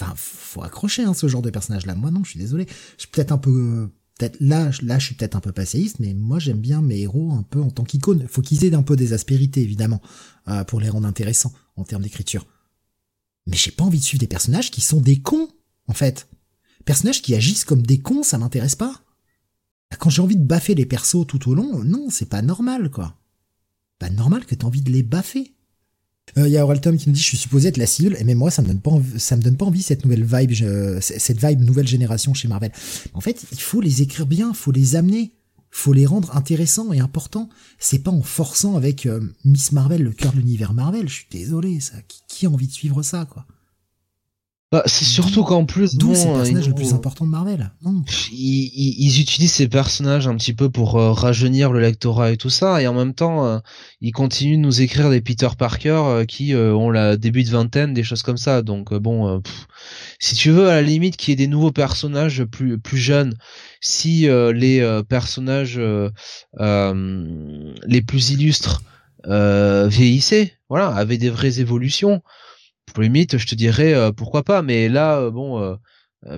A: Enfin, faut accrocher hein, ce genre de personnage-là. Moi, non, je suis désolé. Je suis peut-être un peu. Peut-être là, je suis peut-être un peu passéiste, mais moi, j'aime bien mes héros un peu en tant qu'icône. Faut qu'ils aient un peu des aspérités, évidemment, pour les rendre intéressants en termes d'écriture. Mais j'ai pas envie de suivre des personnages qui sont des cons, en fait. Personnages qui agissent comme des cons, ça m'intéresse pas. Quand j'ai envie de baffer les persos tout au long, non, c'est pas normal, quoi. Pas normal que t'aies envie de les baffer. Il euh, y a Oral Tom qui nous dit je suis supposé être la cible, mais moi ça me donne pas envie, ça me donne pas envie cette nouvelle vibe, cette vibe nouvelle génération chez Marvel. En fait, il faut les écrire bien, faut les amener faut les rendre intéressants et importants. C'est pas en forçant avec euh, Miss Marvel le cœur de l'univers Marvel. Je suis désolé, ça. Qui, a envie de suivre ça, quoi?
B: Bah, c'est surtout qu'en plus,
A: d'où c'est le personnage le plus important de Marvel?
B: Ils, utilisent ces personnages un petit peu pour euh, rajeunir le lectorat et tout ça, et en même temps, euh, ils continuent de nous écrire des Peter Parker qui ont la début de vingtaine, des choses comme ça. Donc bon, si tu veux, à la limite, qu'il y ait des nouveaux personnages plus plus jeunes si euh, les euh, personnages euh, les plus illustres vieillissaient, voilà, avaient des vraies évolutions, limite, je te dirais pourquoi pas. Mais là, bon.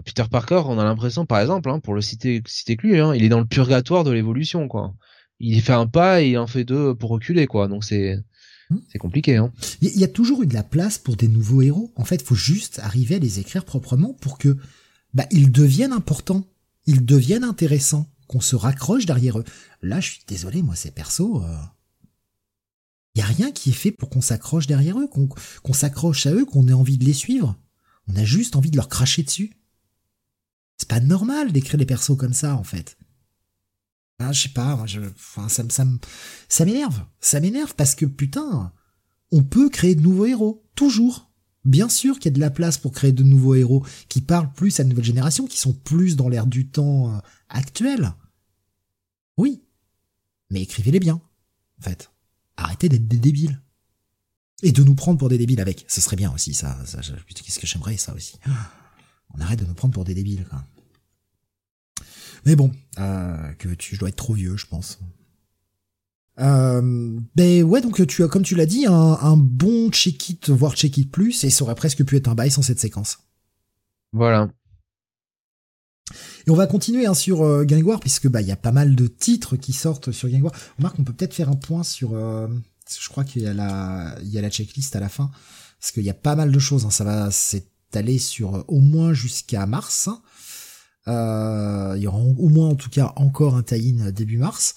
B: Peter Parker, on a l'impression, par exemple, hein, pour le citer, citer que lui, hein, il est dans le purgatoire de l'évolution, quoi. Il fait un pas et il en fait deux pour reculer, quoi. Donc c'est hmm. c'est compliqué. Hein.
A: Il y a toujours eu de la place pour des nouveaux héros. En fait, il faut juste arriver à les écrire proprement pour que bah, ils deviennent importants ils deviennent intéressants, qu'on se raccroche derrière eux. Là, je suis désolé, moi, ces persos, il euh... y a rien qui est fait pour qu'on s'accroche derrière eux, qu'on s'accroche à eux, qu'on ait envie de les suivre. On a juste envie de leur cracher dessus. C'est pas normal d'écrire des persos comme ça, en fait. Ah, je sais pas, je, enfin, ça, ça, ça m'énerve. Ça m'énerve parce que putain, on peut créer de nouveaux héros. Toujours. Bien sûr qu'il y a de la place pour créer de nouveaux héros qui parlent plus à la nouvelle génération, qui sont plus dans l'air du temps euh, actuel. Oui. Mais écrivez-les bien, en fait. Arrêtez d'être des débiles. Et de nous prendre pour des débiles avec. Ce serait bien aussi, ça. Qu'est-ce que j'aimerais, ça aussi. On arrête de nous prendre pour des débiles, quoi. Mais bon, euh, que tu, je dois être trop vieux, je pense. Euh, ben ouais, donc tu as, comme tu l'as dit, un, un bon check-it, voire check-it plus, et ça aurait presque pu être un bail sans cette séquence.
B: Voilà.
A: Et on va continuer hein, sur euh, Gangwar, puisque bah il y a pas mal de titres qui sortent sur Gangwar. Remarque, on peut peut-être faire un point sur. Euh, je crois qu'il y a la, y a la checklist à la fin, parce qu'il y a pas mal de choses. Hein, ça va s'étaler sur euh, au moins jusqu'à mars. Hein. Euh, il y aura au moins en tout cas encore un tie-in début mars.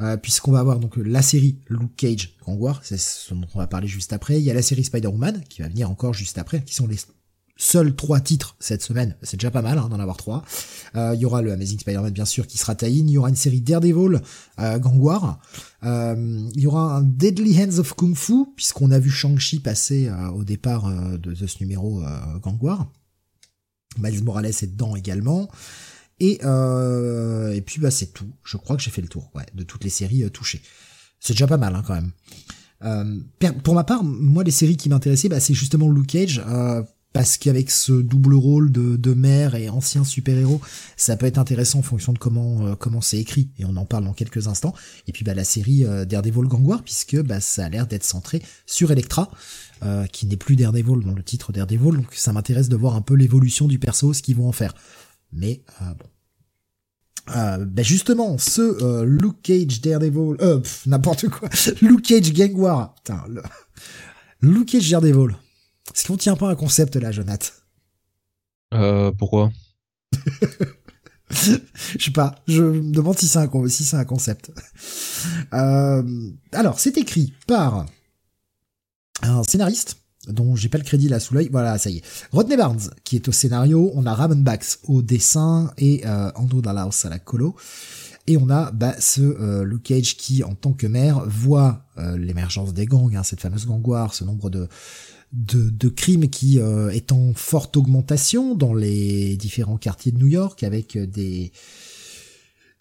A: Euh, puisqu'on va avoir donc la série Luke Cage Gangwar, c'est ce dont on va parler juste après. Il y a la série Spider-Woman qui va venir encore juste après, qui sont les seuls trois titres cette semaine, c'est déjà pas mal hein, d'en avoir trois. Euh, il y aura le Amazing Spider-Man bien sûr qui sera tie Il y aura une série Daredevil, euh, Gangwar. Euh, il y aura un Deadly Hands of Kung Fu puisqu'on a vu Shang-Chi passer euh, au départ de, de, ce numéro Gangwar. Miles Morales est dedans également. Et, et puis bah c'est tout. Je crois que j'ai fait le tour ouais, de toutes les séries touchées. C'est déjà pas mal hein, quand même. Pour ma part, moi les séries qui m'intéressaient, bah, c'est justement Luke Cage, parce qu'avec ce double rôle de, de mère et ancien super-héros, ça peut être intéressant en fonction de comment euh, comment c'est écrit, et on en parle dans quelques instants. Et puis bah, la série euh, Daredevil Gangwar, puisque bah, ça a l'air d'être centré sur Elektra, euh, qui n'est plus Daredevil dans le titre Daredevil, donc ça m'intéresse de voir un peu l'évolution du perso, ce qu'ils vont en faire. Mais bon. bah justement, ce Luke Cage Daredevil, euh, n'importe quoi, Luke Cage Gangwar, putain, le... Luke Cage Daredevil, est-ce qu'on tient pas un concept là, Jonathan?
B: Euh, pourquoi?
A: Je sais pas, je me demande si c'est un, si c'est un concept. Euh, alors, c'est écrit par un scénariste dont j'ai pas le crédit là sous l'œil. Voilà, ça y est. Rodney Barnes, qui est au scénario. On a Ramon Bax au dessin et euh, Andrew Dalhouse à la colo. Et on a bah, ce euh, Luke Cage qui, en tant que maire, voit euh, l'émergence des gangs, hein, cette fameuse gangoire, ce nombre de de, de crimes qui euh, est en forte augmentation dans les différents quartiers de New York avec des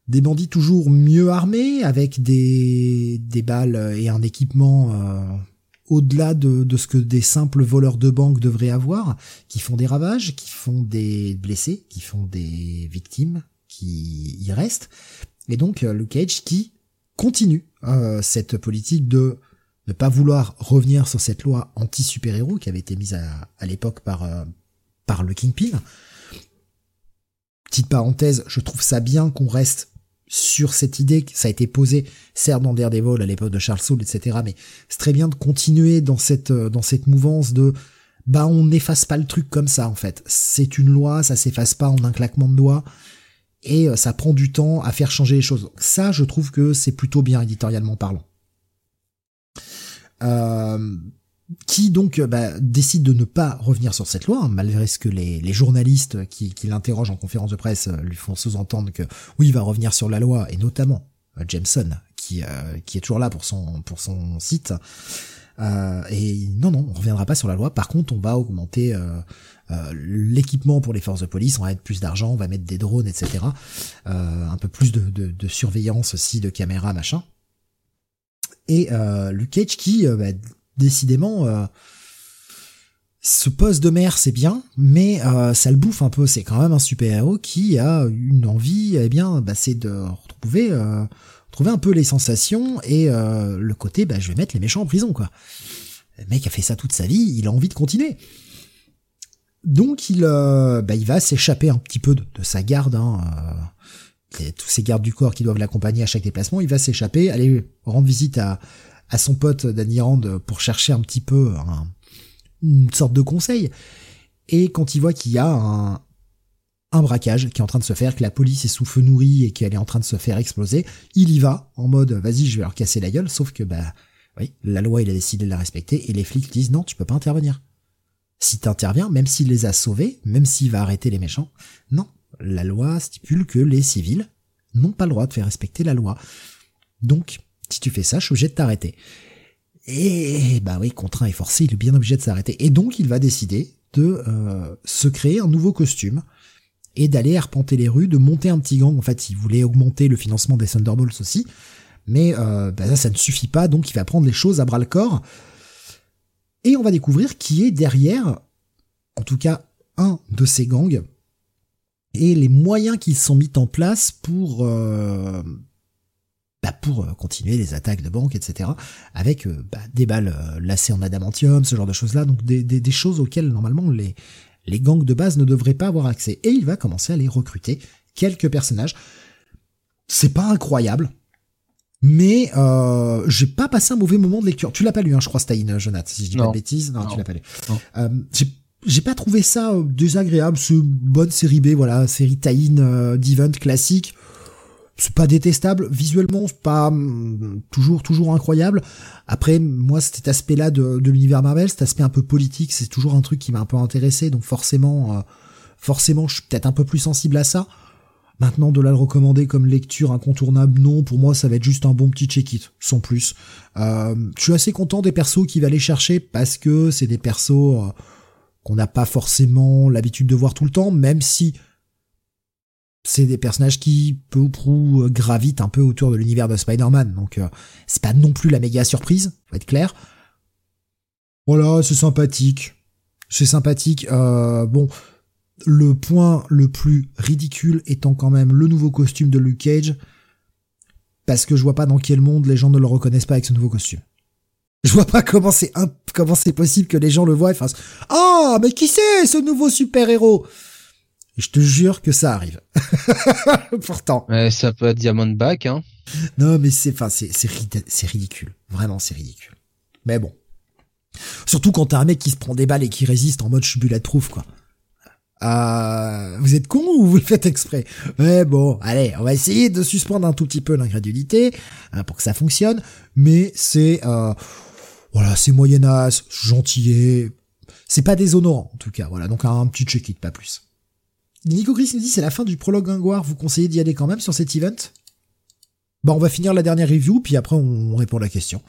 A: des bandits toujours mieux armés avec des des balles et un équipement euh, au-delà de, de ce que des simples voleurs de banque devraient avoir, qui font des ravages, qui font des blessés, qui font des victimes, qui y restent. Et donc euh, Luke Cage qui continue cette politique de ne pas vouloir revenir sur cette loi anti-super-héros qui avait été mise à, à l'époque par, euh, par le Kingpin. Petite parenthèse, je trouve ça bien qu'on reste sur cette idée, que ça a été posé, certes dans Daredevil à l'époque de Charles Soule, etc., mais c'est très bien de continuer dans cette, euh, dans cette mouvance de, bah, on n'efface pas le truc comme ça, en fait. C'est une loi, ça s'efface pas en un claquement de doigts, et euh, ça prend du temps à faire changer les choses. ça, je trouve que c'est plutôt bien éditorialement parlant. Euh, qui donc bah, décide de ne pas revenir sur cette loi, hein, malgré ce que les, les journalistes qui, qui l'interrogent en conférence de presse euh, lui font sous-entendre que oui, il va revenir sur la loi, et notamment euh, Jameson, qui, qui est toujours là pour son, pour son site. Euh, et non, non, on reviendra pas sur la loi. Par contre, on va augmenter euh, l'équipement pour les forces de police, on va mettre plus d'argent, on va mettre des drones, etc. un peu plus de, de, de surveillance aussi, de caméras, machin et euh, Luke Cage qui, euh, bah, décidément, euh, ce poste de maire c'est bien, mais ça le bouffe un peu. C'est quand même un super-héros qui a une envie, eh bien, bah, c'est de retrouver, un peu les sensations et le côté, bah, je vais mettre les méchants en prison, quoi. Le mec a fait ça toute sa vie, il a envie de continuer. Donc il, bah, va s'échapper un petit peu de, de sa garde. Hein, tous ces gardes du corps qui doivent l'accompagner à chaque déplacement, il va s'échapper, aller rendre visite à, son pote Danny Rand pour chercher un petit peu une sorte de conseil. Et quand il voit qu'il y a un, un braquage qui est en train de se faire, que la police est sous feu nourri et qu'elle est en train de se faire exploser, il y va en mode vas-y je vais leur casser la gueule, sauf que bah oui, la loi il a décidé de la respecter et les flics disent non tu peux pas intervenir. Si t'interviens, même s'il les a sauvés, même s'il va arrêter les méchants, non, la loi stipule que les civils n'ont pas le droit de faire respecter la loi. Donc, si tu fais ça, je suis obligé de t'arrêter. Et bah oui, contraint et forcé, il est bien obligé de s'arrêter. Et donc, il va décider de euh, se créer un nouveau costume et d'aller arpenter les rues, de monter un petit gang. En fait, il voulait augmenter le financement des Thunderbolts aussi, mais euh, bah ça, ça ne suffit pas. Donc, il va prendre les choses à bras le corps. Et on va découvrir qui est derrière, en tout cas, un de ces gangs et les moyens qui sont mis en place pour euh, bah pour euh, continuer les attaques de banque, etc. Avec euh, bah, des balles lacées en adamantium, ce genre de choses-là, donc des, des, des, choses auxquelles normalement les les gangs de base ne devraient pas avoir accès. Et il va commencer à les recruter quelques personnages. C'est pas incroyable, mais euh, j'ai pas passé un mauvais moment de lecture. Tu l'as pas lu, hein, je crois, Stein, Jonathan, si je dis pas de bêtises. Non, tu l'as pas lu. Euh, j'ai pas trouvé ça euh, désagréable. Une bonne série B, voilà, série tie-in euh, d'event classique. C'est pas détestable visuellement, c'est pas hum, toujours toujours incroyable. Après, moi, cet aspect-là de, de l'univers Marvel, cet aspect un peu politique, c'est toujours un truc qui m'a un peu intéressé. Donc forcément, euh, forcément, je suis peut-être un peu plus sensible à ça. Maintenant, de là le recommander comme lecture incontournable, non, pour moi, ça va être juste un bon petit check-it, sans plus. Euh, je suis assez content des persos qui va aller chercher parce que c'est des persos euh, qu'on n'a pas forcément l'habitude de voir tout le temps, même si c'est des personnages qui, peu ou prou, euh, gravitent un peu autour de l'univers de Spider-Man, donc c'est pas non plus la méga surprise, faut être clair. Voilà, c'est sympathique. C'est sympathique. bon, le point le plus ridicule étant quand même le nouveau costume de Luke Cage, parce que je vois pas dans quel monde les gens ne le reconnaissent pas avec ce nouveau costume. Je vois pas comment c'est comment c'est possible que les gens le voient et fassent "Ah, mais qui c'est ce nouveau super-héros? Je te jure que ça arrive. Pourtant.
B: ça peut être Diamondback hein.
A: Non, mais c'est enfin c'est c'est ridicule. Vraiment, c'est ridicule. Mais bon. Surtout quand t'as un mec qui se prend des balles et qui résiste en mode je suis bulletproof quoi. Euh, vous êtes con ou vous le faites exprès? Mais bon, allez, on va essayer de suspendre un tout petit peu l'incrédulité hein, pour que ça fonctionne. Mais c'est euh, voilà, c'est moyennasse, gentillet. C'est pas déshonorant en tout cas. Voilà, donc un petit check-it, pas plus. Nico Chris nous dit c'est la fin du prologue Gringoire. Vous conseillez d'y aller quand même sur cet event? Bon, on va finir la dernière review, puis après on répond à la question.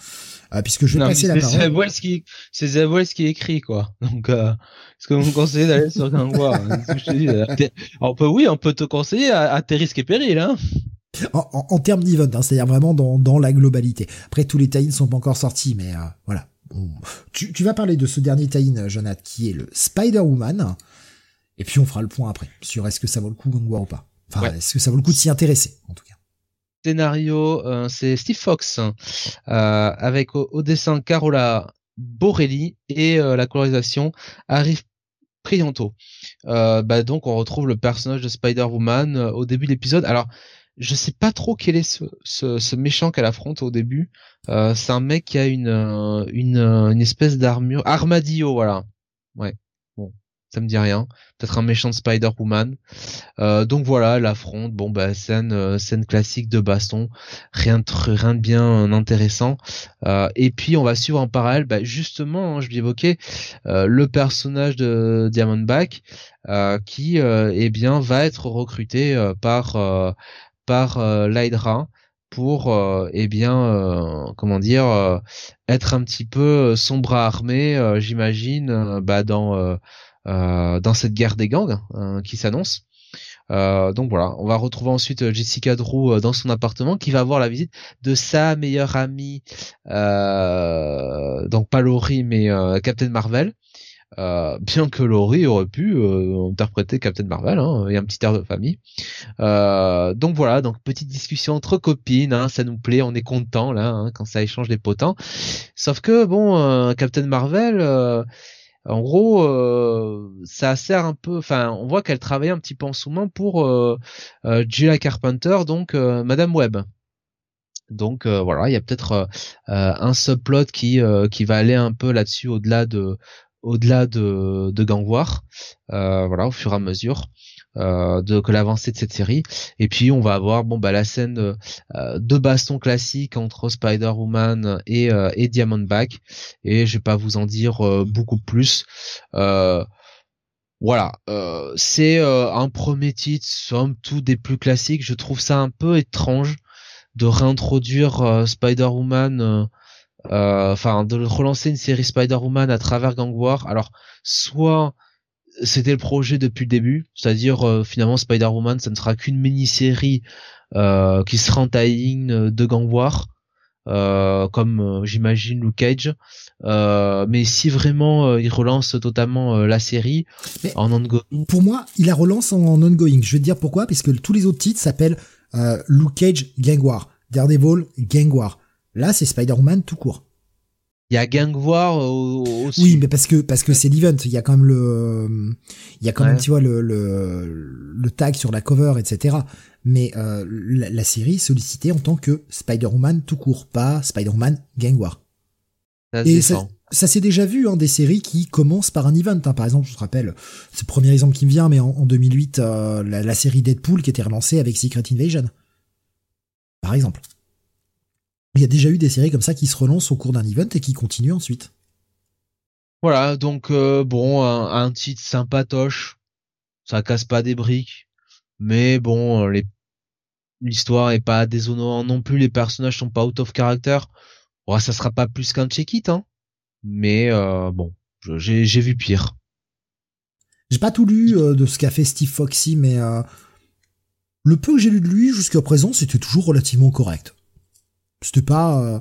A: Euh, puisque je vais passer la parole.
B: C'est qui, c'est qui écrit quoi. Donc, euh, est-ce que vous me conseillez d'aller sur Gringoire? Hein, On peut, oui, on peut te conseiller à, à tes risques et périls, hein.
A: En, en, en termes d'event, hein, c'est-à-dire vraiment dans, dans la globalité. Après, tous les tie sont pas encore sortis, mais euh, voilà. Tu, tu vas parler de ce dernier tie-in, Jonathan, qui est le Spider-Woman. Et puis on fera le point après sur est-ce que ça vaut le coup Gringoire ou pas. Enfin, est-ce que ça vaut le coup de s'y intéresser, en tout cas
B: scénario, euh, c'est Steve Fox, euh, avec au, dessin Carola Borelli et euh, la colorisation arrive Prianto. bah donc on retrouve le personnage de Spider-Woman au début de l'épisode. Alors je sais pas trop quel est ce, ce, méchant qu'elle affronte au début. c'est un mec qui a une une, une espèce d'armure armadillo voilà. Ouais ça me dit rien. Peut-être un méchant de Spider-Woman. Euh, donc voilà, l'affronte. Bon bah scène euh, scène classique de baston, rien de rien de bien intéressant. Euh, et puis on va suivre en parallèle, bah, justement, hein, je l'évoquais, euh, le personnage de Diamondback qui eh bien va être recruté par par l'Hydra pour eh bien comment dire être un petit peu son bras armé j'imagine bah dans euh, dans cette guerre des gangs hein, qui s'annonce. Euh, donc voilà, on va retrouver ensuite euh, Jessica Drew dans son appartement qui va avoir la visite de sa meilleure amie, donc pas Laurie mais Captain Marvel. Bien que Laurie aurait pu interpréter Captain Marvel hein, et un petit air de famille. donc voilà, donc petite discussion entre copines, hein, ça nous plaît, on est content là hein, quand ça échange les potins. Sauf que bon, Captain Marvel en gros, euh, ça sert un peu. Enfin, on voit qu'elle travaille un petit peu en sous-main pour euh, euh Carpenter, donc euh, Madame Webb. Donc voilà, il y a peut-être un subplot qui qui va aller un peu là-dessus, au-delà de au-delà de, de Gangwar, voilà, au fur et à mesure. Euh, de l'avancée de cette série et puis on va avoir bon bah la scène de, euh, de baston classique entre Spider-Woman et, euh, et Diamondback et je vais pas vous en dire euh, beaucoup plus voilà, c'est un premier titre, somme tout des plus classiques. Je trouve ça un peu étrange de réintroduire Spider-Woman, enfin de relancer une série Spider-Woman à travers Gang War. Alors, soit c'était le projet depuis le début, c'est-à-dire euh, finalement Spider-Woman, ça ne sera qu'une mini-série euh, qui sera en tie-in de Gang War. comme j'imagine Luke Cage. mais si vraiment il relance totalement la série en ongoing.
A: Pour moi, il la relance en, ongoing. Je vais te dire pourquoi, puisque tous les autres titres s'appellent Luke Cage Gang War, Daredevil Gang War. Là, c'est Spider-Man tout court.
B: Il y a Gang War aussi.
A: Oui, mais parce que parce que c'est l'event, il y a quand même le il y a quand même tu vois le, le le tag sur la cover etc. Mais euh, la, série sollicitée en tant que Spider-Man tout court, pas Spider-Man Gang War.
B: Ça Et ça,
A: ça s'est déjà vu hein, des séries qui commencent par un event. Hein. Par exemple, je te rappelle, c'est le premier exemple qui me vient, mais en, en 2008, euh, la, la série Deadpool qui était relancée avec Secret Invasion. Par exemple. Il y a déjà eu des séries comme ça qui se relancent au cours d'un event et qui continuent ensuite.
B: Voilà, donc euh, bon, un, titre sympatoche, ça casse pas des briques, mais bon, les l'histoire est pas déshonorante non plus, les personnages sont pas out of character. Bon, ça sera pas plus qu'un check-it, hein. Mais euh, bon, j'ai vu pire.
A: J'ai pas tout lu euh, de ce qu'a fait Steve Foxy, mais le peu que j'ai lu de lui jusqu'à présent, c'était toujours relativement correct. C'était pas. Euh,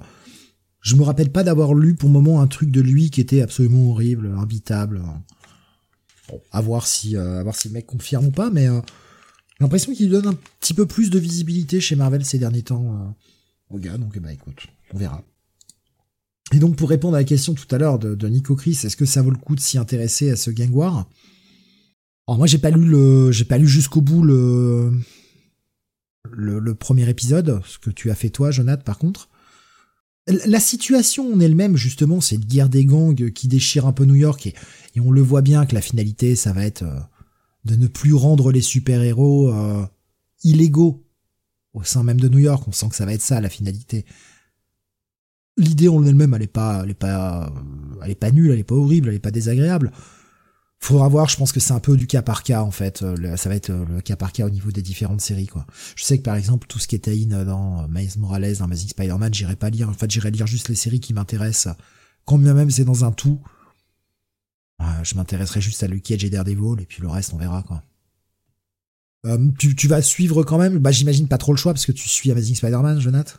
A: je me rappelle pas d'avoir lu pour le moment un truc de lui qui était absolument horrible, imbitable. Bon, à voir si, euh, à voir si le mec confirme ou pas, mais euh, j'ai l'impression qu'il donne un petit peu plus de visibilité chez Marvel ces derniers temps au gars. Donc, bah écoute, on verra. Et donc, pour répondre à la question tout à l'heure de, Nico Chris, est-ce que ça vaut le coup de s'y intéresser à ce Gang War? Alors moi, j'ai pas lu le, j'ai pas lu jusqu'au bout le le, premier épisode, ce que tu as fait toi, Jonathan, par contre. La situation en elle-même, justement, c'est une guerre des gangs qui déchire un peu New York et, on le voit bien que la finalité, ça va être euh, de ne plus rendre les super-héros euh, illégaux au sein même de New York. On sent que ça va être ça, la finalité. L'idée en elle-même, elle est pas, pas, pas nulle, elle est pas horrible, elle est pas désagréable. Faudra voir, je pense que c'est un peu du cas par cas en fait. Euh, ça va être euh, le cas par cas au niveau des différentes séries quoi. Je sais que par exemple tout ce qui est in dans Miles Morales, dans Amazing Spider-Man, j'irai pas lire. En fait, j'irai lire juste les séries qui m'intéressent. Quand bien même c'est dans un tout, euh, je m'intéresserai juste à Luke Cage et Daredevil et puis le reste on verra quoi. tu, tu vas suivre quand même? Bah j'imagine pas trop le choix parce que tu suis Amazing Spider-Man, Jonathan.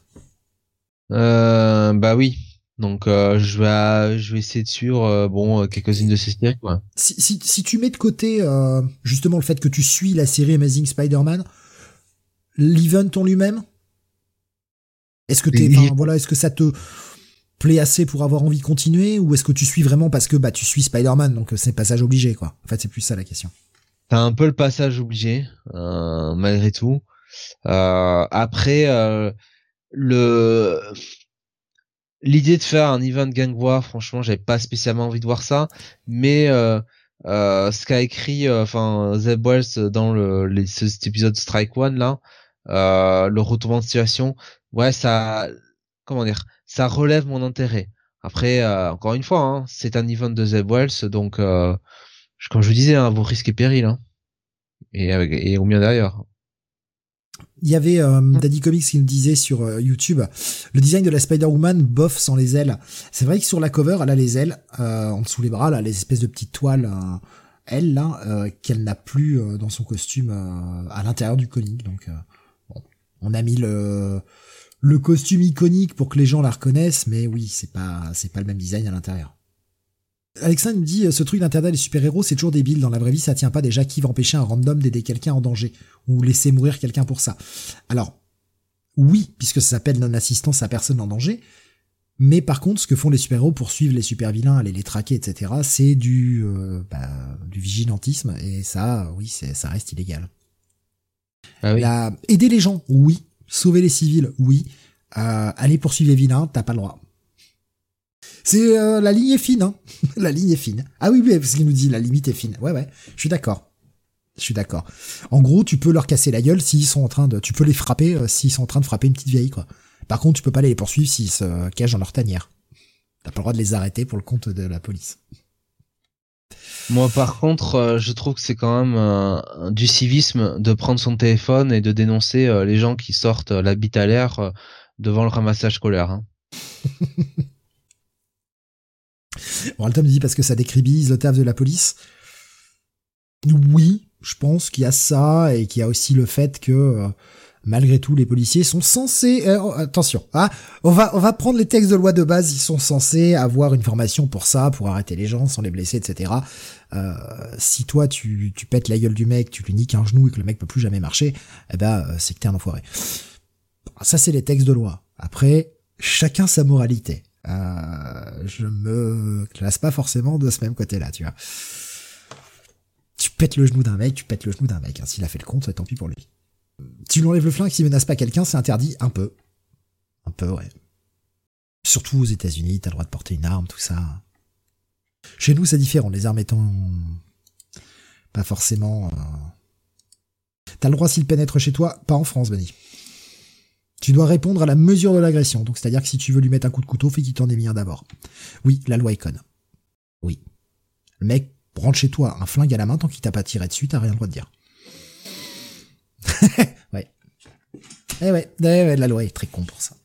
B: Euh, bah oui, donc euh, je vais je vais essayer de suivre euh, bon euh, quelques-unes de ces séries quoi.
A: Si, si, si tu mets de côté justement le fait que tu suis la série Amazing Spider-Man, l'event en lui-même, est-ce que t'es voilà est-ce que ça te plaît assez pour avoir envie de continuer ou est-ce que tu suis vraiment parce que bah tu suis Spider-Man donc c'est passage obligé quoi. En fait c'est plus ça la question.
B: T'as un peu le passage obligé malgré tout. après le l'idée de faire un event gang war, franchement, j'avais pas spécialement envie de voir ça, mais euh, euh, ce qu'a écrit, euh, enfin Zeb Wells dans le cet épisode Strike One là, euh, le retournement de situation, ouais, ça, comment dire, ça relève mon intérêt. Après, euh, encore une fois, hein, c'est un event de Zeb Wells, donc comme je vous disais, hein, vos risques et hein, et, et au mieux d'ailleurs.
A: Il y avait euh, mm. Daddy Comics qui nous disait sur euh, YouTube le design de la Spider-Woman bof sans les ailes. C'est vrai que sur la cover, elle a les ailes euh, en dessous les bras, là, les espèces de petites toiles, elle là, qu'elle n'a plus dans son costume à l'intérieur du comic. Donc, bon, on a mis le le costume iconique pour que les gens la reconnaissent, mais oui, c'est pas c'est pas le même design à l'intérieur. Alexandre me dit, ce truc d'interdire les super-héros, c'est toujours débile. Dans la vraie vie, ça tient pas déjà. Qui va empêcher un random d'aider quelqu'un en danger? Ou laisser mourir quelqu'un pour ça? Alors, oui, puisque ça s'appelle non-assistance à personne en danger. Mais par contre, ce que font les super-héros pour suivre les super-vilains, aller les traquer, etc., c'est du, euh, bah, du vigilantisme. Et ça, oui, ça reste illégal.
B: Ah
A: aider les gens, oui. Sauver les civils, oui. Euh, aller poursuivre les vilains, t'as pas le droit. C'est euh, la ligne est fine, hein. la ligne est fine. Ah oui, oui, parce qu'il nous dit la limite est fine. Ouais, ouais, je suis d'accord. Je suis d'accord. En gros, tu peux leur casser la gueule s'ils sont en train de, tu peux les frapper euh, s'ils sont en train de frapper une petite vieille, quoi. Par contre, tu peux pas les poursuivre s'ils se cachent dans leur tanière. T'as pas le droit de les arrêter pour le compte de la police.
B: Moi, par contre, euh, je trouve que c'est quand même du civisme de prendre son téléphone et de dénoncer les gens qui sortent la bite à l'air devant le ramassage scolaire. Hein.
A: Bon, me dit parce que ça décribise le taf de la police. Oui, je pense qu'il y a ça et qu'il y a aussi le fait que malgré tout, les policiers sont censés, euh, oh, attention, hein, on va, on va prendre les textes de loi de base, ils sont censés avoir une formation pour ça, pour arrêter les gens sans les blesser, etc. Euh, si toi tu, tu pètes la gueule du mec, tu lui niques un genou et que le mec peut plus jamais marcher, eh ben euh, c'est que t'es un enfoiré. Ça c'est les textes de loi. Après, chacun sa moralité. Euh, je me classe pas forcément de ce même côté-là, tu vois. Tu pètes le genou d'un mec, tu pètes le genou d'un mec. Hein. S'il a fait le compte, tant pis pour lui. Tu lui enlèves le flingue s'il menace pas quelqu'un, c'est interdit un peu. Un peu, ouais. Surtout aux États-Unis, t'as le droit de porter une arme, tout ça. Chez nous, c'est différent. Les armes étant pas forcément. Euh... T'as le droit s'il pénètre chez toi, pas en France, Benny. Tu dois répondre à la mesure de l'agression. Donc, c'est-à-dire que si tu veux lui mettre un coup de couteau, fais qu'il t'en ait mis un d'abord. Oui, la loi est conne. Oui. Le mec rentre chez toi, un flingue à la main, tant qu'il t'a pas tiré dessus, t'as rien le droit de dire. ouais. Eh ouais, eh ouais, la loi est très con pour ça.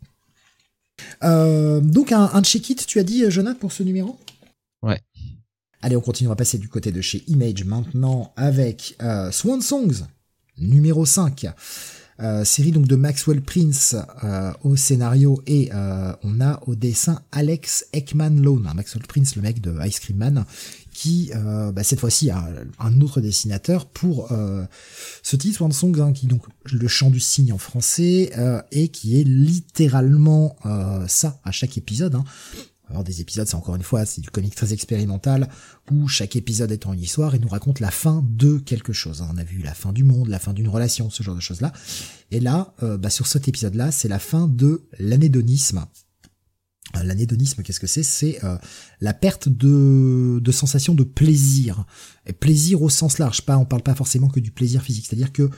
A: Euh, donc, un, un check-it, tu as dit, Jonathan, pour ce numéro?
B: Ouais.
A: Allez, on continue, on va passer du côté de chez Image maintenant avec euh, Swan Songs, numéro 5. Euh, série donc de Maxwell Prince euh, au scénario et euh, on a au dessin Alex Ekman Lone, Maxwell Prince le mec de Ice Cream Man, qui bah, cette fois-ci a un autre dessinateur pour ce titre One Song hein, qui donc le chant du cygne en français et qui est littéralement ça à chaque épisode. Hein. Alors des épisodes, c'est encore une fois, c'est du comique très expérimental, où chaque épisode en une histoire et nous raconte la fin de quelque chose. On a vu la fin du monde, la fin d'une relation, ce genre de choses-là. Et là, euh, bah, sur cet épisode-là, c'est la fin de l'anédonisme. Euh, l'anédonisme, qu'est-ce que c'est? C'est euh, la perte de, de sensation de plaisir. Plaisir au sens large, pas, on parle pas forcément que du plaisir physique. C'est-à-dire que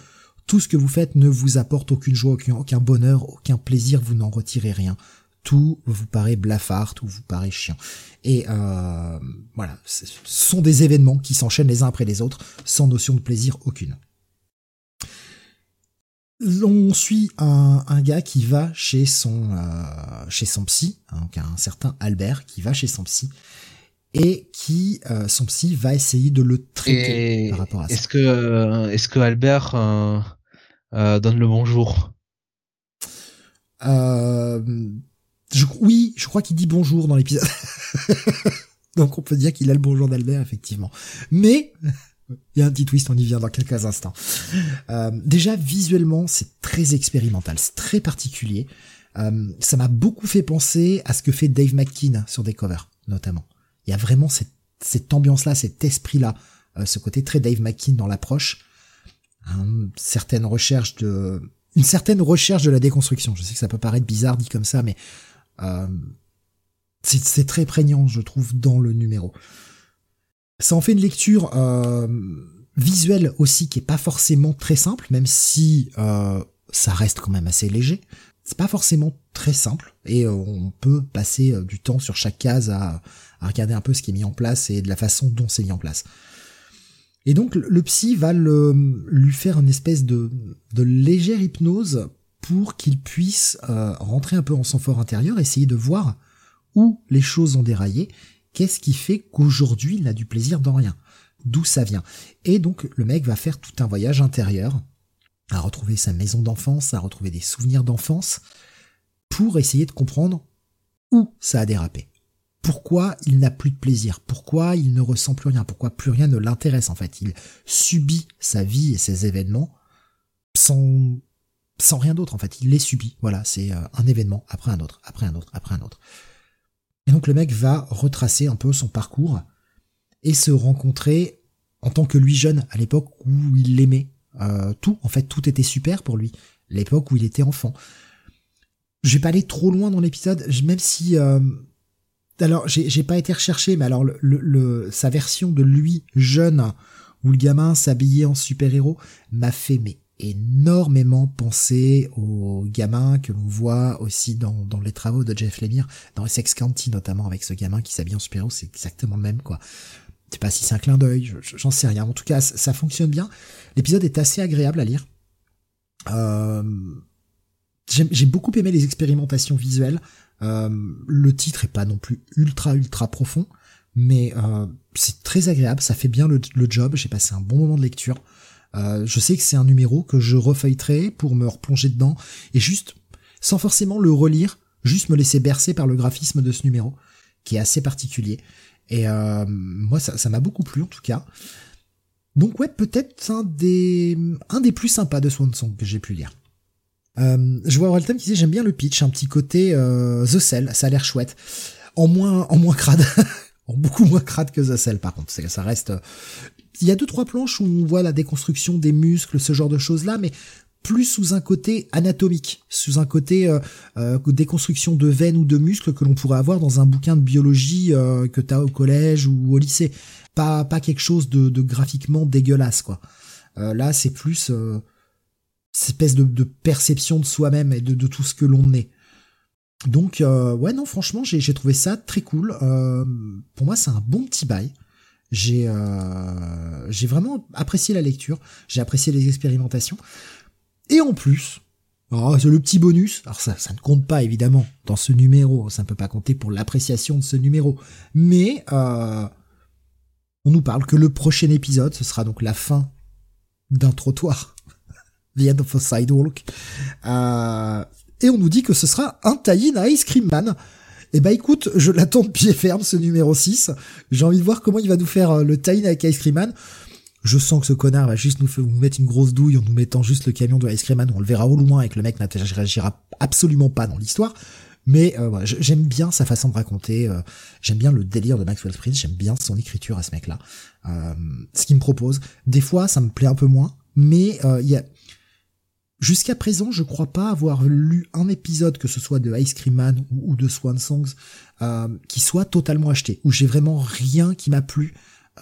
A: tout ce que vous faites ne vous apporte aucune joie, aucun bonheur, aucun plaisir, vous n'en retirez rien tout vous paraît blafard, tout vous paraît chiant. Et euh, voilà, ce sont des événements qui s'enchaînent les uns après les autres, sans notion de plaisir aucune. On suit un, gars qui va chez son euh, chez son psy, hein, donc un certain Albert qui va chez son psy et qui euh, son psy va essayer de le traiter par rapport à
B: ça. Est-ce que est-ce que Albert donne le bonjour?
A: Oui, je crois qu'il dit bonjour dans l'épisode. Donc on peut dire qu'il a le bonjour d'Albert, effectivement. Mais il y a un petit twist, on y vient dans quelques instants. Euh, déjà, visuellement, c'est très expérimental, c'est très particulier. Euh, ça m'a beaucoup fait penser à ce que fait Dave McKean sur des covers, notamment. Il y a vraiment cette, cette ambiance-là, cet esprit-là, euh, ce côté très Dave McKean dans l'approche. De... Une certaine recherche de la déconstruction. Je sais que ça peut paraître bizarre dit comme ça, mais euh, c'est très prégnant, je trouve, dans le numéro. Ça en fait une lecture euh, visuelle aussi qui est pas forcément très simple, même si euh, ça reste quand même assez léger. C'est pas forcément très simple et on peut passer du temps sur chaque case à, à, regarder un peu ce qui est mis en place et de la façon dont c'est mis en place. Et donc le psy va le, lui faire une espèce de légère hypnose pour qu'il puisse euh, rentrer un peu en son fort intérieur, essayer de voir où les choses ont déraillé, qu'est-ce qui fait qu'aujourd'hui il n'a du plaisir dans rien, d'où ça vient? Et donc le mec va faire tout un voyage intérieur, à retrouver sa maison d'enfance, à retrouver des souvenirs d'enfance, pour essayer de comprendre où ça a dérapé. Pourquoi il n'a plus de plaisir? Pourquoi il ne ressent plus rien? Pourquoi plus rien ne l'intéresse en fait? Il subit sa vie et ses événements sans sans rien d'autre en fait. Il les subit. Voilà, c'est euh, un événement après un autre, après un autre, après un autre. Et donc le mec va retracer un peu son parcours et se rencontrer en tant que lui jeune à l'époque où il l'aimait. Euh, tout, en fait, tout était super pour lui. L'époque où il était enfant. Je vais pas aller trop loin dans l'épisode, même si euh, alors j'ai pas été recherché, mais alors sa version de lui jeune où le gamin s'habillait en super héros m'a fait mais énormément pensé aux gamins que l'on voit aussi dans, dans les travaux de Jeff Lemire, dans Essex County notamment, avec ce gamin qui s'habille en super-héros, c'est exactement le même, quoi. Je sais pas si c'est un clin d'œil, j'en sais rien. En tout cas, ça fonctionne bien. L'épisode est assez agréable à lire. Euh, j'ai beaucoup aimé les expérimentations visuelles. Euh, le titre est pas non plus ultra ultra profond, mais euh, c'est très agréable, ça fait bien le, le job. J'ai passé un bon moment de lecture. Je sais que c'est un numéro que je refeuilleterai pour me replonger dedans et juste, sans forcément le relire, juste me laisser bercer par le graphisme de ce numéro, qui est assez particulier. Et moi, ça m'a beaucoup plu en tout cas. Donc ouais, peut-être un des, un des plus sympas de Swan Song que j'ai pu lire. Euh, je vois Walton qui disait j'aime bien le pitch, un petit côté euh, The Cell, ça a l'air chouette. En moins, en moins crade, en beaucoup moins crade que The Cell par contre. Ça reste. Il y a deux trois planches où on voit la déconstruction des muscles, ce genre de choses là, mais plus sous un côté anatomique, sous un côté euh, euh déconstruction de veines ou de muscles que l'on pourrait avoir dans un bouquin de biologie euh, que t'as au collège ou au lycée pas pas quelque chose de, graphiquement dégueulasse quoi. Euh, là c'est plus euh, cette espèce de, perception de soi-même et de, de, tout ce que l'on est. Donc ouais non franchement j'ai trouvé ça très cool. Pour moi c'est un bon petit bail. J'ai euh, j'ai vraiment apprécié la lecture, j'ai apprécié les expérimentations et en plus Oh, c'est le petit bonus. Alors ça, ça ne compte pas évidemment dans ce numéro. Ça ne peut pas compter pour l'appréciation de ce numéro. Mais euh, on nous parle que le prochain épisode, ce sera donc la fin d'un trottoir, The End of a Sidewalk, euh, et on nous dit que ce sera un tie-in à Ice Cream Man. Eh ben écoute, je l'attends de pied ferme ce numéro 6. J'ai envie de voir comment il va nous faire euh, le tie-in avec Ice Cream Man. Je sens que ce connard va juste nous, nous, mettre une grosse douille en nous mettant juste le camion de Ice Cream Man. On le verra au loin et que le mec n'interagira absolument pas dans l'histoire. Mais euh, j'aime bien sa façon de raconter, euh, j'aime bien le délire de Maxwell Prince, j'aime bien son écriture à ce mec-là. Ce qu'il me propose, des fois ça me plaît un peu moins, mais il y a jusqu'à présent, je crois pas avoir lu un épisode que ce soit de Ice Cream Man ou, de Swan Songs qui soit totalement acheté, où j'ai vraiment rien qui m'a plu.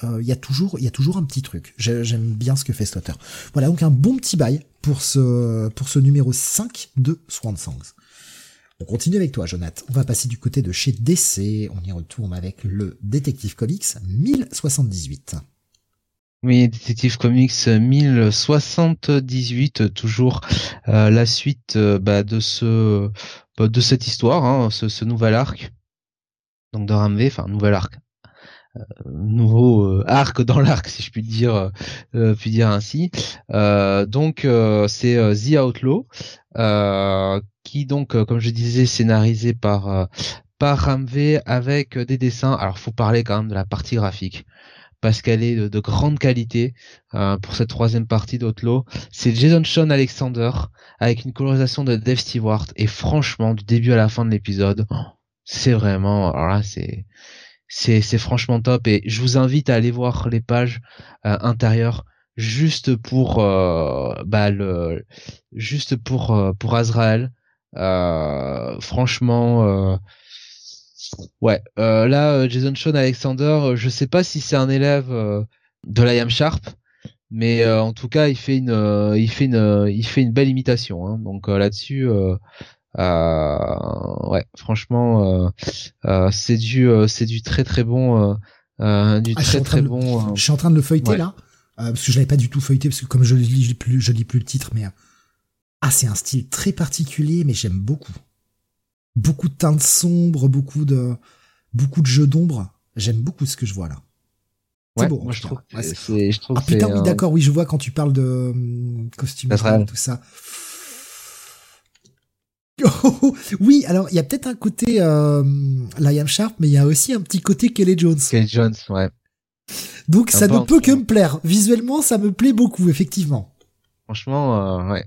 A: Il y a toujours, y a toujours un petit truc. J'aime bien ce que fait cet auteur. Voilà donc un bon petit bail pour ce pour ce numéro 5 de Swan Songs. On continue avec toi, Jonathan. On va passer du côté de chez DC. On y retourne avec le Detective Comics 1078.
B: Oui, Detective Comics 1078, toujours euh, la suite euh, bah, de ce bah, de cette histoire, hein, ce, ce, nouvel arc. Donc de Ramvé, enfin nouvel arc, euh, nouveau euh, arc dans l'arc, si je puis dire, euh, puis dire ainsi. donc c'est The Outlaw qui donc, euh, comme je disais, scénarisé par euh, par Ramvé avec euh, des dessins. Alors, faut parler quand même de la partie graphique parce qu'elle est de, grande qualité pour cette troisième partie d'Outlaw. C'est Jason Sean Alexander avec une colorisation de Dave Stewart et franchement du début à la fin de l'épisode, c'est vraiment alors là c'est c'est franchement top et je vous invite à aller voir les pages intérieures juste pour bah le juste pour pour Azrael euh, franchement, euh, ouais. Euh, là, Jason Sean Alexander, je sais pas si c'est un élève de Liam Sharp, mais en tout cas, il fait une, il fait une, il fait une belle imitation. Hein. donc là-dessus. ouais, franchement, c'est du, c'est du très très bon, du ah, très très bon.
A: je suis en train de le feuilleter là, parce que je l'avais pas du tout feuilleté parce que comme je lis plus, je lis plus le titre, mais ah, c'est un style très particulier, mais j'aime beaucoup. Beaucoup de teintes sombres, beaucoup de, beaucoup de jeux d'ombre. J'aime beaucoup ce que je vois là.
B: C'est beau. Moi, je trouve, je trouve
A: ah putain, oui, d'accord, oui, je vois quand tu parles de hum, costumes et tout ça. oui, alors il y a peut-être un côté euh, Liam Sharp, mais il y a aussi un petit côté Kelly Jones.
B: Kelly Jones, ouais.
A: Donc ça ne peut que me plaire. Visuellement, ça me plaît beaucoup, effectivement.
B: Franchement, euh, ouais.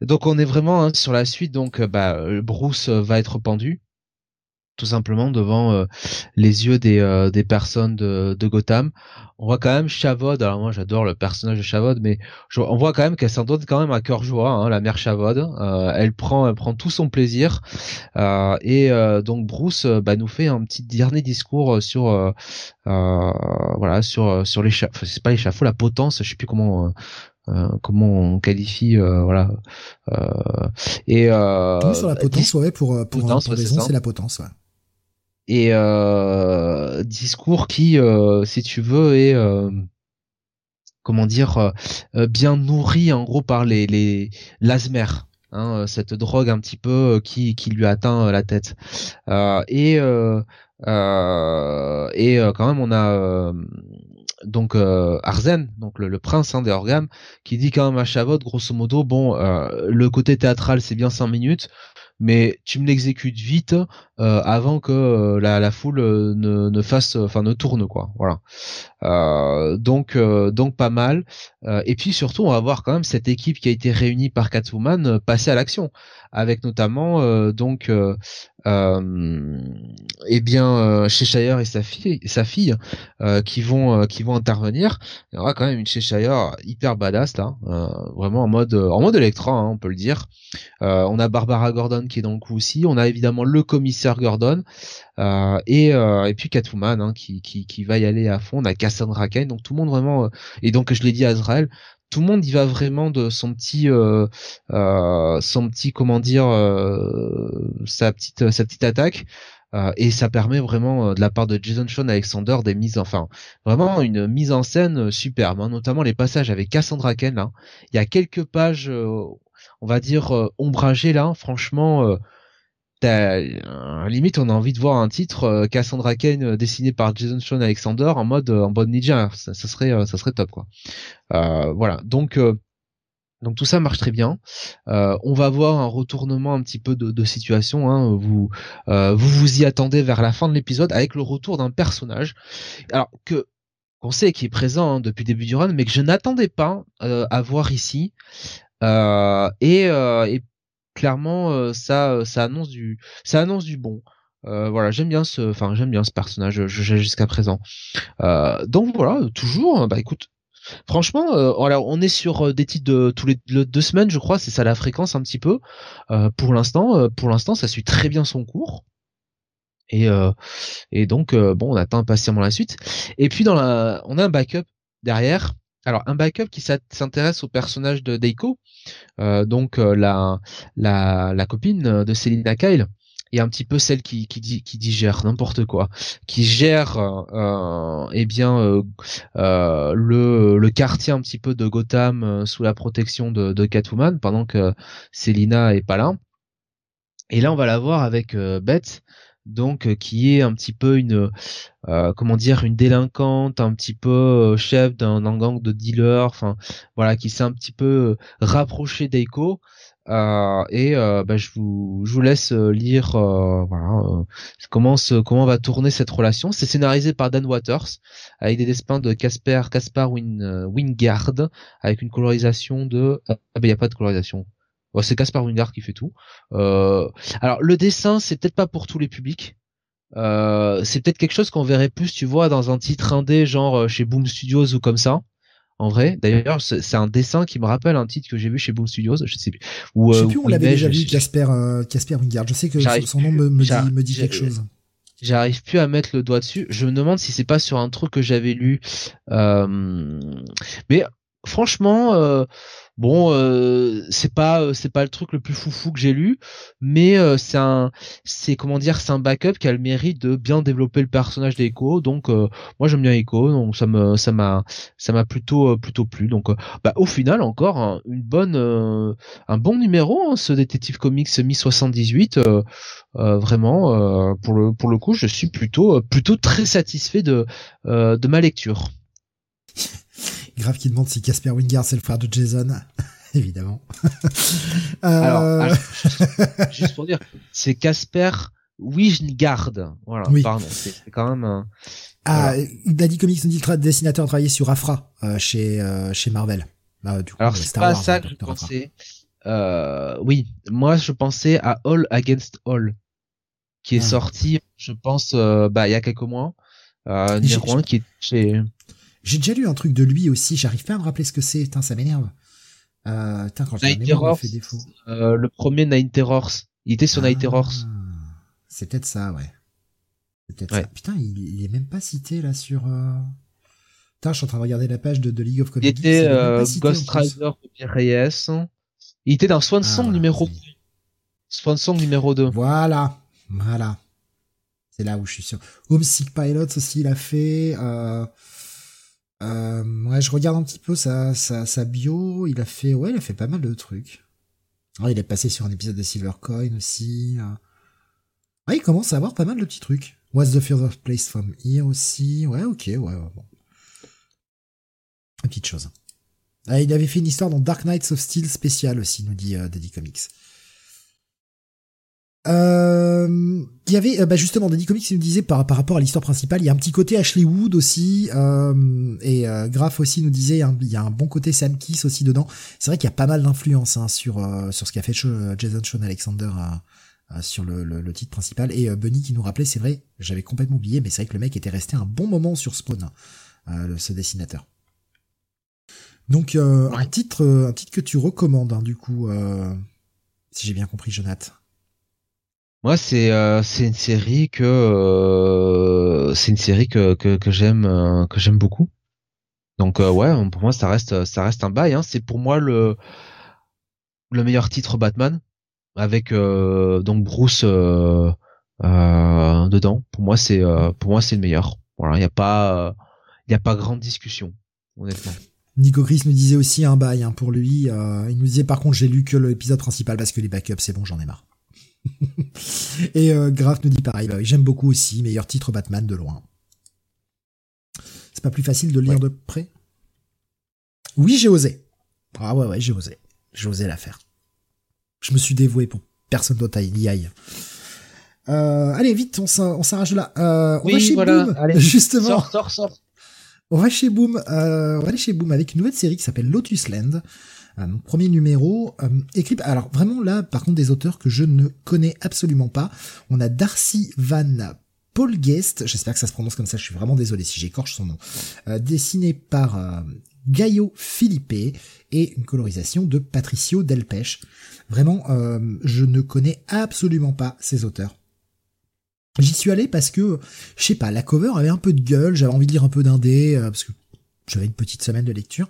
B: Donc on est vraiment hein, sur la suite. Donc euh, bah, euh, Bruce euh, va être pendu tout simplement devant les yeux des, des personnes de, de, Gotham. On voit quand même Chavod, alors moi j'adore le personnage de Chavod, mais on voit quand même qu'elle s'en donne quand même à cœur joie, hein, la mère Chavod. elle prend elle prend tout son plaisir et donc Bruce bah, nous fait un petit dernier discours sur voilà sur sur c'est pas l'échafaud, la potence, je sais plus comment comment on qualifie euh, voilà. Euh, et
A: sur la potence ouais pour pour, potence, raison c'est la potence ouais.
B: et discours qui si tu veux est comment dire bien nourri en gros par les les l'asmer hein, cette drogue un petit peu qui qui lui atteint la tête. Et et quand même on a donc euh, Arzen, donc le, prince hein, des organes, qui dit quand même à Chavot, grosso modo, bon, euh, le côté théâtral c'est bien 5 minutes, mais tu me l'exécutes vite euh, avant que la, foule ne, ne fasse, enfin ne tourne quoi. Voilà. Donc donc pas mal. et puis surtout, on va voir quand même cette équipe qui a été réunie par Catwoman passer à l'action, avec notamment donc eh bien Cheshire et sa fille, sa fille qui vont qui vont intervenir. Il y quand même une Cheshire hyper badass là, vraiment en mode en mode Electra, hein, on peut le dire. on a Barbara Gordon qui est dans le coup aussi. On a évidemment le commissaire Gordon euh, et, euh, et puis Catwoman hein, qui, qui, qui va y aller à fond. On a Cassandra Cain, donc tout le monde vraiment. Euh, et donc je l'ai dit à Azrael, tout le monde y va vraiment de son petit euh, euh, son petit comment dire euh, sa petite sa petite attaque euh, et ça permet vraiment de la part de Jason Sean Alexander des mises enfin vraiment une mise en scène superbe hein, notamment les passages avec Cassandra Cain là il y a quelques pages on va dire euh, ombragé là. Franchement, euh, euh, limite on a envie de voir un titre Cassandra Kane dessiné par Jason Sean Alexander en mode en mode ninja. Ça, serait ça serait top quoi. voilà donc donc tout ça marche très bien. on va voir un retournement un petit peu de, situation. Hein. Vous, vous vous y attendez vers la fin de l'épisode avec le retour d'un personnage. Alors que qu'on sait qui est présent hein, depuis le début du run, mais que je n'attendais pas à voir ici. Euh, et, euh, et, clairement, euh, ça, ça annonce du, ça annonce du bon. voilà, j'aime bien ce, enfin j'aime bien ce personnage jusqu'à présent. donc voilà, toujours. Bah écoute, Franchement, euh, on est sur des titres de tous les deux semaines, je crois. C'est ça la fréquence un petit peu. pour l'instant, pour l'instant, ça suit très bien son cours. Et et donc bon, on attend impatiemment la suite. Et puis dans la, on a un backup derrière alors un backup qui s'intéresse au personnage de Deiko, euh, donc euh, la, la, la copine de Selina Kyle et un petit peu celle qui qui, digère n'importe quoi, qui gère euh, eh bien euh, euh, le, le quartier un petit peu de Gotham sous la protection de, de Catwoman pendant que Selina est pas là. Et là on va la voir avec Beth donc euh, qui est un petit peu une euh, comment dire une délinquante un petit peu euh, chef d'un gang de dealers enfin voilà qui s'est un petit peu rapproché d'Eiko. Et bah, je vous je vous laisse lire voilà comment comment va tourner cette relation. C'est scénarisé par Dan Waters avec des dessins de Casper Caspar Win, Wingard avec une colorisation de ah ben il y a pas de colorisation c'est Caspar Wingard qui fait tout. Euh, alors le dessin, c'est peut-être pas pour tous les publics. Euh, c'est peut-être quelque chose qu'on verrait plus, tu vois, dans un titre indé, genre euh, chez Boom Studios ou comme ça. En vrai, d'ailleurs, c'est un dessin qui me rappelle un titre que j'ai vu chez Boom Studios, je sais plus.
A: Ou, je sais plus, on l'avait déjà vu, Casper, Casper Wingard. Je sais que son nom me, dit, me dit quelque chose.
B: J'arrive plus à mettre le doigt dessus. Je me demande si c'est pas sur un truc que j'avais lu. mais franchement, euh, bon, euh, c'est pas euh, c'est pas le truc le plus foufou que j'ai lu, mais c'est un c'est comment dire, c'est un backup qui a le mérite de bien développer le personnage d'Echo. Donc moi j'aime bien Echo, donc ça me ça m'a ça m'a plutôt plutôt plu. Donc bah au final encore hein, une bonne un bon numéro hein, ce détective comics mi 78 vraiment pour le pour le coup je suis plutôt plutôt très satisfait de de ma lecture.
A: Grave qui demande si Casper Wingard c'est le frère de Jason. Évidemment.
B: alors, juste pour dire, c'est Casper Wingard. Voilà, oui. pardon. C'est quand même un...
A: Ah, Daddy Comics nous dit le dessinateur travaillé sur Afra euh, chez, euh, chez Marvel.
B: Bah, du coup, alors, c'est pas ça que je pensais. Euh, oui, moi je pensais à All Against All, qui est ah. sorti, je pense, euh, bah, il y a quelques mois. Euh, numéro 1 qui est chez
A: j'ai déjà lu un truc de lui aussi, j'arrive pas à me rappeler ce que c'est, ça m'énerve.
B: Euh, quand Night Terrors, fait défaut. Euh, le premier Night Terrors, il était sur Night ah, Terrors.
A: C'est peut-être ça, ouais. C'est peut-être ça. Putain, il, est même pas cité là sur. Euh... Putain, je suis en train de regarder la page de, de League of Comedy.
B: Il était euh, Ghost Rider de. Il était dans Swan Song ah, numéro oui. Swan Song numéro 2.
A: Voilà, voilà. C'est là où je suis sûr. Homesick Pilots aussi, il a fait. Euh... Euh, ouais, je regarde un petit peu sa, sa, sa, bio. Il a fait, ouais, il a fait pas mal de trucs. Ah, il est passé sur un épisode de Silver Coin aussi. Euh. Ouais, il commence à avoir pas mal de petits trucs. What's the furthest place from here aussi. Ouais, ok, ouais, ouais bon. Une petite chose. Ah, il avait fait une histoire dans Dark Knights of Steel spécial aussi, nous dit euh, Daddy Comics. Euh, il y avait euh, bah justement Daddy Comics il nous disait par, par rapport à l'histoire principale il y a un petit côté Ashley Wood aussi euh, et euh, Graf aussi nous disait il y a un bon côté Sam Kiss aussi dedans. C'est vrai qu'il y a pas mal d'influence hein, sur euh, sur ce qu'a fait Jason Sean Alexander sur le, le, le, titre principal. Et Bunny qui nous rappelait c'est vrai j'avais complètement oublié mais c'est vrai que le mec était resté un bon moment sur Spawn ce dessinateur. Donc un titre un titre que tu recommandes hein, du coup si j'ai bien compris Jonathan
B: moi, c'est euh, c'est une série que euh, c'est une série que que, j'aime euh, que j'aime beaucoup. Donc ouais, pour moi ça reste ça reste un bail. Hein. C'est pour moi le le meilleur titre Batman avec donc Bruce dedans. Pour moi c'est pour moi c'est le meilleur. Voilà, il y a pas il a pas grande discussion honnêtement.
A: Nico Chris nous disait aussi un bail hein, pour lui. il nous disait par contre j'ai lu que l'épisode principal parce que les backups c'est bon j'en ai marre. Et euh, Graf nous dit pareil, bah j'aime beaucoup aussi, meilleur titre Batman de loin. C'est pas plus facile de lire de près? Oui, j'ai osé. Ah ouais, ouais, j'ai osé. J'ai osé la faire. Je me suis dévoué pour personne d'autre y aille. Euh, allez, vite, on s'arrache là. Euh, on va chez Boom, justement.
B: Sors, sors, sors.
A: On va chez Boom, euh, on va aller chez Boom avec une nouvelle série qui s'appelle Lotus Land. Euh, premier numéro, euh, écrit, alors vraiment là, par contre, des auteurs que je ne connais absolument pas. On a Darcy Van Polgest, j'espère que ça se prononce comme ça, je suis vraiment désolé si j'écorche son nom, euh, dessiné par Gaio Philippe et une colorisation de Patricio Delpech. Vraiment, je ne connais absolument pas ces auteurs. J'y suis allé parce que, je sais pas, la cover avait un peu de gueule, j'avais envie de lire un peu d'indé, parce que j'avais une petite semaine de lecture.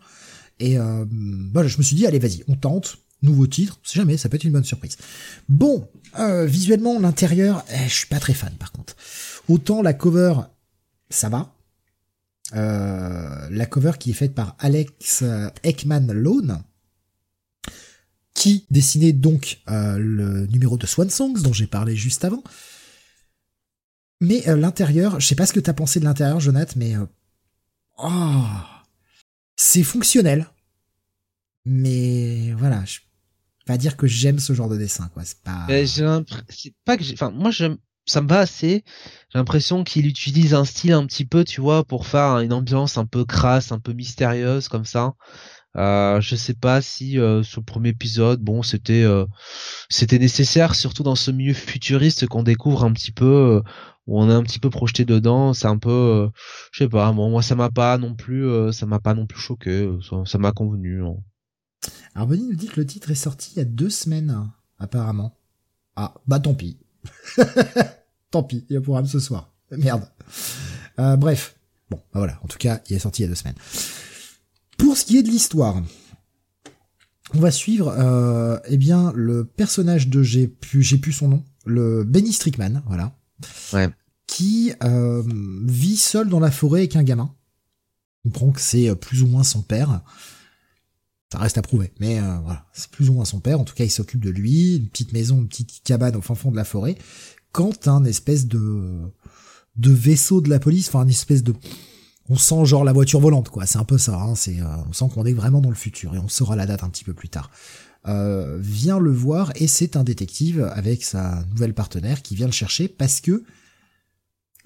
A: Et euh, voilà, je me suis dit, allez, vas-y, on tente. Nouveau titre, c'est jamais, ça peut être une bonne surprise. Bon, euh, visuellement, l'intérieur, eh, je suis pas très fan par contre. Autant la cover, ça va. Euh, la cover qui est faite par Alex euh, Ekman Lone, qui dessinait donc euh, le numéro de Swan Songs dont j'ai parlé juste avant. Mais l'intérieur, je sais pas ce que t'as pensé de l'intérieur, Jonathan, mais oh, c'est fonctionnel. Mais voilà, je pas dire que j'aime ce genre de dessin, quoi. C'est pas.
B: c'est pas que, enfin, moi, ça me va assez. J'ai l'impression qu'il utilise un style un petit peu, tu vois, pour faire une ambiance un peu crasse, un peu mystérieuse, comme ça. Euh, je sais pas si euh, sur le premier épisode, bon, c'était euh, c'était nécessaire, surtout dans ce milieu futuriste qu'on découvre un petit peu, on est un petit peu projeté dedans. C'est un peu, je sais pas, moi ça m'a pas non plus, ça m'a pas non plus choqué, ça m'a convenu. Hein.
A: Alors Bonnie nous dit que le titre est sorti il y a deux semaines, apparemment. Ah, bah tant pis. tant pis, il y a programme ce soir. Merde. bref. Bon, bah voilà. En tout cas, il est sorti il y a deux semaines. Pour ce qui est de l'histoire, on va suivre euh, eh bien le personnage de j'ai pu j'ai plus son nom, le Benny Strickman, voilà,
B: ouais.
A: qui euh, vit seul dans la forêt avec un gamin. On comprend que c'est euh, plus ou moins son père. Ça reste à prouver, mais euh, voilà, c'est plus ou moins son père. En tout cas, il s'occupe de lui, une petite maison, une petite cabane au fin fond de la forêt. Quand un espèce de de vaisseau de la police, enfin une espèce de on sent genre la voiture volante, quoi. C'est un peu ça. Hein. C'est, euh, on sent qu'on est vraiment dans le futur et on saura la date un petit peu plus tard. Euh, vient le voir et c'est un détective avec sa nouvelle partenaire qui vient le chercher parce que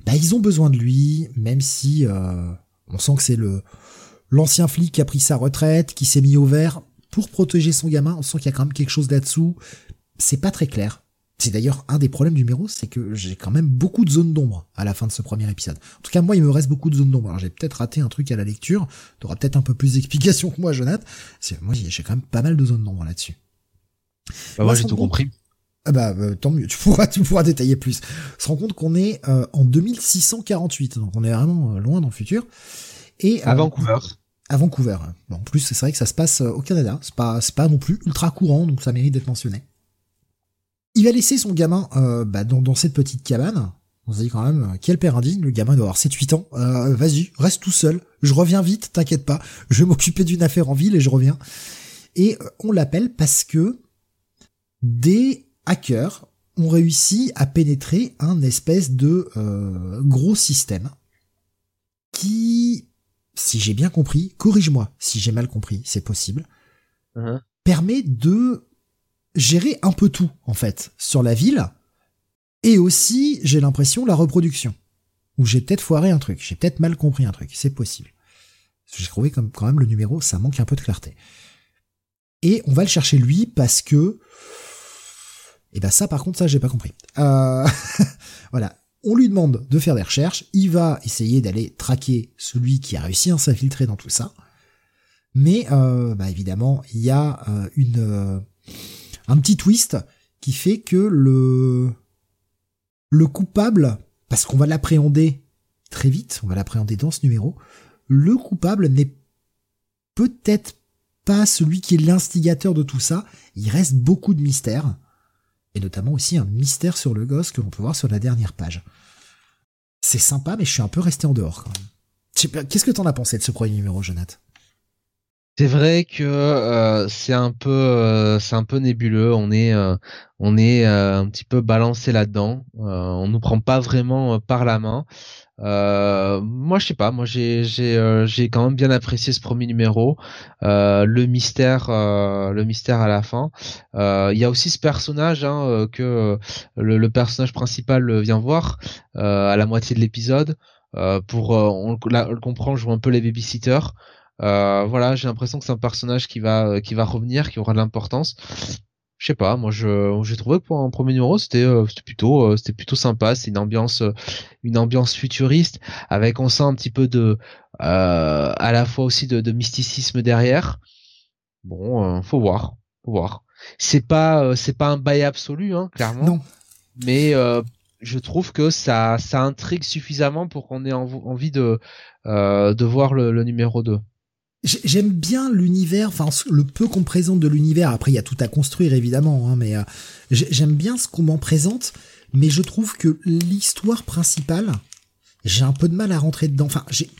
A: bah, ils ont besoin de lui, même si euh, on sent que c'est le l'ancien flic qui a pris sa retraite, qui s'est mis au vert pour protéger son gamin. On sent qu'il y a quand même quelque chose là-dessous. C'est pas très clair. C'est d'ailleurs un des problèmes du numéro, c'est que j'ai quand même beaucoup de zones d'ombre à la fin de ce premier épisode. En tout cas, moi, il me reste beaucoup de zones d'ombre. Alors, j'ai peut-être raté un truc à la lecture. T'auras peut-être un peu plus d'explications que moi, Jonathan. Moi, j'ai quand même pas mal de zones d'ombre là-dessus.
B: Bah, moi, j'ai tout compris.
A: Ah bah, euh, tant mieux, tu pourras, tu pourras détailler plus. On se rend compte qu'on est euh, en 2648, donc on est vraiment euh, loin dans le futur.
B: Et à Vancouver.
A: À Vancouver. Bon, en plus, c'est vrai que ça se passe au Canada. C'est pas, c'est pas non plus ultra courant, donc ça mérite d'être mentionné. Il va laisser son gamin euh, bah, dans, cette petite cabane. On se dit quand même, euh, quel père indigne, le gamin doit avoir 7-8 ans. Euh, vas-y, reste tout seul, je reviens vite, t'inquiète pas, je vais m'occuper d'une affaire en ville et je reviens. Et on l'appelle parce que des hackers ont réussi à pénétrer un espèce de gros système qui si j'ai bien compris, corrige-moi si j'ai mal compris, c'est possible,
B: Uh-huh.
A: permet de gérer un peu tout, en fait, sur la ville, et aussi, j'ai l'impression, la reproduction. Ou j'ai peut-être foiré un truc, j'ai peut-être mal compris un truc, c'est possible. J'ai trouvé comme quand même le numéro, ça manque un peu de clarté. Et on va le chercher lui parce que, et ben ça par contre ça j'ai pas compris. Euh, voilà, on lui demande de faire des recherches, il va essayer d'aller traquer celui qui a réussi à s'infiltrer dans tout ça. Mais euh, bah évidemment, il y a euh, une euh, un petit twist qui fait que le le coupable, parce qu'on va l'appréhender très vite, on va l'appréhender dans ce numéro, le coupable n'est peut-être pas celui qui est l'instigateur de tout ça. Il reste beaucoup de mystères, et notamment aussi un mystère sur le gosse que l'on peut voir sur la dernière page. C'est sympa, mais je suis un peu resté en dehors Qu'est-ce que t'en as pensé de ce premier numéro, Jonathan?
B: C'est vrai que euh, c'est un peu euh, c'est un peu nébuleux. On est euh, on est euh, un petit peu balancé là-dedans. Euh, on nous prend pas vraiment euh, par la main. Moi, je sais pas. Moi, j'ai j'ai j'ai quand même bien apprécié ce premier numéro. Le mystère le mystère à la fin. Il y a aussi ce personnage hein, que le, le personnage principal vient voir à la moitié de l'épisode. Pour on, le- là, on le comprend, joue un peu les babysitters. Euh, voilà, j'ai l'impression que c'est un personnage qui va euh, qui va revenir, qui aura de l'importance. Je sais pas, moi je j'ai trouvé que pour un premier numéro c'était euh, c'était plutôt euh, c'était plutôt sympa. C'est une ambiance euh, une ambiance futuriste avec on sent un petit peu de euh, à la fois aussi de, de mysticisme derrière. Bon, euh, faut voir, faut voir. C'est pas euh, c'est pas un bail absolu, hein, clairement.
A: Non.
B: Mais euh, je trouve que ça ça intrigue suffisamment pour qu'on ait env- envie de euh, de voir le, le numéro 2.
A: J'ai- J'aime bien l'univers, enfin le peu qu'on présente de l'univers. Après, il y a tout à construire évidemment, hein, mais euh, j'ai- j'aime bien ce qu'on m'en présente. Mais je trouve que l'histoire principale, j'ai un peu de mal à rentrer dedans. Enfin, j'ai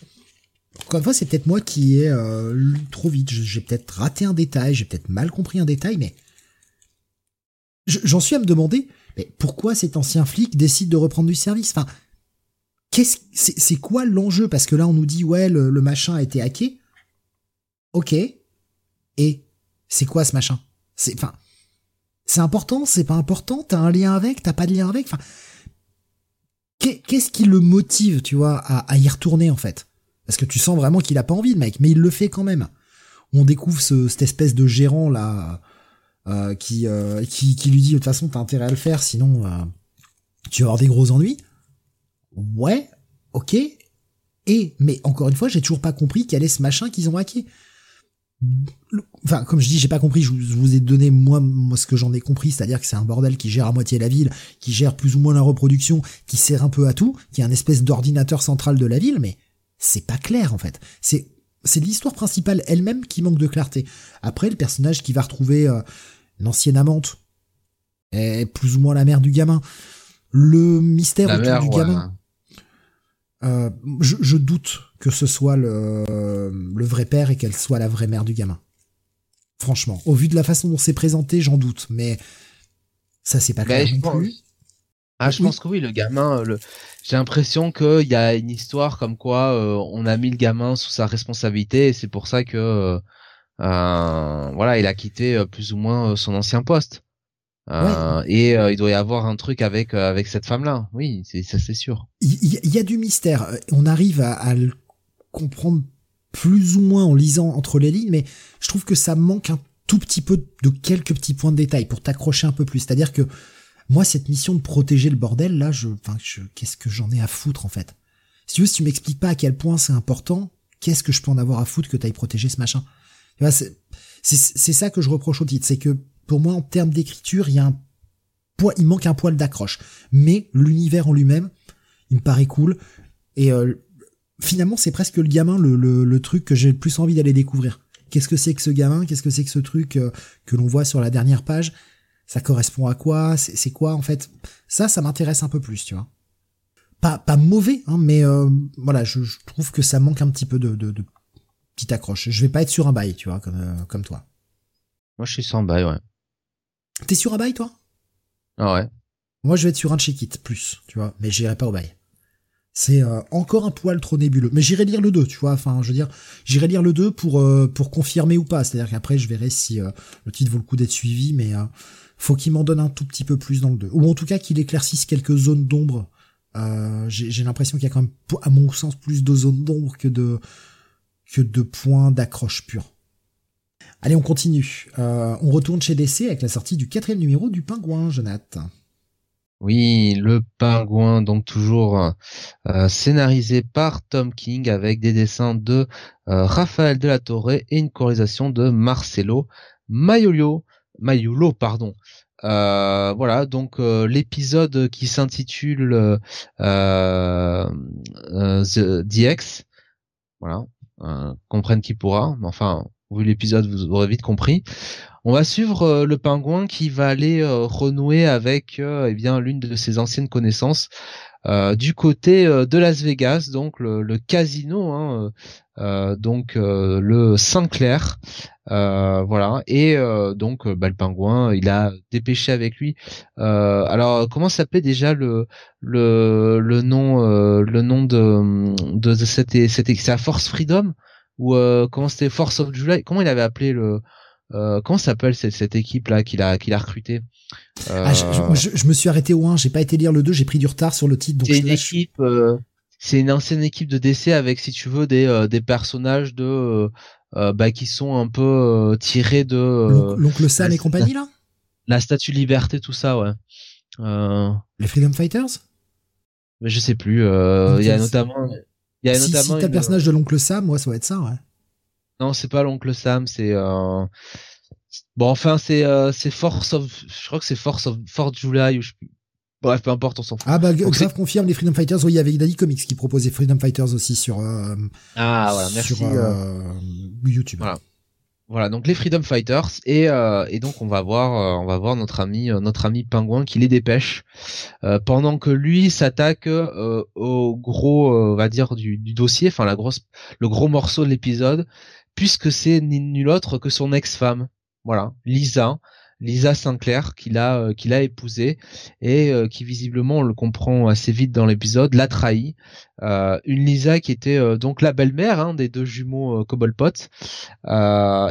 A: encore une fois, c'est peut-être moi qui ai euh, lu trop vite. J'ai peut-être raté un détail, j'ai peut-être mal compris un détail, mais je- j'en suis à me demander, mais pourquoi cet ancien flic décide de reprendre du service? Enfin, c'est, c'est quoi l'enjeu? Parce que là, on nous dit ouais, le, le machin a été hacké. Ok. Et c'est quoi ce machin? C'est, enfin, c'est important, c'est pas important? T'as un lien avec, t'as pas de lien avec? Enfin, qu'est- qu'est-ce qui le motive, tu vois, à, y retourner en fait? Parce que tu sens vraiment qu'il a pas envie, le mec, mais il le fait quand même. On découvre ce, cette espèce de gérant là euh, qui, euh, qui qui lui dit de toute façon t'as intérêt à le faire, sinon euh, tu vas avoir des gros ennuis. Ouais, ok. Et mais encore une fois, j'ai toujours pas compris quel est ce machin qu'ils ont hacké. Enfin, comme je dis, j'ai pas compris. Je vous, je vous ai donné moi, moi ce que j'en ai compris, c'est-à-dire que c'est un bordel qui gère à moitié la ville, qui gère plus ou moins la reproduction, qui sert un peu à tout, qui est un espèce d'ordinateur central de la ville, mais c'est pas clair en fait. C'est c'est l'histoire principale elle-même qui manque de clarté. Après, le personnage qui va retrouver euh, l'ancienne amante, est plus ou moins la mère du gamin. Le mystère
B: La
A: autour
B: mère,
A: du
B: ouais.
A: gamin. Euh, je, je doute que ce soit le, le vrai père et qu'elle soit la vraie mère du gamin. Franchement, au vu de la façon dont c'est présenté, j'en doute, mais ça c'est pas
B: Ben,
A: clair
B: je
A: non
B: pense-
A: plus.
B: Ah, je
A: Oui.
B: pense que oui, le gamin. euh, Le... J'ai l'impression qu'il y a une histoire comme quoi euh, on a mis le gamin sous sa responsabilité et c'est pour ça que euh, voilà, il a quitté plus ou moins son ancien poste. Euh, Et euh, il doit y avoir un truc avec euh, avec cette femme-là. Oui, c'est ça, c'est sûr.
A: Il il y, a du mystère. Euh, On arrive à, à le comprendre plus ou moins en lisant entre les lignes, mais je trouve que ça manque un tout petit peu de quelques petits points de détail pour t'accrocher un peu plus. C'est-à-dire que moi, cette mission de protéger le bordel, là, je, enfin, je, qu'est-ce que j'en ai à foutre en fait? Si tu veux, si tu m'expliques pas à quel point c'est important, qu'est-ce que je peux en avoir à foutre que t'ailles protéger ce machin? Tu vois, c'est, c'est, c'est ça que je reproche au titre, c'est que pour moi, en termes d'écriture, il y a un il manque un poil d'accroche. Mais l'univers en lui-même, il me paraît cool. Et euh, finalement, c'est presque le gamin, le, truc que j'ai le plus envie d'aller découvrir. Qu'est-ce que c'est que ce gamin? Qu'est-ce que c'est que ce truc euh, que l'on voit sur la dernière page? Ça correspond à quoi? C'est quoi en fait? Ça, ça m'intéresse un peu plus, tu vois. Pas, pas mauvais, hein, mais euh, voilà, je, trouve que ça manque un petit peu de, de, petite accroche. Je vais pas être sur un bail, tu vois, comme, comme toi.
B: Moi, je suis sans bail, ouais.
A: T'es sur un bail, toi?
B: Ah ouais.
A: Moi, je vais être sur un check-it, plus, tu vois, mais j'irai pas au bail. C'est euh, encore un poil trop nébuleux. Mais j'irai lire le 2, tu vois. Enfin, je veux dire, j'irai lire le 2 pour euh, pour confirmer ou pas. C'est-à-dire qu'après, je verrai si euh, le titre vaut le coup d'être suivi, mais faut qu'il m'en donne un tout petit peu plus dans le 2. Ou en tout cas qu'il éclaircisse quelques zones d'ombre. J'ai l'impression qu'il y a quand même, à mon sens, plus de zones d'ombre que de que de points d'accroche pure. Allez, on continue. on retourne chez DC avec la sortie du quatrième numéro du Pingouin, Jonathan.
B: Oui, le pingouin, donc toujours euh, scénarisé par Tom King avec des dessins de euh, Raphaël de la Torre et une colorisation de Marcelo Maiolo, Maiolo pardon. Euh, voilà, donc l'épisode qui s'intitule The DX, voilà, comprenne qui pourra, mais enfin, vu l'épisode, vous aurez vite compris. On va suivre euh, le pingouin qui va aller euh, renouer avec euh, eh bien l'une de ses anciennes connaissances du côté de Las Vegas, donc le, casino, hein, donc le Sinclair, voilà. Et donc bah, le pingouin, il a dépêché avec lui. alors comment s'appelait déjà le le nom le nom de de, cette cette c'est Force Freedom? Ou comment c'était Force of July Comment il avait appelé le euh, comment s'appelle cette, cette équipe là qu'il a qu'il a recruté
A: euh... ah, je, je, me suis arrêté au 1, j'ai pas été lire le 2, j'ai pris du retard sur le titre.
B: C'est une équipe, euh, c'est une ancienne équipe de DC avec, si tu veux, des euh, des personnages de bah qui sont un peu tirés de
A: l'oncle Sam et compagnie là?
B: La Statue Liberté, tout ça, ouais.
A: Les Freedom Fighters?
B: Mais je sais plus. Il y a notamment.
A: Il y a si, notamment. Si t'as le personnage de l'oncle Sam, moi, ça va être ça, ouais.
B: Non, c'est pas l'oncle Sam, c'est euh... bon enfin c'est euh, c'est Force of je crois que c'est Force of Force July ou je... bref peu importe on s'en fout.
A: Ah bah grave confirme les Freedom Fighters oui il y avait Daddy Comics qui proposait Freedom Fighters aussi sur euh,
B: ah voilà merci
A: sur euh, YouTube.
B: Voilà. Voilà, donc les Freedom Fighters et, euh, donc on va voir on va voir notre ami notre ami pingouin qui les dépêche pendant que lui s'attaque au gros on va dire du, du dossier enfin la grosse le gros morceau de l'épisode puisque c'est nul autre que son ex-femme. Voilà, Lisa, Lisa Sinclair, qu'il a euh, qu'il a épousée et euh, qui visiblement on le comprend assez vite dans l'épisode l'a trahi. Euh, une Lisa qui était donc la belle-mère hein, des deux jumeaux Cobblepot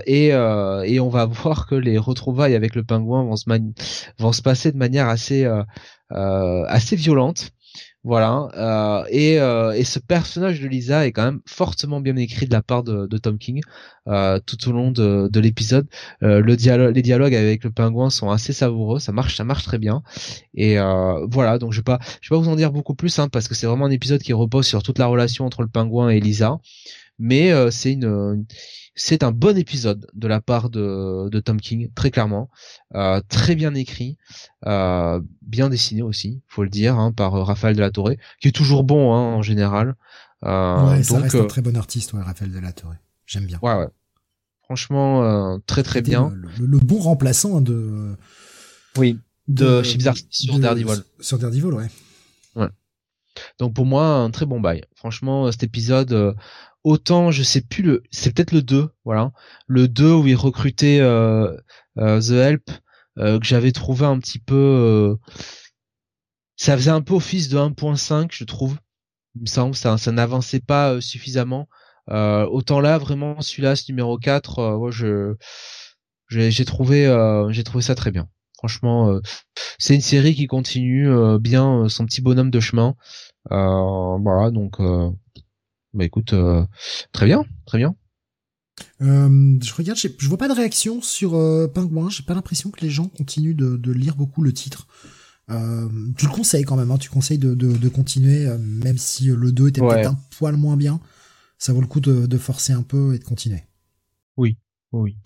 B: et et on va voir que les retrouvailles avec le pingouin vont se vont se passer de manière assez assez violente. Voilà. Euh, et, euh, et ce personnage de Lisa est quand même fortement bien écrit de la part de, de Tom King euh, tout au long de, de l'épisode. Euh, le dialogue, les dialogues avec le pingouin sont assez savoureux. Ça marche, ça marche très bien. Et euh, voilà. Donc je vais pas, je vais pas vous en dire beaucoup plus hein, parce que c'est vraiment un épisode qui repose sur toute la relation entre le pingouin et Lisa. Mais euh, c'est une c'est un bon épisode de la part de, de Tom King, très clairement, euh, très bien écrit, euh, bien dessiné aussi, faut le dire, hein, par euh, Raphaël de la Torre, qui est toujours bon hein, en général.
A: Euh, ouais, ça reste un très bon artiste, ouais, Raphaël de la Torre. J'aime bien.
B: Ouais, ouais. Franchement, très très bien.
A: Le, bon remplaçant de.
B: Oui. De, de sur Daredevil.
A: Sur Daredevil, ouais.
B: Ouais. Donc pour moi, un très bon bail. Franchement, cet épisode, autant je sais plus le c'est peut-être le 2 voilà. Le 2 où il recrutait euh, euh, The Help euh, que j'avais trouvé un petit peu ça faisait un peu office de 1.5 je trouve. Il me semble ça ça n'avançait pas suffisamment. Autant là vraiment celui-là ce numéro 4 moi je j'ai trouvé j'ai trouvé ça très bien. Franchement c'est une série qui continue bien son petit bonhomme de chemin. Voilà donc bah écoute, euh, très bien, très bien.
A: Euh, je regarde, je vois pas de réaction sur euh, Pingouin. J'ai pas l'impression que les gens continuent de, de lire beaucoup le titre. Euh, tu le conseilles quand même, hein, tu conseilles de, de, de continuer, euh, même si le 2 était peut-être un poil moins bien. Ça vaut le coup de, de forcer un peu et de continuer.
B: Oui, oui.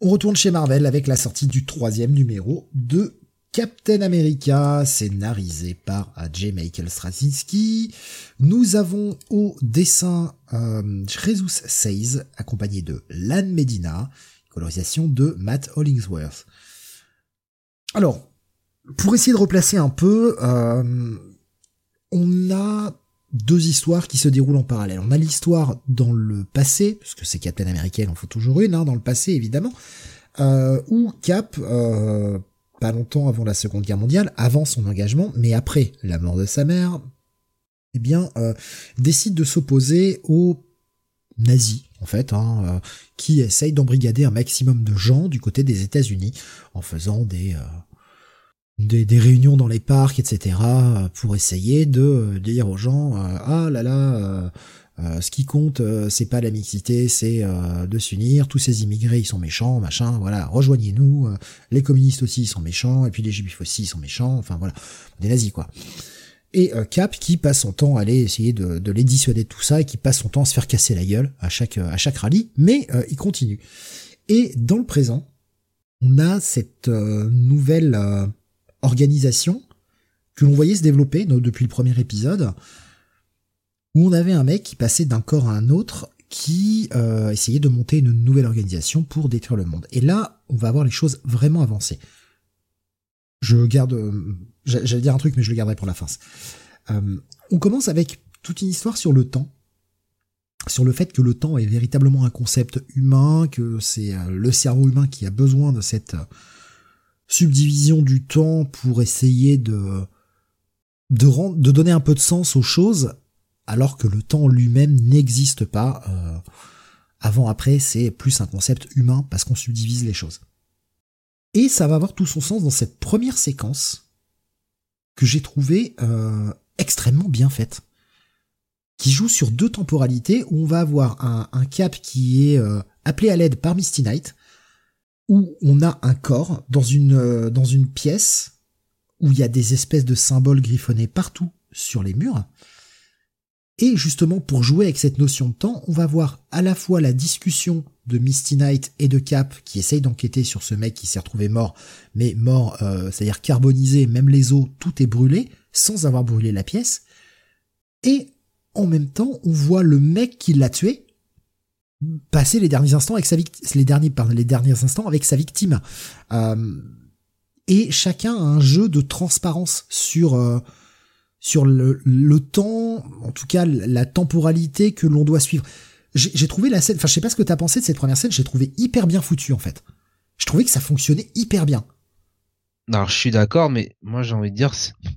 A: On retourne chez Marvel avec la sortie du troisième numéro de Captain America, scénarisé par J. Michael Straczynski. Nous avons au dessin euh, Jesus Says, accompagné de Lan Medina, colorisation de Matt Hollingsworth. Alors, pour essayer de replacer un peu, euh, on a deux histoires qui se déroulent en parallèle. On a l'histoire dans le passé, parce que c'est Captain America, il en faut toujours une, hein, dans le passé évidemment, euh, où Cap euh, pas longtemps avant la Seconde Guerre mondiale, avant son engagement, mais après la mort de sa mère, eh bien, décide de s'opposer aux nazis, en fait, hein, qui essayent d'embrigader un maximum de gens du côté des États-Unis en faisant des, des, réunions dans les parcs, etc., pour essayer de dire aux gens ah là là, euh, ce qui compte, euh, c'est pas la mixité, c'est euh, de s'unir. Tous ces immigrés, ils sont méchants, machin. Voilà, rejoignez-nous. les communistes aussi, ils sont méchants. Et puis les juifs aussi, ils sont méchants. Enfin voilà, des nazis quoi. Et Cap qui passe son temps à aller essayer de, de les dissuader de tout ça et qui passe son temps à se faire casser la gueule à chaque à chaque rallye, mais il continue. Et dans le présent, on a cette nouvelle organisation que l'on voyait se développer depuis le premier épisode, où on avait un mec qui passait d'un corps à un autre, qui euh, essayait de monter une nouvelle organisation pour détruire le monde. Et là, on va avoir les choses vraiment avancées. Je garde, euh, j'allais dire un truc, mais je le garderai pour la fin. Euh, on commence avec toute une histoire sur le temps, sur le fait que le temps est véritablement un concept humain, que c'est le cerveau humain qui a besoin de cette subdivision du temps pour essayer de de, rendre, de donner un peu de sens aux choses alors que le temps lui-même n'existe pas. Euh, avant, après, c'est plus un concept humain parce qu'on subdivise les choses. Et ça va avoir tout son sens dans cette première séquence que j'ai trouvé euh, extrêmement bien faite, qui joue sur deux temporalités où on va avoir un, cap qui est euh, appelé à l'aide par Misty Knight, où on a un corps dans une dans une pièce où il y a des espèces de symboles griffonnés partout sur les murs et justement, pour jouer avec cette notion de temps, on va voir à la fois la discussion de Misty Knight et de Cap qui essayent d'enquêter sur ce mec qui s'est retrouvé mort, mais mort, euh, c'est-à-dire carbonisé, même les os, tout est brûlé, sans avoir brûlé la pièce. Et en même temps, on voit le mec qui l'a tué passer les derniers instants avec sa victime, les derniers, instants avec sa victime. Euh, et chacun a un jeu de transparence sur euh, sur le, le, temps, en tout cas la temporalité que l'on doit suivre. J'ai trouvé la scène, enfin je sais pas ce que t'as pensé de cette première scène, j'ai trouvé hyper bien foutu en fait. Je trouvais que ça fonctionnait hyper bien.
B: Alors je suis d'accord, mais moi j'ai envie de dire,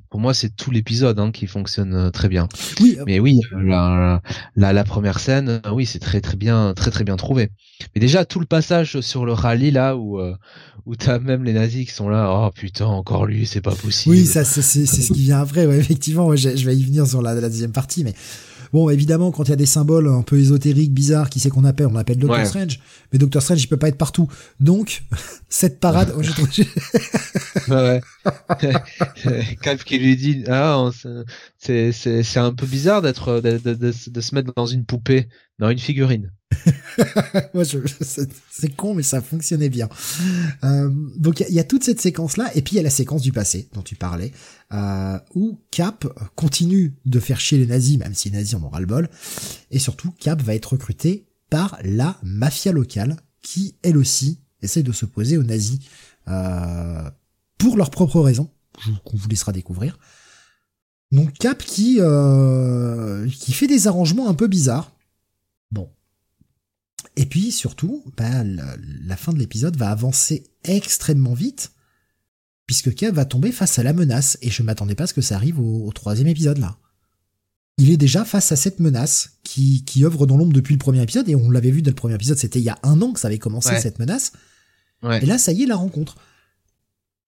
B: pour moi c'est tout l'épisode hein, qui fonctionne euh, très bien.
A: Oui.
B: Euh, mais oui, la, la, la première scène, euh, oui c'est très très bien, très très bien trouvé. Mais déjà tout le passage sur le rallye là où euh, où t'as même les nazis qui sont là, oh putain encore lui, c'est pas possible.
A: Oui, ça c'est c'est ce qui vient après, ouais, effectivement. je, je vais y venir sur la, la deuxième partie, mais Bon, évidemment, quand il y a des symboles un peu ésotériques, bizarres, qui sait qu'on appelle? On appelle Doctor Strange. Mais Doctor Strange, il peut pas être partout. Donc, cette parade, oh,
B: ouais. Cap qui lui dit, ah, c'est, c'est, c'est un peu bizarre d'être, de, de, de, se mettre dans une poupée, dans une figurine.
A: C'est con, mais ça fonctionnait bien. Euh, donc, il y, a toute cette séquence-là, et puis il y a la séquence du passé dont tu parlais, euh, où Cap continue de faire chier les nazis, même si les nazis en ont ras-le-bol, et surtout Cap va être recruté par la mafia locale, qui elle aussi essaye de s'opposer aux nazis euh, pour leurs propres raisons, qu'on vous laissera découvrir. Donc Cap qui qui fait des arrangements un peu bizarres. Et puis surtout, bah, la, fin de l'épisode va avancer extrêmement vite puisque Cap va tomber face à la menace, et je m'attendais pas à ce que ça arrive au, troisième épisode là. Il est déjà face à cette menace qui, qui œuvre dans l'ombre depuis le premier épisode, et on l'avait vu dès le premier épisode, c'était il y a un an que ça avait commencé cette menace. Et là, ça y est, la rencontre.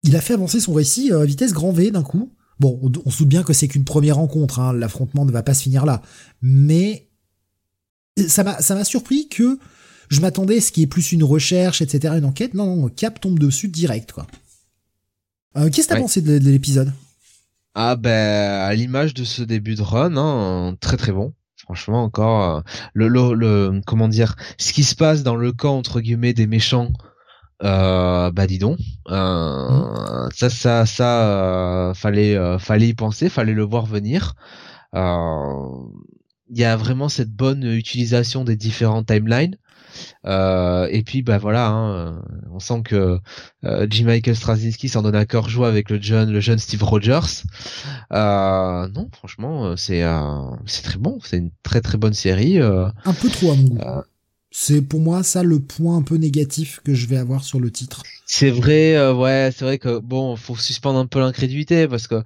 A: Il a fait avancer son récit à vitesse grand V d'un coup. Bon, on, se doute bien que c'est qu'une première rencontre, hein, l'affrontement ne va pas se finir là. Mais ça m'a, ça m'a surpris que je m'attendais à ce qui est plus une recherche, etc., une enquête. Non, non, Cap tombe dessus direct, quoi. Euh, Qu'est-ce que t'as pensé de, l'épisode?
B: Ah ben à l'image de ce début de run, hein, très très bon. Franchement encore euh, le, le, comment dire, ce qui se passe dans le camp entre guillemets des méchants. Euh, bah dis donc, mmh. ça ça ça fallait fallait y penser, fallait le voir venir. Il y a vraiment cette bonne utilisation des différents timelines. Euh, et puis bah voilà, hein, on sent que euh, J. Michael Straczynski s'en donne à cœur joie avec le jeune, le jeune Steve Rogers. Euh, non, franchement, c'est c'est très bon, c'est une très très bonne série.
A: un peu trop à mon goût. C'est pour moi ça le point un peu négatif que je vais avoir sur le titre.
B: C'est vrai, ouais, c'est vrai que bon, faut suspendre un peu l'incrédulité parce que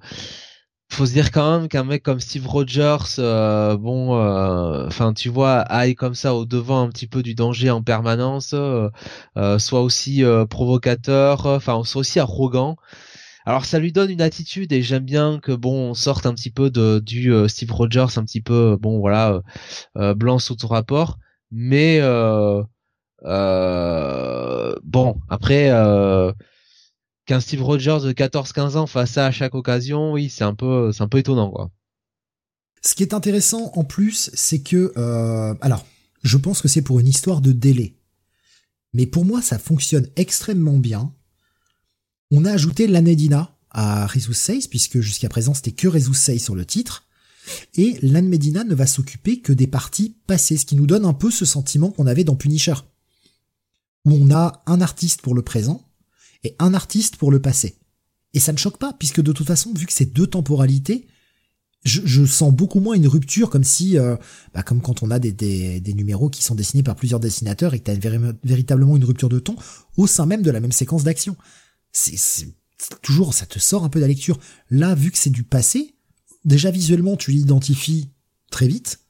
B: faut se dire quand même qu'un mec comme Steve Rogers, euh, bon, euh, enfin tu vois, aille comme ça au devant un petit peu du danger en permanence, euh, soit aussi provocateur, enfin soit aussi arrogant. Alors ça lui donne une attitude et j'aime bien que bon on sorte un petit peu de du Steve Rogers un petit peu bon voilà blanc sous tout rapport, mais bon après qu'un Steve Rogers de 14-15 ans fasse ça à chaque occasion, oui, c'est un peu, c'est un peu étonnant, quoi.
A: Ce qui est intéressant en plus, c'est que, euh, alors, je pense que c'est pour une histoire de délai, mais pour moi, ça fonctionne extrêmement bien. On a ajouté l'Anedina à Rezus 6, puisque jusqu'à présent c'était que Rezus 6 sur le titre, et l'Anne Medina ne va s'occuper que des parties passées, ce qui nous donne un peu ce sentiment qu'on avait dans Punisher, où on a un artiste pour le présent, et un artiste pour le passé. Et ça ne choque pas, puisque de toute façon, vu que c'est deux temporalités, je, sens beaucoup moins une rupture, comme si, euh, bah, comme quand on a des, numéros qui sont dessinés par plusieurs dessinateurs et que tu as véritablement une rupture de ton au sein même de la même séquence d'action. C'est toujours, ça te sort un peu de la lecture. Là, vu que c'est du passé, déjà visuellement, tu l'identifies très vite.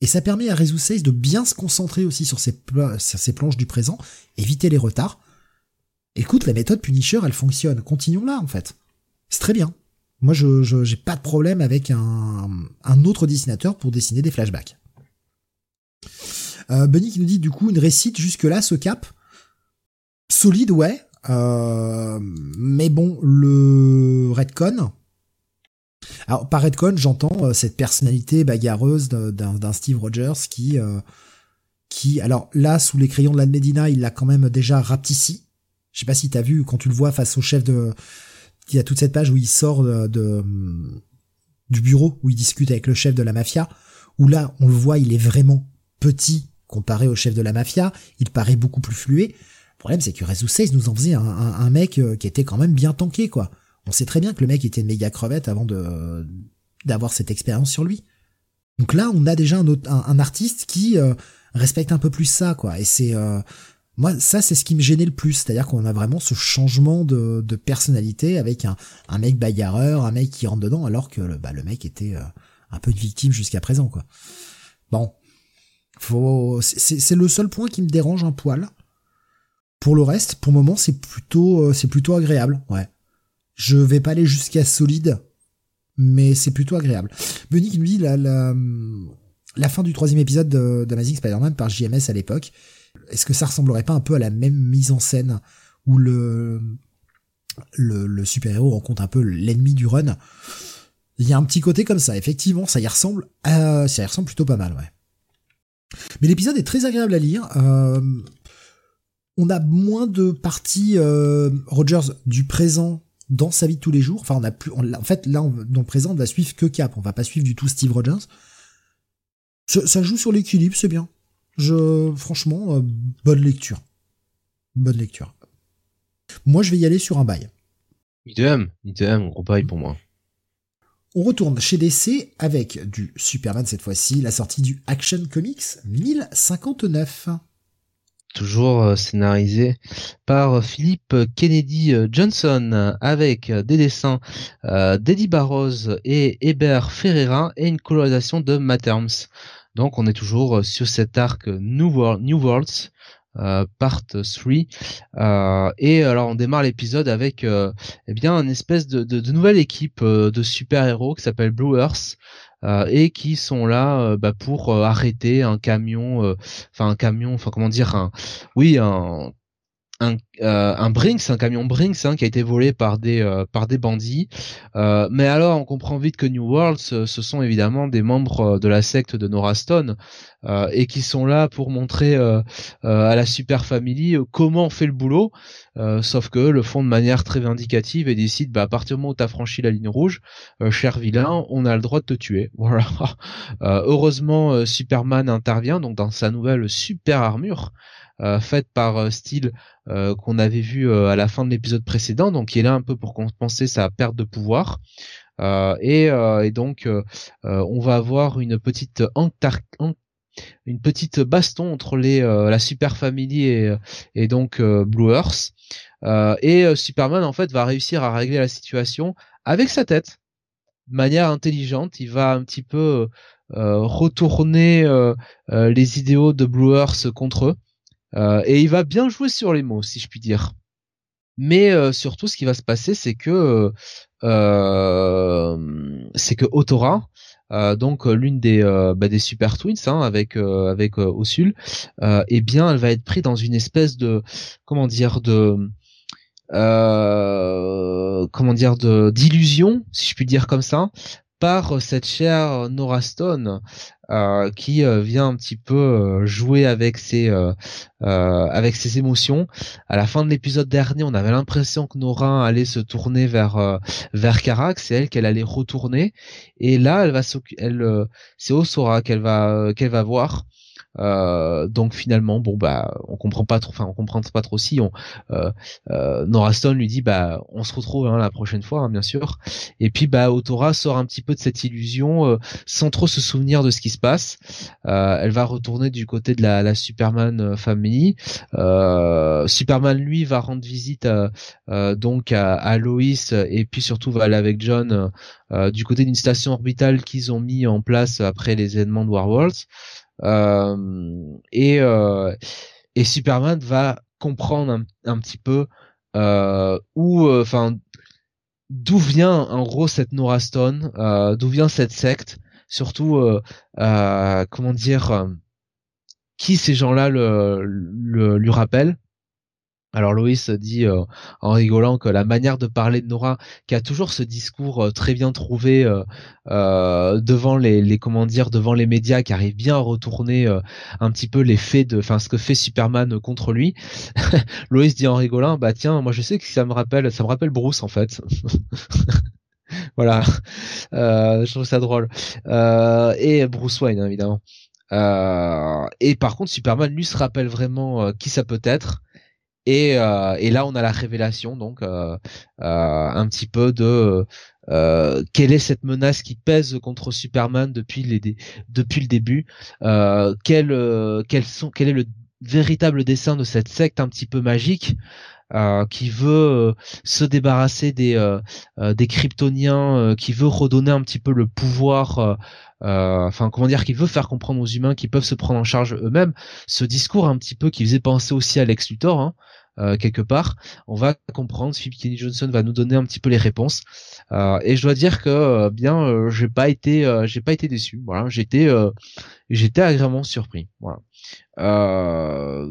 A: Et ça permet à Rezu 6 de bien se concentrer aussi sur sur ses planches du présent, éviter les retards, écoute, la méthode Punisher, elle fonctionne. Continuons là, en fait. C'est très bien. Moi, je j'ai pas de problème avec un, un autre dessinateur pour dessiner des flashbacks. Euh, Bunny qui nous dit du coup une récite jusque là ce cap? Solide ouais euh, mais bon le redcon alors par redcon j'entends euh, cette personnalité bagarreuse d'un Steve Rogers qui euh, qui alors là sous les crayons de la Medina il l'a quand même déjà rapetissé je sais pas si t'as vu quand tu le vois face au chef de, il y a toute cette page où il sort de, du bureau où il discute avec le chef de la mafia. Où là, on le voit, il est vraiment petit comparé au chef de la mafia. Il paraît beaucoup plus flué. Le problème, c'est que Rezu 6 nous en faisait un, mec euh, qui était quand même bien tanké, quoi. On sait très bien que le mec était une méga crevette avant de d'avoir cette expérience sur lui. Donc là, on a déjà un, autre, un, artiste qui euh, respecte un peu plus ça, quoi. Et c'est euh, moi, ça, c'est ce qui me gênait le plus. C'est-à-dire qu'on a vraiment ce changement de, de personnalité avec un, un, mec bagarreur, un mec qui rentre dedans, alors que bah, le mec était euh, un peu une victime jusqu'à présent, quoi. Bon. Faut, c'est le seul point qui me dérange un poil. Pour le reste, pour le moment, c'est plutôt, euh, c'est plutôt agréable, ouais. Je vais pas aller jusqu'à solide, mais c'est plutôt agréable. Benny qui nous dit la, la, la fin du troisième épisode d'Amazing Spider-Man par JMS à l'époque est-ce que ça ressemblerait pas un peu à la même mise en scène où le, le, super-héros rencontre un peu l'ennemi du run? Il y a un petit côté comme ça, effectivement, ça y ressemble, ça y ressemble plutôt pas mal, ouais. Mais l'épisode est très agréable à lire. Euh, on a moins de parties euh, Rogers du présent dans sa vie de tous les jours. Enfin, on a plus. en fait, là, dans le présent, on va suivre que Cap. On va pas suivre du tout Steve Rogers. ça joue sur l'équilibre, c'est bien. Je, franchement, euh, bonne lecture. Bonne lecture. Moi, je vais y aller sur un bail.
B: Idem, idem, gros bail pour moi.
A: On retourne chez DC avec du Superman cette fois-ci, la sortie du Action Comics 1059.
B: Toujours euh, scénarisé par Philippe Kennedy Johnson avec des dessins d'Eddie Barrows et Hébert Ferreira et une colorisation de Matt donc on est toujours euh, sur cet arc New, Worlds, euh, part 3 euh, et alors on démarre l'épisode avec eh bien une espèce de, de, nouvelle équipe de super héros qui s'appelle Blue Earth et qui sont là bah, pour arrêter un camion enfin un camion enfin comment dire un oui un un, euh, un Brinks, un camion Brinks hein, qui a été volé par des euh, par des bandits. Euh, mais alors on comprend vite que New World ce, sont évidemment des membres de la secte de Nora Stone et qui sont là pour montrer à la Super Family comment on fait le boulot. sauf que le font de manière très vindicative et décide bah, à partir du moment où t'as franchi la ligne rouge, cher vilain, on a le droit de te tuer. Voilà. heureusement Superman intervient donc dans sa nouvelle super armure. Euh, faite par euh, Steel euh, qu'on avait vu à la fin de l'épisode précédent, donc il est là un peu pour compenser sa perte de pouvoir. Et, et, donc on va avoir une petite une petite baston entre les la Super Family et, et donc Blue Earth. et Superman en fait va réussir à régler la situation avec sa tête de manière intelligente, il va un petit peu retourner les idéaux de Blue Earth contre eux. Et il va bien jouer sur les mots, si je puis dire. Mais surtout, ce qui va se passer, c'est que c'est que Otora, donc l'une des bah, des super twins hein, avec avec Osul, eh bien, elle va être prise dans une espèce de comment dire de comment dire de d'illusion, si je puis dire comme ça, par cette chère Nora Stone euh, qui euh, vient un petit peu euh, jouer avec ses avec ses émotions. À la fin de l'épisode dernier, on avait l'impression que Nora allait se tourner vers vers Karak, c'est elle qu'elle allait retourner. Et là elle va elle c'est Osora qu'elle va qu'elle va voir euh, donc finalement, bon bah, on comprend pas trop, enfin on comprend pas trop si on euh, euh, Nora Stone lui dit bah on se retrouve hein, la prochaine fois, hein, bien sûr. Et puis bah Otora sort un petit peu de cette illusion euh, sans trop se souvenir de ce qui se passe. Euh, elle va retourner du côté de la, la Superman Family. Superman lui va rendre visite donc à, à Lois et puis surtout va aller avec John du côté d'une station orbitale qu'ils ont mis en place après les événements de War Worlds. Euh, et euh, et Superman va comprendre un, petit peu euh, où, enfin, d'où vient en gros cette Nora Stone, d'où vient cette secte, surtout comment dire, qui ces gens-là le, lui rappellent. Alors Loïs dit euh, en rigolant que la manière de parler de Nora, qui a toujours ce discours euh, très bien trouvé euh, devant les, les, comment dire, devant les médias, qui arrive bien à retourner un petit peu les faits de, enfin ce que fait Superman contre lui. Loïs dit en rigolant, bah tiens, moi je sais que ça me rappelle, ça me rappelle Bruce en fait. voilà, je trouve ça drôle. et Bruce Wayne hein, évidemment. et par contre, Superman lui se rappelle vraiment qui ça peut être. Et, euh, et là, on a la révélation, donc euh, euh, un petit peu de quelle est cette menace qui pèse contre Superman depuis les depuis le début. quel quels sont quel est le véritable dessin de cette secte un petit peu magique qui veut se débarrasser des des kryptoniens, qui veut redonner un petit peu le pouvoir enfin comment dire, qui veut faire comprendre aux humains qu'ils peuvent se prendre en charge eux-mêmes. Ce discours un petit peu qui faisait penser aussi à Lex Luthor, hein, euh, quelque part, on va comprendre. Philip Kenny Johnson va nous donner un petit peu les réponses. Euh, et je dois dire que euh, bien, j'ai pas été, j'ai pas été déçu. Voilà, j'étais, j'étais agréablement surpris. Voilà.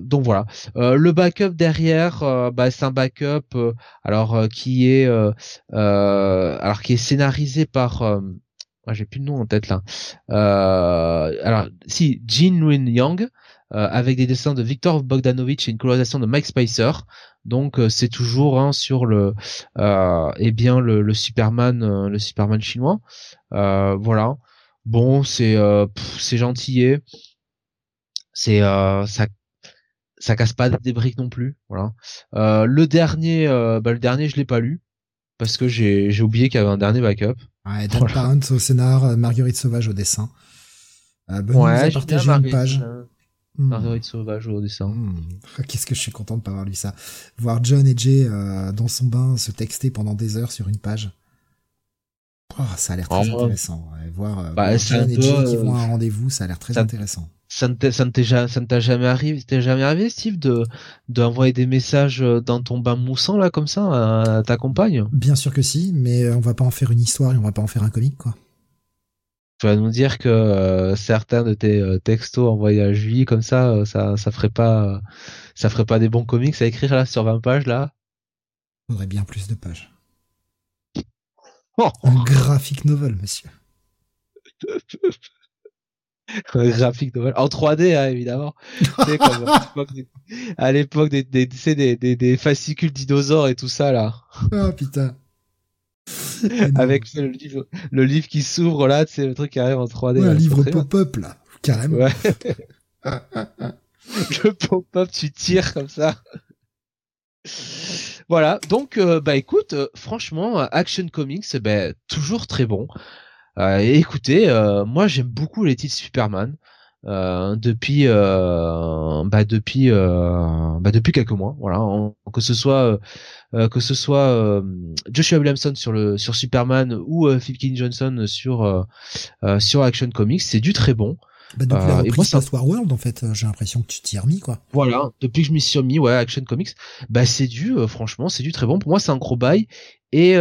B: donc voilà. le backup derrière, bah, c'est un backup alors qui est alors qui est scénarisé par moi j'ai plus de nom en tête là. alors si Jin Luen Yang euh, avec des dessins de Victor Bogdanovich et une colorisation de Mike Spicer. Donc euh, c'est toujours hein, sur le euh, eh bien le, le Superman le Superman chinois. voilà. Bon, c'est c'est gentillé. C'est ça ça casse pas des briques non plus. Voilà. le dernier, bah, le dernier, je l'ai pas lu parce que j'ai j'ai oublié qu'il y avait un dernier backup.
A: Ouais, Dan voilà. au scénar, Marguerite Sauvage au dessin. Euh, ouais, partagé une page.
B: Hmm. Marguerite Sauvage au dessin. Hmm.
A: Qu'est-ce que je suis content de pas avoir lu ça. Voir John et Jay euh, dans son bain se texter pendant des heures sur une page. Oh, ça a l'air très intéressant. voir, euh, bah, John et Jay qui vont à un rendez-vous, ça a l'air très intéressant.
B: Ça ne t'a jamais arrivé, t'es jamais arrivé, Steve, de d'envoyer des messages euh, dans ton bain moussant là comme ça à ta compagne?
A: Bien sûr que si, mais on va pas en faire une histoire et on va pas en faire un comique quoi
B: tu vas nous dire que euh, certains de tes euh, textos envoyés à Julie comme ça, euh, ça, ça ferait pas, ça ferait pas des bons comics à écrire là sur 20 pages là?
A: Faudrait bien plus de pages. Oh. Un graphique novel, monsieur.
B: Un graphique novel en 3D hein, évidemment. à l'époque des, des, des fascicules dinosaures et tout ça là.
A: Oh putain.
B: avec le livre, le livre qui s'ouvre là, c'est le truc qui arrive en 3D.
A: Ouais, un livre pop-up là, carrément. Ouais.
B: le pop-up, tu tires comme ça. Voilà, donc euh, bah écoute, euh, franchement, Action Comics, bah, toujours très bon. Euh, écoutez, moi j'aime beaucoup les titres Superman. Euh, depuis euh, bah depuis euh, bah depuis quelques mois voilà. Que ce soit que ce soit Joshua Williamson sur le sur Superman ou Phil King Johnson sur sur Action Comics c'est du très bon.
A: Bah depuis la reprise et moi, World en fait j'ai l'impression que tu t'y es remis quoi.
B: Voilà depuis que je m'y suis remis ouais Action Comics. Bah c'est du franchement c'est du très bon. Pour moi c'est un gros bail. Et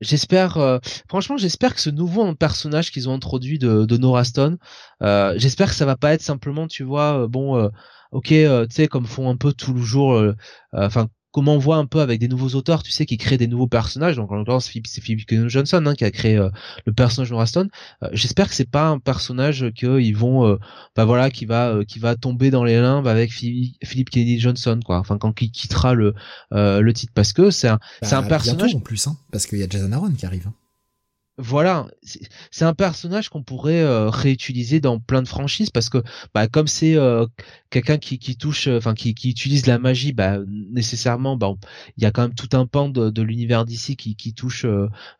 B: J'espère, euh, franchement, j'espère que ce nouveau personnage qu'ils ont introduit de, de Nora Stone, euh, j'espère que ça va pas être simplement, tu vois, euh, bon, ok, tu sais, comme font un peu tout le jour, enfin, comme on voit un peu avec des nouveaux auteurs, tu sais, qui créent des nouveaux personnages. Donc en l'occurrence, c'est Philip Johnson hein, qui a créé euh, le personnage de Raston. Euh, j'espère que c'est pas un personnage qu'ils vont, euh, bah voilà, qui va, qui va tomber dans les limbes avec Philip Kennedy Johnson, quoi. Enfin, quand il quittera le le titre, parce que c'est un, c'est un bah, personnage
A: en plus, hein, parce qu'il y a Jason Aaron qui arrive. Hein
B: voilà, c'est un personnage qu'on pourrait euh, réutiliser dans plein de franchises parce que bah, comme c'est euh, quelqu'un qui, touche, euh, enfin qui, utilise la magie, bah, nécessairement, bah, il y a quand même tout un pan de, l'univers d'ici qui, touche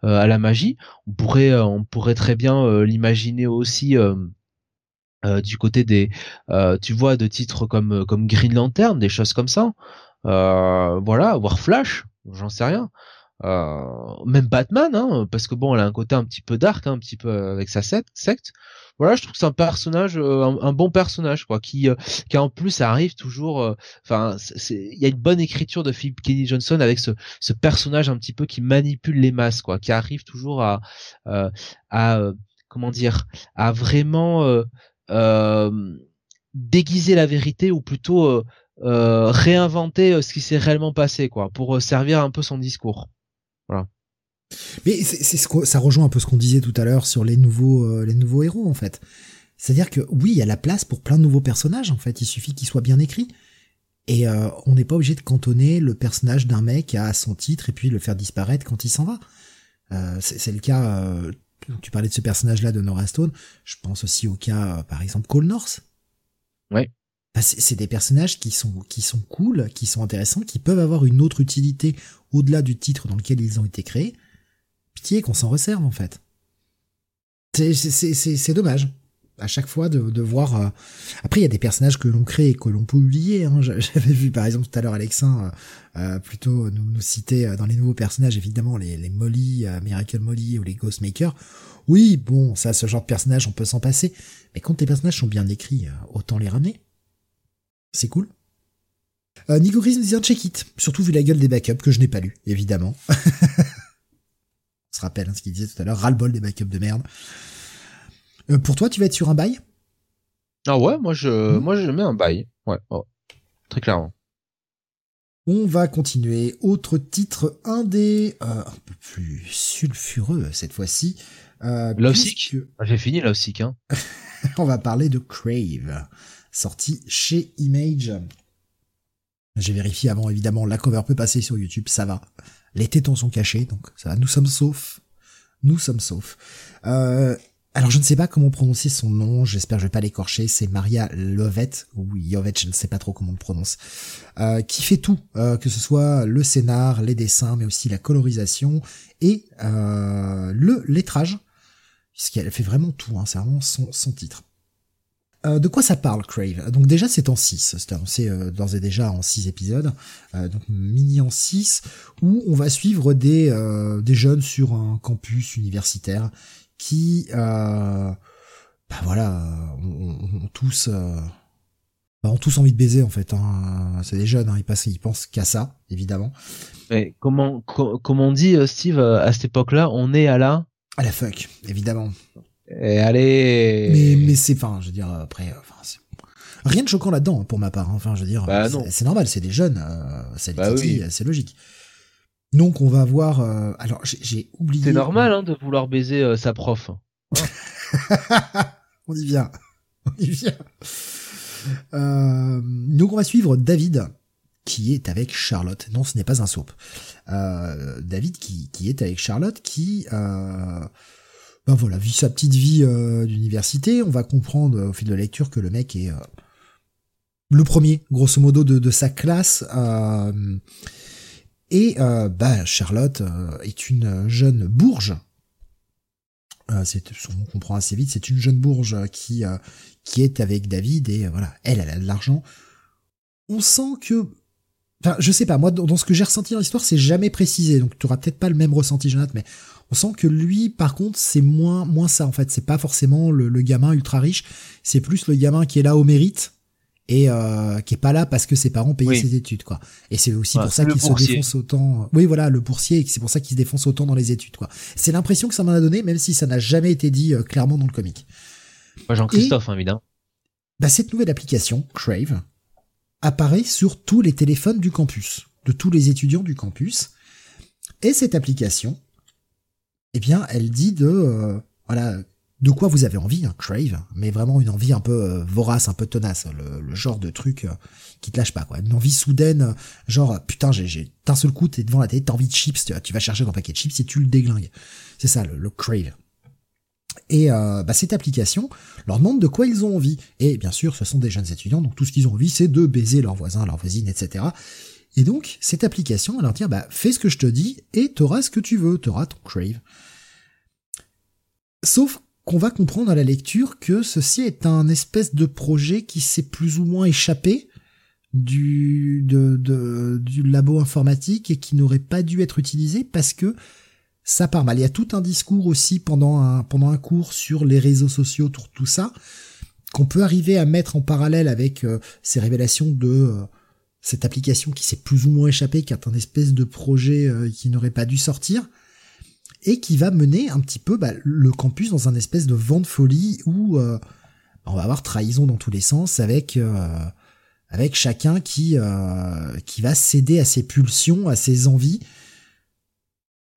B: à la magie. On pourrait, on pourrait très bien l'imaginer aussi. du côté des, tu vois, de titres comme comme Green Lantern, des choses comme ça. voilà, voir Flash, j'en sais rien. Euh, même Batman, hein, parce que bon, elle a un côté un petit peu dark, hein, un petit peu avec sa secte. Voilà, je trouve que c'est un personnage, euh, un, bon personnage, quoi, qui, euh, qui en plus arrive toujours. Enfin, il y a une bonne écriture de Philip Kenny Johnson avec ce, ce personnage un petit peu qui manipule les masses, quoi, qui arrive toujours à, à comment dire, à vraiment déguiser la vérité ou plutôt réinventer ce qui s'est réellement passé, quoi, pour servir un peu son discours. Voilà.
A: Mais c'est ce ça rejoint un peu ce qu'on disait tout à l'heure sur les nouveaux euh, les nouveaux héros en fait. C'est-à-dire que oui, il y a la place pour plein de nouveaux personnages en fait, il suffit qu'ils soient bien écrits. Et euh, on n'est pas obligé de cantonner le personnage d'un mec à son titre et puis le faire disparaître quand il s'en va. Euh, c'est le cas, tu parlais de ce personnage-là de Nora Stone, je pense aussi au cas, par exemple, Cole North.
B: Ouais.
A: Bah, c'est des personnages qui sont qui sont cool, qui sont intéressants, qui peuvent avoir une autre utilité au-delà du titre dans lequel ils ont été créés. Pitié qu'on s'en resserve en fait. C'est dommage à chaque fois de, de voir. Euh, après, il y a des personnages que l'on crée et que l'on peut oublier. Hein. J'avais vu par exemple tout à l'heure Alexin euh, euh, plutôt nous, nous citer dans les nouveaux personnages évidemment les, les Molly, Miracle Molly ou les Ghostmakers. Oui, bon, ça, ce genre de personnage, on peut s'en passer. Mais quand les personnages sont bien écrits, autant les ramener. C'est cool. Euh, Nico Chris nous dit un check-it, surtout vu la gueule des backups que je n'ai pas lu, évidemment. On se rappelle hein, ce qu'il disait tout à l'heure, ras-le-bol des backups de merde. Euh, pour toi, tu vas être sur un bail?
B: Ah ouais, moi je, moi je mets un bail. Ouais, oh. très clairement.
A: On va continuer. Autre titre indé, euh, un peu plus sulfureux cette fois-ci.
B: Euh, ah, J'ai fini Love Hein.
A: On va parler de Crave sorti chez Image. J'ai vérifié avant, évidemment, la cover peut passer sur YouTube, ça va. Les tétons sont cachés, donc ça va. Nous sommes saufs. Nous sommes saufs. Euh, alors je ne sais pas comment prononcer son nom, j'espère que je vais pas l'écorcher, c'est Maria Lovett, ou Yovet, je ne sais pas trop comment le prononce, euh, qui fait tout, euh, que ce soit le scénar, les dessins, mais aussi la colorisation et le lettrage, puisqu'elle fait vraiment tout, hein, c'est vraiment son, son titre. Euh, de quoi ça parle, Crave? Donc déjà, c'est en 6, c'est annoncé euh, d'ores et déjà en 6 épisodes, euh, donc mini en 6, où on va suivre des, des jeunes sur un campus universitaire qui, bah voilà, ont, tous... Bah, ont tous envie de baiser en fait. Hein. C'est des jeunes, hein. ils, passent, ils pensent qu'à ça, évidemment.
B: Mais comment, comme on dit, Steve, à cette époque-là, on est à la...
A: À la fuck, évidemment.
B: Et allez.
A: Mais mais c'est enfin, je veux dire après, euh, enfin, rien de choquant là-dedans hein, pour ma part. Hein. Enfin, je veux dire, bah, c'est normal, c'est des jeunes, euh, c'est bah c'est logique. Donc on va voir. Euh, alors j'ai oublié.
B: C'est normal hein, de vouloir baiser sa prof.
A: on y vient, on y vient. donc on va suivre David qui est avec Charlotte. Non, ce n'est pas un soap. David qui, qui est avec Charlotte qui ben voilà, vit sa petite vie euh, d'université. On va comprendre euh, au fil de la lecture que le mec est euh, le premier, grosso modo, de, sa classe. et bah, Charlotte est une jeune bourge c'est, on comprend assez vite, c'est une jeune bourge qui qui est avec David et voilà, elle, elle a de l'argent. On sent que, enfin, je sais pas, moi, dans, ce que j'ai ressenti dans l'histoire, c'est jamais précisé, donc tu auras peut-être pas le même ressenti, Jonathan, mais on sent que lui, par contre, c'est moins moins ça en fait. C'est pas forcément le, le gamin ultra riche, c'est plus le gamin qui est là au mérite et euh, qui est pas là parce que ses parents payaient ses études quoi. Et c'est aussi pour ça qu'il se défonce autant. Oui voilà le boursier c'est pour ça qu'il se défonce autant dans les études quoi. C'est l'impression que ça m'en a donné même si ça n'a jamais été dit euh, clairement dans le comic.
B: Jean-Christophe hein, évidemment.
A: Bah, cette nouvelle application Crave apparaît sur tous les téléphones du campus, de tous les étudiants du campus. Et cette application, eh bien, elle dit de euh, voilà de quoi vous avez envie, un crave, mais vraiment une envie un peu euh, vorace, un peu tenace, le, genre de truc euh, qui te lâche pas, quoi. Une envie soudaine, euh, genre, putain, j'ai, d'un seul coup, t'es devant la télé, t'as envie de chips, tu, vas chercher ton paquet de chips et tu le déglingues. C'est ça, le, crave. Et bah, cette application leur demande de quoi ils ont envie. Et bien sûr, ce sont des jeunes étudiants, donc tout ce qu'ils ont envie, c'est de baiser leurs voisins, leurs voisines, etc. Et donc, cette application, elle leur dit, bah, fais ce que je te dis et t'auras ce que tu veux, t'auras ton crave. Sauf qu'on va comprendre à la lecture que ceci est un espèce de projet qui s'est plus ou moins échappé du, de, du labo informatique et qui n'aurait pas dû être utilisé parce que ça part mal. Il y a tout un discours aussi pendant un, pendant un cours sur les réseaux sociaux, tout, tout ça, qu'on peut arriver à mettre en parallèle avec euh, ces révélations de euh, cette application qui s'est plus ou moins échappée, qui est un espèce de projet euh, qui n'aurait pas dû sortir et qui va mener un petit peu bah, le campus dans un espèce de vent de folie où euh, on va avoir trahison dans tous les sens avec euh, avec chacun qui euh, qui va céder à ses pulsions, à ses envies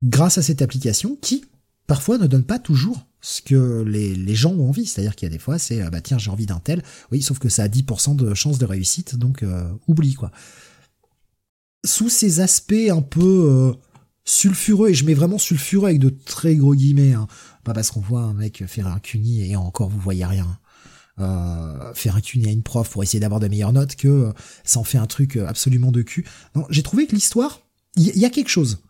A: grâce à cette application qui parfois ne donne pas toujours ce que les, les gens ont envie. C'est-à-dire qu'il y a des fois, c'est bah tiens, j'ai envie d'un tel. Oui, sauf que ça a 10% de chance de réussite, donc oublie quoi. Sous ces aspects un peu sulfureux, et je mets vraiment sulfureux avec de très gros guillemets, hein. pas parce qu'on voit un mec faire un cuni et encore vous voyez rien. Euh, faire un cuni à une prof pour essayer d'avoir de meilleures notes que euh, ça en fait un truc euh, absolument de cul. J'ai trouvé que l'histoire, il y, a quelque chose.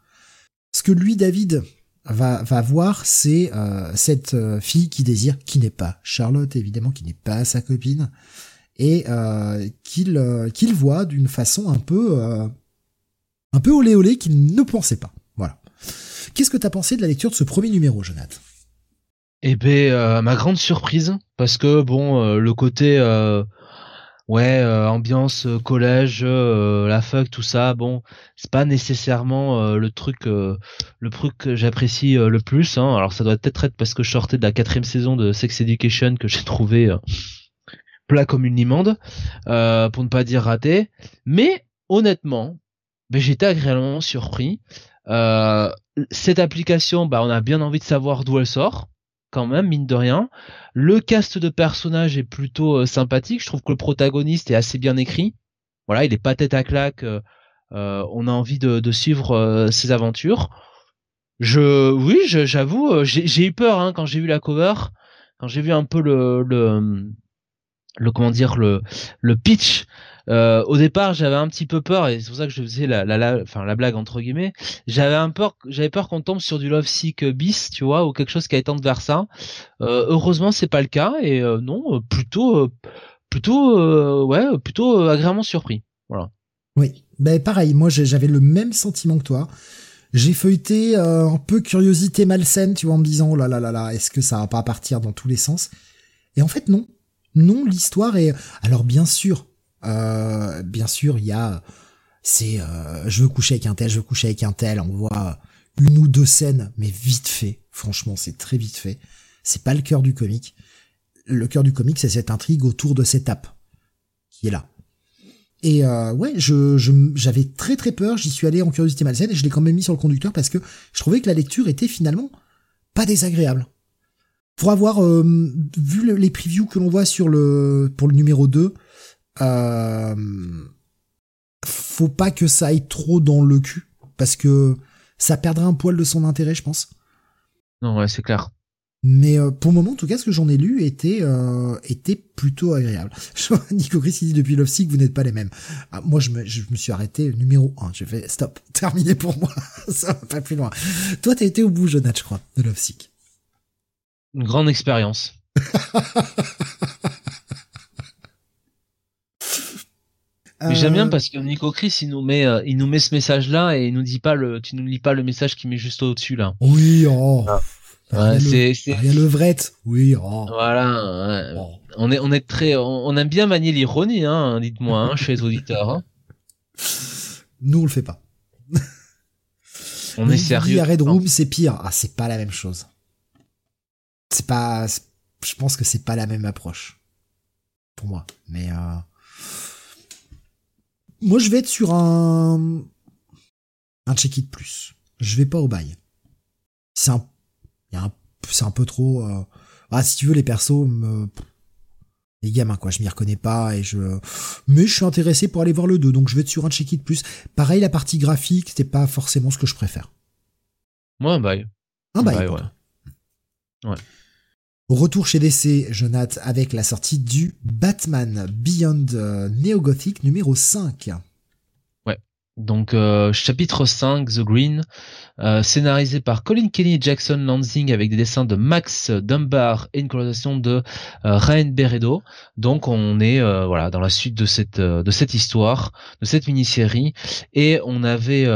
A: Ce que lui, David, va, va voir, c'est cette fille qui désire, qui n'est pas Charlotte, évidemment, qui n'est pas sa copine, et qu'il qu'il voit d'une façon un peu un peu olé olé qu'il ne pensait pas. Qu'est-ce que t'as pensé de la lecture de ce premier numéro, Jonathan?
B: Eh ben, euh, ma grande surprise, parce que bon, euh, le côté euh, ouais, ambiance collège, la fac, tout ça, bon, c'est pas nécessairement le truc, le truc que j'apprécie le plus. Hein. Alors ça doit peut-être être parce que je sortais de la quatrième saison de Sex Education que j'ai trouvé plat comme une limande, pour ne pas dire raté. Mais honnêtement, ben, j'étais agréablement surpris. Euh, cette application, bah, on a bien envie de savoir d'où elle sort, quand même, mine de rien. Le cast de personnages est plutôt euh, sympathique. Je trouve que le protagoniste est assez bien écrit. Voilà, il est pas tête à claque. Euh, on a envie de, suivre ses aventures. Je, oui, j'avoue, j'ai eu peur hein, quand j'ai vu la cover, quand j'ai vu un peu le, le, le comment dire le le pitch euh, au départ, j'avais un petit peu peur et c'est pour ça que je faisais la, la, enfin la blague entre guillemets. J'avais un peur, j'avais peur qu'on tombe sur du Love Sick bis, tu vois, ou quelque chose qui a tendre vers ça. Euh, heureusement, c'est pas le cas et euh, non, plutôt, plutôt, ouais, plutôt agréablement surpris. Voilà.
A: Oui, ben pareil. Moi, j'avais le même sentiment que toi. J'ai feuilleté un peu curiosité malsaine, tu vois, en me disant oh là là là là, est-ce que ça va pas partir dans tous les sens? Et en fait, non. Non, l'histoire est. Alors bien sûr, euh, bien sûr, il y a, c'est, euh, je veux coucher avec un tel, je veux coucher avec un tel. On voit une ou deux scènes, mais vite fait. Franchement, c'est très vite fait. C'est pas le cœur du comique. Le cœur du comique, c'est cette intrigue autour de cette app qui est là. Et euh, ouais, je, j'avais très très peur. J'y suis allé en curiosité malsaine et je l'ai quand même mis sur le conducteur parce que je trouvais que la lecture était finalement pas désagréable. Pour avoir vu les previews que l'on voit sur le pour le numéro 2, euh, faut pas que ça aille trop dans le cul parce que ça perdrait un poil de son intérêt, je pense.
B: Non, ouais, c'est clair.
A: Mais euh, pour le moment, en tout cas, ce que j'en ai lu était euh, était plutôt agréable. Nico Chris il dit depuis Love Sick, vous n'êtes pas les mêmes. Ah, moi, je me, je me suis arrêté numéro 1. J'ai fait stop, terminé pour moi. ça va pas plus loin. Toi, t'as été au bout, Jonathan, je crois, de Love Sick.
B: Une grande expérience. Mais j'aime bien parce que Nico Chris il nous met il nous met ce message là et il nous dit pas le tu nous lis pas le message qui met juste au-dessus là.
A: Oui oh. Ah. Ouais, c'est le, levrette. Oui. Oh.
B: Voilà. Oh. On est on est très on, aime bien manier l'ironie hein, dites-moi hein, chez les auditeurs. Hein.
A: Nous on le fait pas.
B: on est sérieux.
A: Red Room c'est pire. Ah c'est pas la même chose. C'est pas je pense que c'est pas la même approche pour moi. Mais euh... moi je vais être sur un un check-it plus. Je vais pas au bail. C'est un c'est un peu trop. Euh... Ah, si tu veux, les persos me les gamins quoi, je m'y reconnais pas et je mais je suis intéressé pour aller voir le 2 donc je vais être sur un check-it plus. Pareil la partie graphique, c'était pas forcément ce que je préfère.
B: Moi un bail.
A: Un bail. ouais.
B: ouais.
A: Retour chez DC, Jonathan, avec la sortie du Batman Beyond euh, Neo Gothic numéro 5.
B: Donc euh, chapitre 5, The Green, euh, scénarisé par Colin Kelly et Jackson Lansing avec des dessins de Max Dunbar et une colorisation de euh, Ryan Beredo. Donc on est voilà dans la suite de cette de cette histoire, de cette mini-série et on avait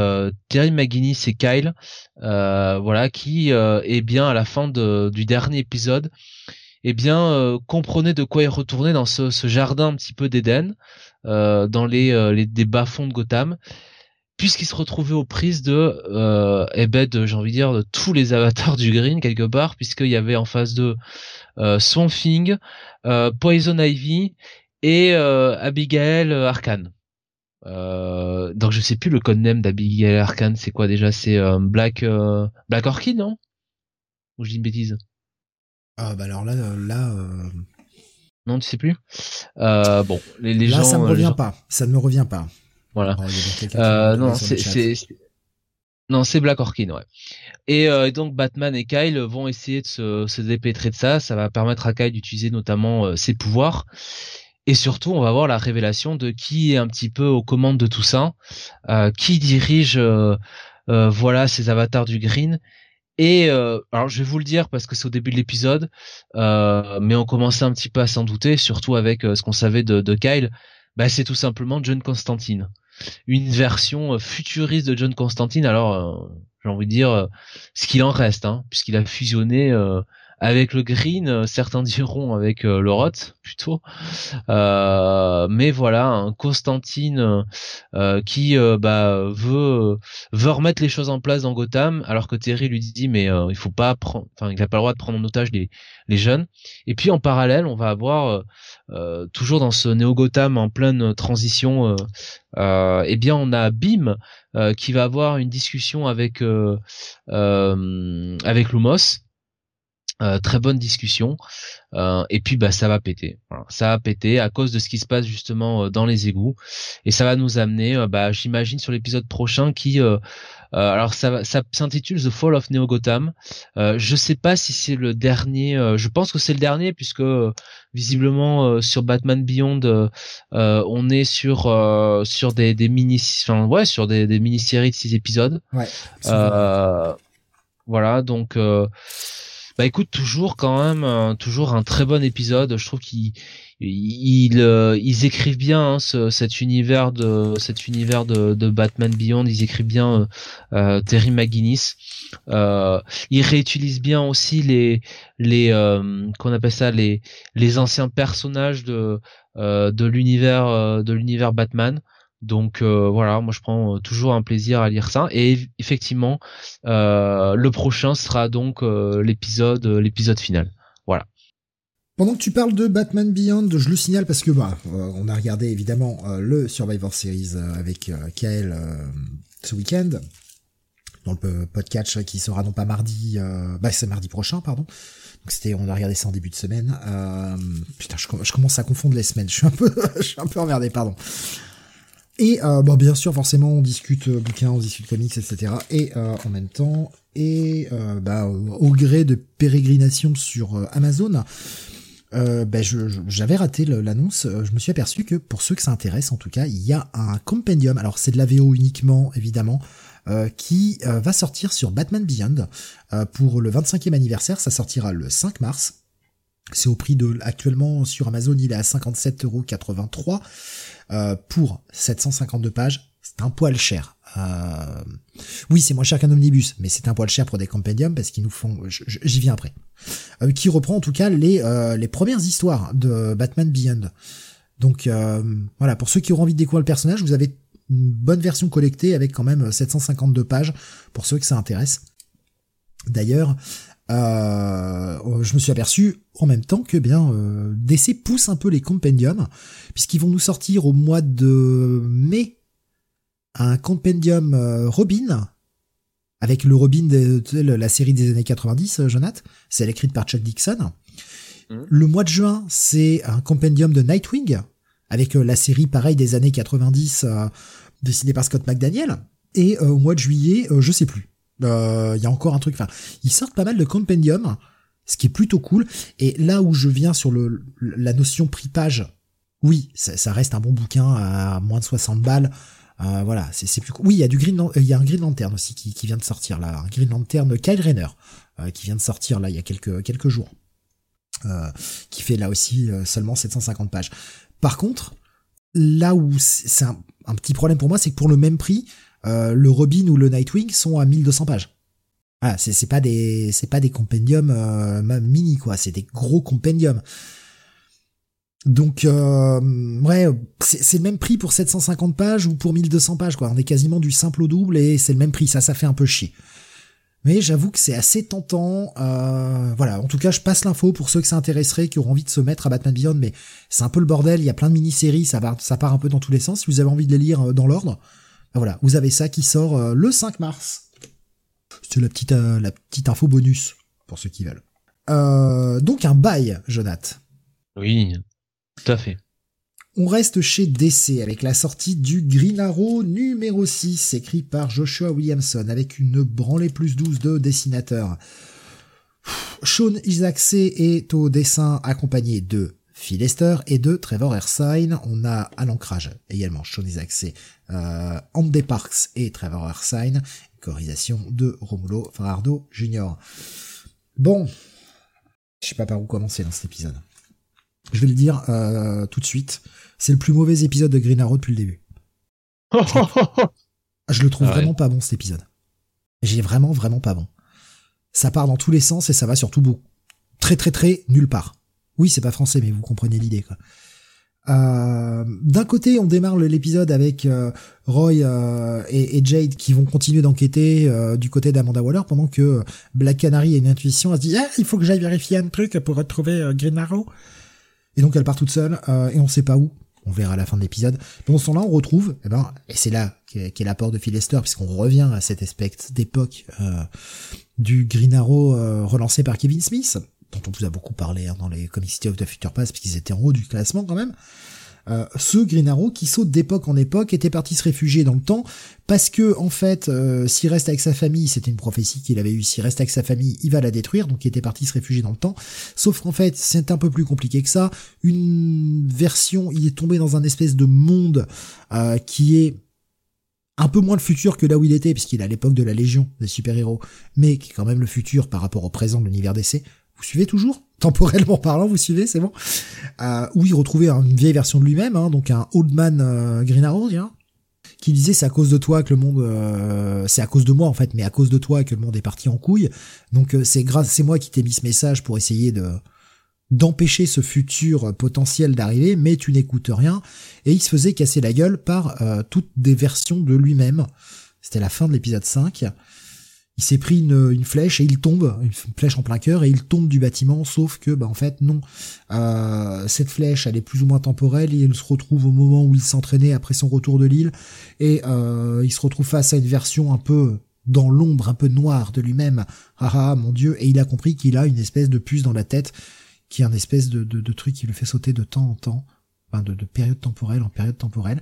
B: Terry McGuinness et Kyle voilà qui est bien à la fin du dernier épisode eh bien comprenez de quoi est retourné dans ce, jardin un petit peu d'Éden dans les, les des bas-fonds de Gotham puisqu'il se retrouvait aux prises de euh, eh ben j'ai envie de dire de tous les avatars du green quelque part puisqu'il y avait en face de euh, Swamp Thing, euh, Poison Ivy et euh, Abigail Arcane. Euh, donc je sais plus le codename d'Abigail Arcane, c'est quoi déjà? C'est Black Black Orchid, non? Ou je dis une bêtise?
A: Ah bah alors là là
B: non, tu sais plus? bon, les, les
A: là,
B: ça
A: me revient pas. Ça ne me revient pas.
B: Voilà. euh, non, c'est non, c'est Black Orchid, ouais. Et euh, donc Batman et Kyle vont essayer de se, se, dépêtrer de ça. Ça va permettre à Kyle d'utiliser notamment euh, ses pouvoirs. Et surtout, on va voir la révélation de qui est un petit peu aux commandes de tout ça, euh, qui dirige, euh, voilà, ces avatars du Green. Et alors, je vais vous le dire parce que c'est au début de l'épisode, mais on commençait un petit peu à s'en douter, surtout avec ce qu'on savait de, de Kyle. Bah, c'est tout simplement John Constantine une version euh, futuriste de John Constantine. Alors, euh, j'ai envie de dire euh, ce qu'il en reste, hein, puisqu'il a fusionné avec le green, certains diront avec le rot plutôt. mais voilà, un Constantine qui bah, veut veut remettre les choses en place dans Gotham, alors que Terry lui dit mais il faut pas prendre, enfin il a pas le droit de prendre en otage les les jeunes. Et puis en parallèle, on va avoir euh, toujours dans ce néo Gotham en pleine transition, euh, euh, eh bien on a Bim qui va avoir une discussion avec avec Lumos. Très bonne discussion et puis bah ça va péter ça va péter à cause de ce qui se passe justement dans les égouts et ça va nous amener bah j'imagine sur l'épisode prochain qui euh, alors ça, ça s'intitule The Fall of Neo Gotham. Euh, je sais pas si c'est le dernier. Euh, je pense que c'est le dernier puisque visiblement sur Batman Beyond, on est sur sur des, des mini, enfin ouais, sur des, des mini-séries de six épisodes.
A: Ouais.
B: voilà, donc. Bah écoute, toujours quand même, toujours un très bon épisode. Je trouve qu'il ils, euh, ils écrivent bien hein, cet univers de cet univers de, de, Batman Beyond. Ils écrivent bien euh, euh Terry McGuinness. Euh, ils réutilisent bien aussi les les qu'on appelle ça les les anciens personnages de de l'univers de l'univers Batman. Donc voilà, moi je prends toujours un plaisir à lire ça. Et effectivement, le prochain sera donc l'épisode l'épisode final. Voilà.
A: Pendant que tu parles de Batman Beyond, je le signale parce que bah, euh, on a regardé évidemment euh, le Survivor Series euh, avec Kael ce week-end dans le podcast qui sera non pas mardi, bah c'est mardi prochain pardon. Donc c'était, on a regardé ça en début de semaine. putain, je, je, commence à confondre les semaines. Je suis un peu, je suis un peu emmerdé, pardon. Et bon, bien sûr, forcément, on discute bouquins, on discute comics, etc. Et en même temps, et bah, au gré de pérégrination sur Amazon, euh, ben j'avais raté l'annonce. Euh, je me suis aperçu que pour ceux que ça intéresse, en tout cas, il y a un compendium. Alors c'est de la VO uniquement, évidemment, qui va sortir sur Batman Beyond pour le 25e anniversaire. Ça sortira le 5 mars. C'est au prix de actuellement sur Amazon, il est à 57,83€ euh, pour 752 pages. C'est un poil cher. Euh, oui, c'est moins cher qu'un omnibus, mais c'est un poil cher pour des compendiums parce qu'ils nous font. J'y viens après. Euh, qui reprend en tout cas les les premières histoires de Batman Beyond. Donc voilà, pour ceux qui auront envie de découvrir le personnage, vous avez une bonne version collectée avec quand même 752 pages pour ceux que ça intéresse. D'ailleurs, euh, je me suis aperçu en même temps que bien euh, DC pousse un peu les compendiums puisqu'ils vont nous sortir au mois de mai un compendium euh, Robin avec le Robin de, la série des années 90, euh, Jonathan. C'est écrite par Chuck Dixon. Mmh. Le mois de juin, c'est un compendium de Nightwing avec la série pareil des années 90 dessinée par Scott McDaniel. Et au mois de juillet, je sais plus. Il euh, y a encore un truc. Enfin, ils sortent pas mal de compendium, ce qui est plutôt cool. Et là où je viens sur le la notion prix page, oui, ça, reste un bon bouquin à moins de 60 balles. Euh, voilà, c'est plus Oui, il y a du Green, il y a un Green Lantern aussi qui, qui vient de sortir là, un Green Lantern Kyle Rayner euh, qui vient de sortir là il y a quelques quelques jours, qui fait là aussi seulement 750 pages. Par contre, là où c'est un, petit problème pour moi, c'est que pour le même prix, euh, le Robin ou le Nightwing sont à 1200 pages. Ah, c'est c'est pas des c'est pas des compendiums euh, mini quoi, c'est des gros compendiums. Donc euh, ouais, c'est le même prix pour 750 pages ou pour 1200 pages quoi. On est quasiment du simple au double et c'est le même prix. Ça, ça fait un peu chier. Mais j'avoue que c'est assez tentant. Euh, voilà, en tout cas, je passe l'info pour ceux que ça intéresserait, qui auront envie de se mettre à Batman Beyond. Mais c'est un peu le bordel. Il y a plein de mini-séries, ça, ça part un peu dans tous les sens. Si vous avez envie de les lire dans l'ordre, voilà, vous avez ça qui sort euh, le 5 mars. C'est la petite, euh, la petite info bonus pour ceux qui veulent. Euh, donc un bail, Jonath.
B: Oui, tout à fait.
A: On reste chez DC avec la sortie du Green Arrow numéro 6, écrit par Joshua Williamson, avec une branlée plus douce de dessinateurs. Sean Isaacse est au dessin accompagné de Phil Esther et de Trevor Ersine. On a à l'ancrage également Sean Isaacse, euh, Andy Parks et Trevor Ersine, chorisation de Romulo Farardo Jr. Bon, je sais pas par où commencer dans cet épisode. Je vais le dire euh, tout de suite, c'est le plus mauvais épisode de Green Arrow depuis le début. je le trouve ah vraiment pas bon cet épisode. J'ai vraiment vraiment pas bon. Ça part dans tous les sens et ça va surtout beau. Très très très nulle part. Oui, c'est pas français, mais vous comprenez l'idée quoi. Euh, d'un côté, on démarre l'épisode avec euh, Roy euh, et, Jade qui vont continuer d'enquêter du côté d'Amanda Waller pendant que Black Canary a une intuition, elle se dit ah, il faut que j'aille vérifier un truc pour retrouver Green Arrow. Et donc elle part toute seule et on sait pas où. On verra à la fin de l'épisode. Pendant ce temps-là, on retrouve, eh ben, et c'est là qu'est l'apport de Phil Lester, puisqu'on revient à cet aspect d'époque du Green Arrow relancé par Kevin Smith, dont on vous a beaucoup parlé hein, dans les Comic City of the Future Past, puisqu'ils étaient en haut du classement quand même. Euh, ce Green Arrow qui saute d'époque en époque était parti se réfugier dans le temps parce que en fait euh, s'il reste avec sa famille c'était une prophétie qu'il avait eue s'il reste avec sa famille il va la détruire donc il était parti se réfugier dans le temps. Sauf qu'en fait c'est un peu plus compliqué que ça. Une version il est tombé dans un espèce de monde euh, qui est un peu moins le futur que là où il était puisqu'il est à l'époque de la Légion des super-héros mais qui est quand même le futur par rapport au présent de l'univers d'essai vous suivez toujours Temporellement parlant, vous suivez, c'est bon euh, Où il retrouvait une vieille version de lui-même, hein, donc un Old Man euh, Green Arrow, qui disait c'est à cause de toi que le monde, euh, c'est à cause de moi en fait, mais à cause de toi que le monde est parti en couille. Donc euh, c'est grâce, c'est moi qui t'ai mis ce message pour essayer de d'empêcher ce futur potentiel d'arriver, mais tu n'écoutes rien. Et il se faisait casser la gueule par toutes des versions de lui-même. C'était la fin de l'épisode 5 il s'est pris une, flèche et il tombe, une flèche en plein cœur et il tombe du bâtiment, sauf que bah en fait non, euh, cette flèche elle est plus ou moins temporelle et il se retrouve au moment où il s'entraînait après son retour de l'île et euh, il se retrouve face à une version un peu dans l'ombre, un peu noire de lui-même. Ah ah mon dieu, et il a compris qu'il a une espèce de puce dans la tête qui est un espèce de, de, truc qui le fait sauter de temps en temps, enfin de, de période temporelle en période temporelle.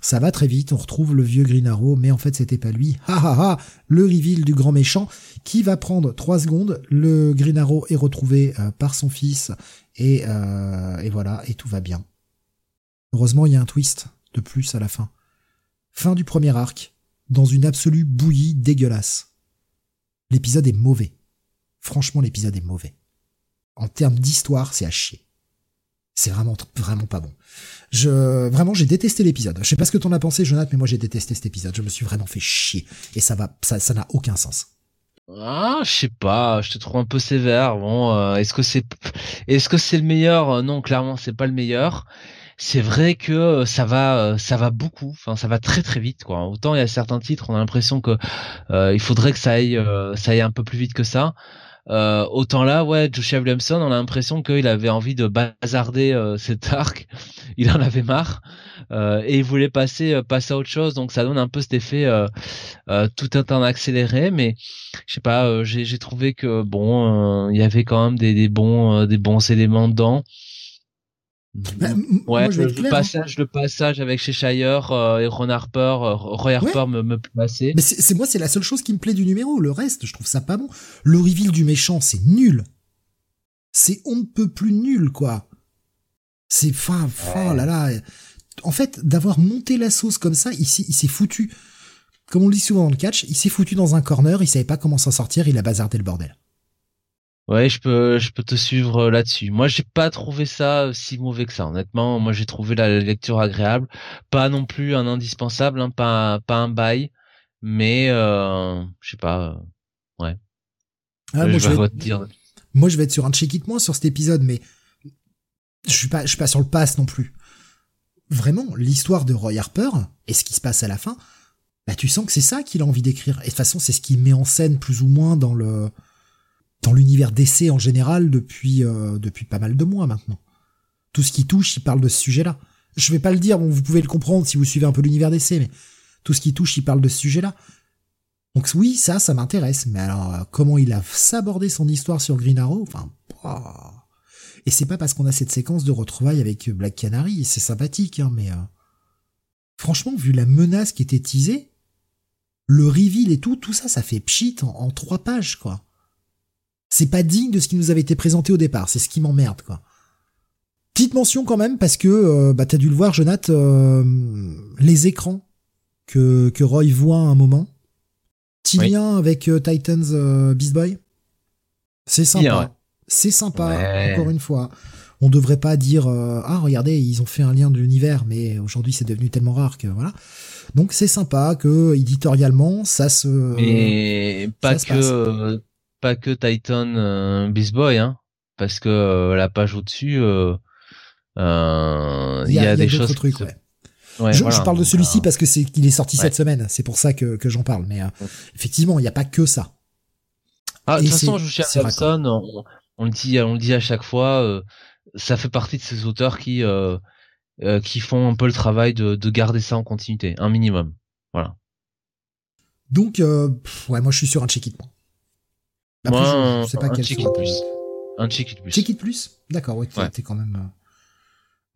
A: Ça va très vite, on retrouve le vieux Green Arrow, mais en fait c'était pas lui. Ha ha ha Le reveal du grand méchant qui va prendre trois secondes. Le Green Arrow est retrouvé euh, par son fils et, euh, et voilà, et tout va bien. Heureusement, il y a un twist de plus à la fin. Fin du premier arc. dans une absolue bouillie dégueulasse. L'épisode est mauvais. Franchement, l'épisode est mauvais. En termes d'histoire, c'est à chier. C'est vraiment, vraiment pas bon. Je, vraiment, j'ai détesté l'épisode. Je sais pas ce que t'en as pensé, Jonathan, mais moi j'ai détesté cet épisode. Je me suis vraiment fait chier. Et ça va, ça, ça n'a aucun sens.
B: Ah, je sais pas, je te trouve un peu sévère. Bon, euh, est-ce que c'est, est-ce que c'est le meilleur? Non, clairement, c'est pas le meilleur c'est vrai que euh, ça va euh, ça va beaucoup enfin ça va très très vite quoi autant il y a certains titres on a l'impression que euh, il faudrait que ça aille ça aille un peu plus vite que ça autant là ouais Joshua Williamson on a l'impression qu'il avait envie de bazarder cet arc il en avait marre. Et il voulait passer passer à autre chose. Donc ça donne un peu cet effet tout un temps accéléré. Mais je sais pas j'ai trouvé que bon il y avait quand même des, des bons des bons éléments dedans bah, ouais, le, hein. passage, le passage avec Cheshire euh, et Ron Harper, euh, Roy Harper me, me plaçait.
A: Mais c'est moi, c'est la seule chose qui me plaît du numéro. Le reste, je trouve ça pas bon. Le reveal du méchant, c'est nul. C'est on ne peut plus nul, quoi. C'est fin, fin, là là. En fait, d'avoir monté la sauce comme ça, il s'est foutu. Comme on le dit souvent dans le catch, il s'est foutu dans un corner, il savait pas comment s'en sortir, il a bazardé le bordel.
B: Ouais, je peux, je peux te suivre euh, là-dessus. Moi, j'ai pas trouvé ça euh, si mauvais que ça. Honnêtement, moi, j'ai trouvé la lecture agréable, pas non plus un indispensable, hein, pas, pas un bail, mais euh, je sais pas, euh, ouais.
A: Ah, moi, je, vais dire. moi, je vais être sur un check it moi sur cet épisode, mais je suis pas, je suis pas sur le pass non plus. Vraiment, l'histoire de Roy Harper et ce qui se passe à la fin, bah, tu sens que c'est ça qu'il a envie d'écrire. Et de toute façon, c'est ce qu'il met en scène plus ou moins dans le dans l'univers d'essai en général depuis euh, depuis pas mal de mois maintenant. Tout ce qui touche, il parle de ce sujet-là. Je vais pas le dire, bon, vous pouvez le comprendre si vous suivez un peu l'univers d'essai, mais tout ce qui touche, il parle de ce sujet-là. Donc oui, ça, ça m'intéresse. Mais alors, euh, comment il a sabordé son histoire sur Green Arrow, enfin, et c'est pas parce qu'on a cette séquence de retrouvailles avec Black Canary, c'est sympathique, hein, mais euh, franchement, vu la menace qui était teasée, le reveal et tout, tout ça, ça fait pchit en trois pages, quoi c'est pas digne de ce qui nous avait été présenté au départ. C'est ce qui m'emmerde, quoi. Petite mention quand même parce que euh, bah t'as dû le voir, Jonathan, euh, les écrans que que Roy voit à un moment. Petit lien avec euh, Titans Beast Boy. C'est sympa. C'est sympa. Encore une fois, on devrait pas dire ah regardez ils ont fait un lien de l'univers, mais aujourd'hui c'est devenu tellement rare que voilà. Donc c'est sympa que éditorialement ça se.
B: Mais pas que pas que Titan euh, Beast Boy, hein, parce que euh, la page au-dessus, euh, euh il y, a, des choses.
A: Trucs, ouais. je, parle de celui-ci parce que c'est qu'il est sorti cette semaine. C'est pour ça que, que j'en parle. Mais effectivement, il n'y a pas que ça.
B: Ah, de toute façon, je Wilson, on, on, le dit, on le dit à chaque fois. ça fait partie de ces auteurs qui qui font un peu le travail de, de garder ça en continuité, un minimum. Voilà.
A: Donc, ouais, moi je suis sur un check-it.
B: Après, Moi, je, sais pas un quel check plus. Un check it plus.
A: Check it plus D'accord, ouais, t'es quand même euh,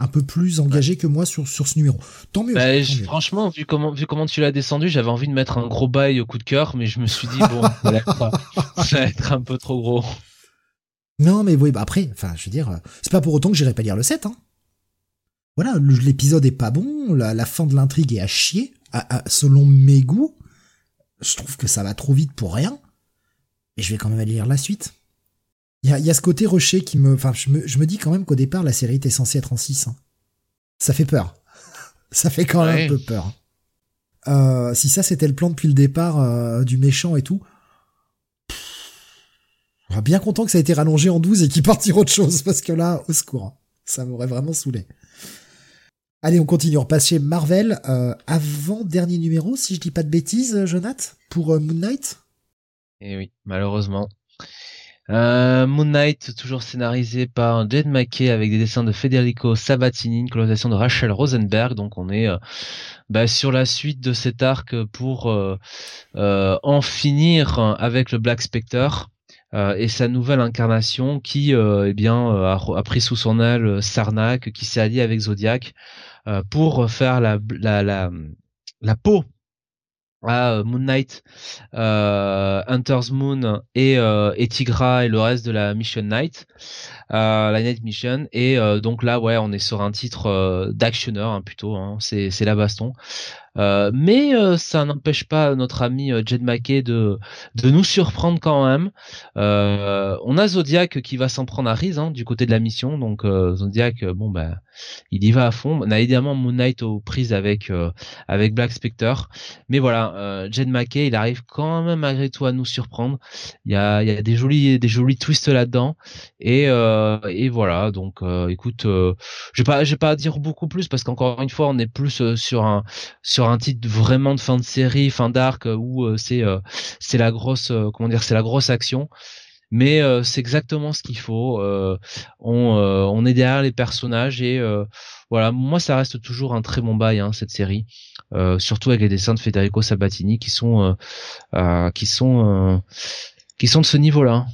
A: un peu plus engagé que moi sur, sur ce numéro. Tant mieux.
B: Bah, franchement, vu comment, vu comment tu l'as descendu, j'avais envie de mettre un gros bail au coup de cœur, mais je me suis dit, bon, ça va être un peu trop gros.
A: Non, mais oui, bah après, enfin, je veux dire, c'est pas pour autant que j'irai pas lire le 7, hein. Voilà, l'épisode est pas bon, la, la fin de l'intrigue est à chier, à, selon mes goûts. Je trouve que ça va trop vite pour rien. Et je vais quand même aller lire la suite. Il y a, y a, ce côté rocher qui me... Enfin, je me, je me dis quand même qu'au départ, la série était censée être en 6. Hein. Ça fait peur. ça fait quand même un peu peur. Euh, si ça, c'était le plan depuis le départ euh, du méchant et tout... On bien content que ça ait été rallongé en 12 et qu'il parte autre chose, parce que là, au secours, hein. ça m'aurait vraiment saoulé. Allez, on continue, on passe chez Marvel. Euh, avant dernier numéro, si je dis pas de bêtises, Jonath, pour Moon Knight?
B: Et oui, malheureusement. Euh, Moon Knight, toujours scénarisé par Jed McKay avec des dessins de Federico Sabatini, une colonisation de Rachel Rosenberg. Donc on est euh, bah, sur la suite de cet arc pour euh, en finir avec le Black Spectre. et sa nouvelle incarnation qui eh bien a, pris sous son aile Sarnak qui s'est allié avec Zodiac pour faire la, la, la peau à euh, Moon Knight, euh, Hunter's Moon et, euh, et et le reste de la Mission Night, euh, la Night Mission. Et donc là, ouais, on est sur un titre d'actionneur hein, plutôt. Hein, c'est c'est la baston. Euh, mais euh, ça n'empêche pas notre ami Jed McKay de nous surprendre quand même. on a Zodiac qui va s'en prendre à Riz hein, du côté de la mission, donc Zodiac, bon ben, il y va à fond. On a évidemment Moon Knight aux prises avec avec Black Spectre, mais voilà, Jed McKay, il arrive quand même malgré tout à nous surprendre. Il y a des jolis twists là-dedans et et voilà, donc écoute, je vais pas pas dire beaucoup plus parce qu'encore une fois, on est plus sur un sur un titre vraiment de fin de série, fin d'arc où c'est c'est la grosse comment dire, c'est la grosse action mais c'est exactement ce qu'il faut. on, on est derrière les personnages et voilà, moi ça reste toujours un très bon bail hein, cette série, surtout avec les dessins de Federico Sabatini qui sont qui sont qui sont de ce niveau-là.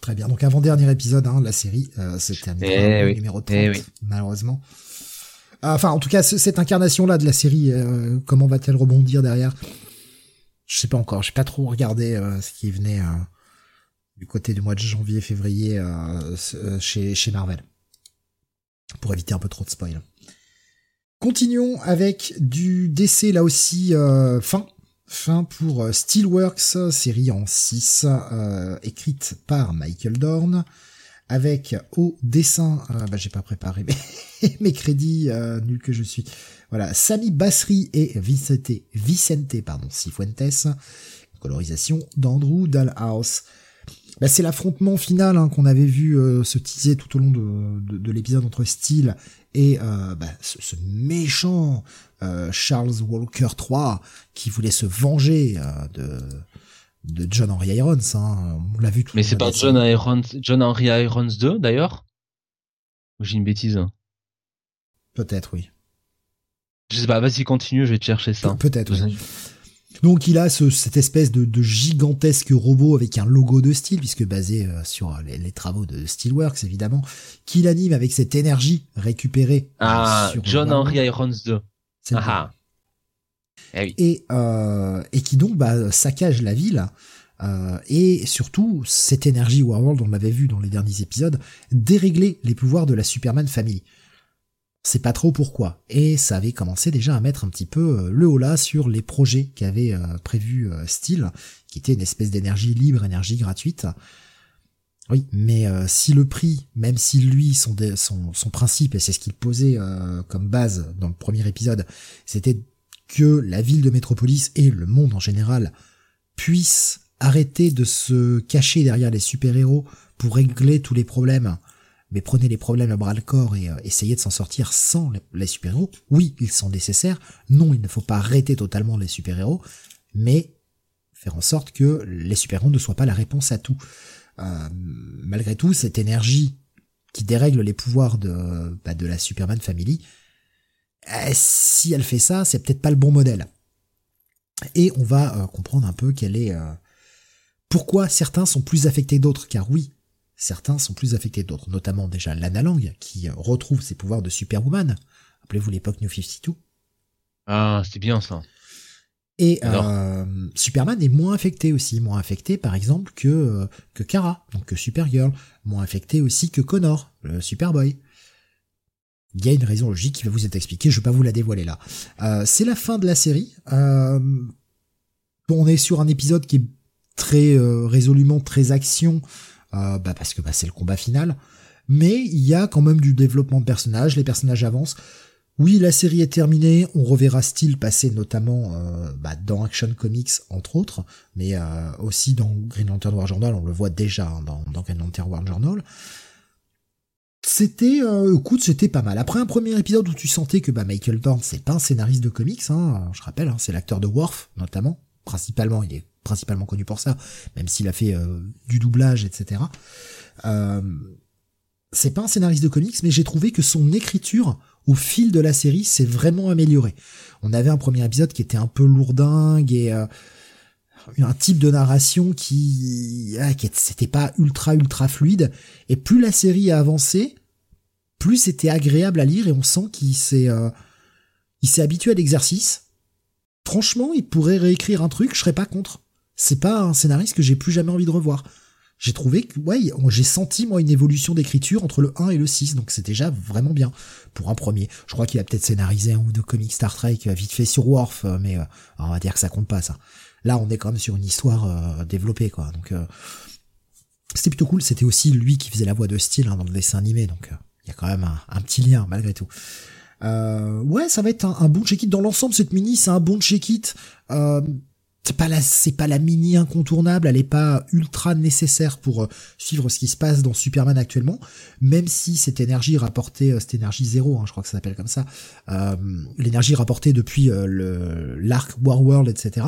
A: Très bien. Donc avant dernier épisode, hein, la série, euh,
B: eh
A: numéro 30, eh malheureusement. Enfin, en tout cas, cette incarnation-là de la série, comment va-t-elle rebondir derrière? Je sais pas encore. J'ai pas trop regardé ce qui venait du côté du mois de janvier, février euh, euh, chez, chez Marvel. Pour éviter un peu trop de spoil. Continuons avec du décès là aussi euh, fin. Fin pour Steelworks, série en 6, écrite par Michael Dorn, avec au dessin, bah, j'ai pas préparé mes, crédits, nul que je suis. Voilà, Sami Basri et Vicente, Vicente pardon, Cifuentes, colorisation d'Andrew Dalhouse. Bah, c'est l'affrontement final hein, qu'on avait vu euh, se teaser tout au long de, de, l'épisode entre Steel et euh, bah, ce, méchant euh, Charles Walker 3 qui voulait se venger de de John Henry Irons. Hein. On l'a vu tout.
B: Mais c'est pas John Irons, John Henry Irons 2 d'ailleurs? J'ai une bêtise.
A: Peut-être oui.
B: Je sais pas. Vas-y continue, je vais te chercher ça.
A: Peut-être. Donc il a cette espèce de, gigantesque robot avec un logo de style, puisque basé euh, sur les, travaux de Steelworks évidemment, qu'il anime avec cette énergie récupérée.
B: Euh, ah, John Henry Irons 2. Ah,
A: ah. Eh et, euh, et qui donc bah, saccage la ville. et surtout, cette énergie Warworld, on l'avait vu dans les derniers épisodes, dérégler les pouvoirs de la Superman Family c'est pas trop pourquoi. Et ça avait commencé déjà à mettre un petit peu euh, le haut là sur les projets qu'avait euh, prévu euh, Steel, qui était une espèce d'énergie libre, énergie gratuite. Oui, mais si le prix, même si lui, son principe, et c'est ce qu'il posait comme base dans le premier épisode, c'était que la ville de Métropolis et le monde en général puissent arrêter de se cacher derrière les super-héros pour régler tous les problèmes mais prenez les problèmes à bras le corps et euh, essayez de s'en sortir sans les super-héros. Oui, ils sont nécessaires. Non, il ne faut pas arrêter totalement les super-héros, mais faire en sorte que les super-héros ne soient pas la réponse à tout. Euh, malgré tout, cette énergie qui dérègle les pouvoirs de, bah, de la Superman Family, eh, si elle fait ça, c'est peut-être pas le bon modèle. Et on va euh, comprendre un peu quelle est pourquoi certains sont plus affectés d'autres, car oui, certains sont plus affectés d'autres, notamment déjà Lana Lang, qui retrouve ses pouvoirs de Superwoman. Rappelez-vous l'époque New 52.
B: Ah, c'est bien ça.
A: Et euh, Superman est moins affecté aussi, moins affecté par exemple que que Kara, donc que Supergirl, moins affecté aussi que Connor, le Superboy. Il y a une raison logique qui va vous être expliquée, je vais pas vous la dévoiler là. Euh, c'est la fin de la série. Euh, on est sur un épisode qui est très résolument très action, euh, bah parce que bah, c'est le combat final. Mais il y a quand même du développement de personnages, les personnages avancent. Oui, la série est terminée, on reverra Steel passer notamment euh, bah, dans Action Comics entre autres, mais euh, aussi dans Green Lantern War Journal, on le voit déjà hein, dans, dans Green Lantern War Journal. C'était, écoute, c'était pas mal. Après un premier épisode où tu sentais que bah, Michael Dorn, c'est pas un scénariste de comics, hein, je rappelle, hein, c'est l'acteur de Worf notamment, principalement, il est principalement connu pour ça, même s'il a fait euh, du doublage, etc. Euh, c'est pas un scénariste de comics, mais j'ai trouvé que son écriture au fil de la série s'est vraiment améliorée. On avait un premier épisode qui était un peu lourdingue et euh, un type de narration qui, ah, c'était pas ultra ultra fluide. Et plus la série a avancé, plus c'était agréable à lire et on sent qu'il s'est il s'est habitué à l'exercice. Franchement, il pourrait réécrire un truc, je serais pas contre c'est pas un scénariste que j'ai plus jamais envie de revoir. j'ai trouvé que ouais, j'ai senti moi une évolution d'écriture entre le 1 et le 6, donc c'est déjà vraiment bien pour un premier. Je crois qu'il a peut-être scénarisé un ou deux comics Star Trek euh, vite fait sur Worf, euh, mais euh, on va dire que ça compte pas ça. Là, on est quand même sur une histoire développée quoi. Donc c'était plutôt cool. C'était aussi lui qui faisait la voix de style hein, dans le dessin animé, donc il y a quand même un, petit lien malgré tout. ouais, ça va être un, bon check-it dans l'ensemble. Cette mini, c'est un bon check-it c'est pas la c'est pas la mini incontournable, elle est pas ultra nécessaire pour euh, suivre ce qui se passe dans Superman actuellement, même si cette énergie rapportée, euh, cette énergie zéro, hein, je crois que ça s'appelle comme ça, euh, l'énergie rapportée depuis le l'arc Warworld, etc.,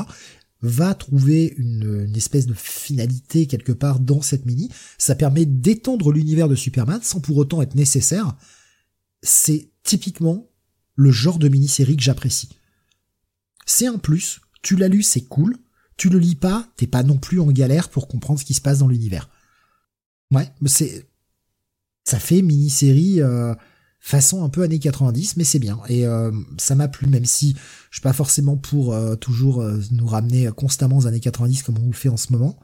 A: va trouver une, une, espèce de finalité quelque part dans cette mini. Ça permet d'étendre l'univers de Superman sans pour autant être nécessaire. C'est typiquement le genre de mini-série que j'apprécie. C'est un plus tu l'as lu, c'est cool. Tu le lis pas, t'es pas non plus en galère pour comprendre ce qui se passe dans l'univers. Ouais, c'est ça fait mini-série euh, façon un peu années 90, mais c'est bien et euh, ça m'a plu même si je suis pas forcément pour euh, toujours nous ramener constamment aux années 90 comme on le fait en ce moment.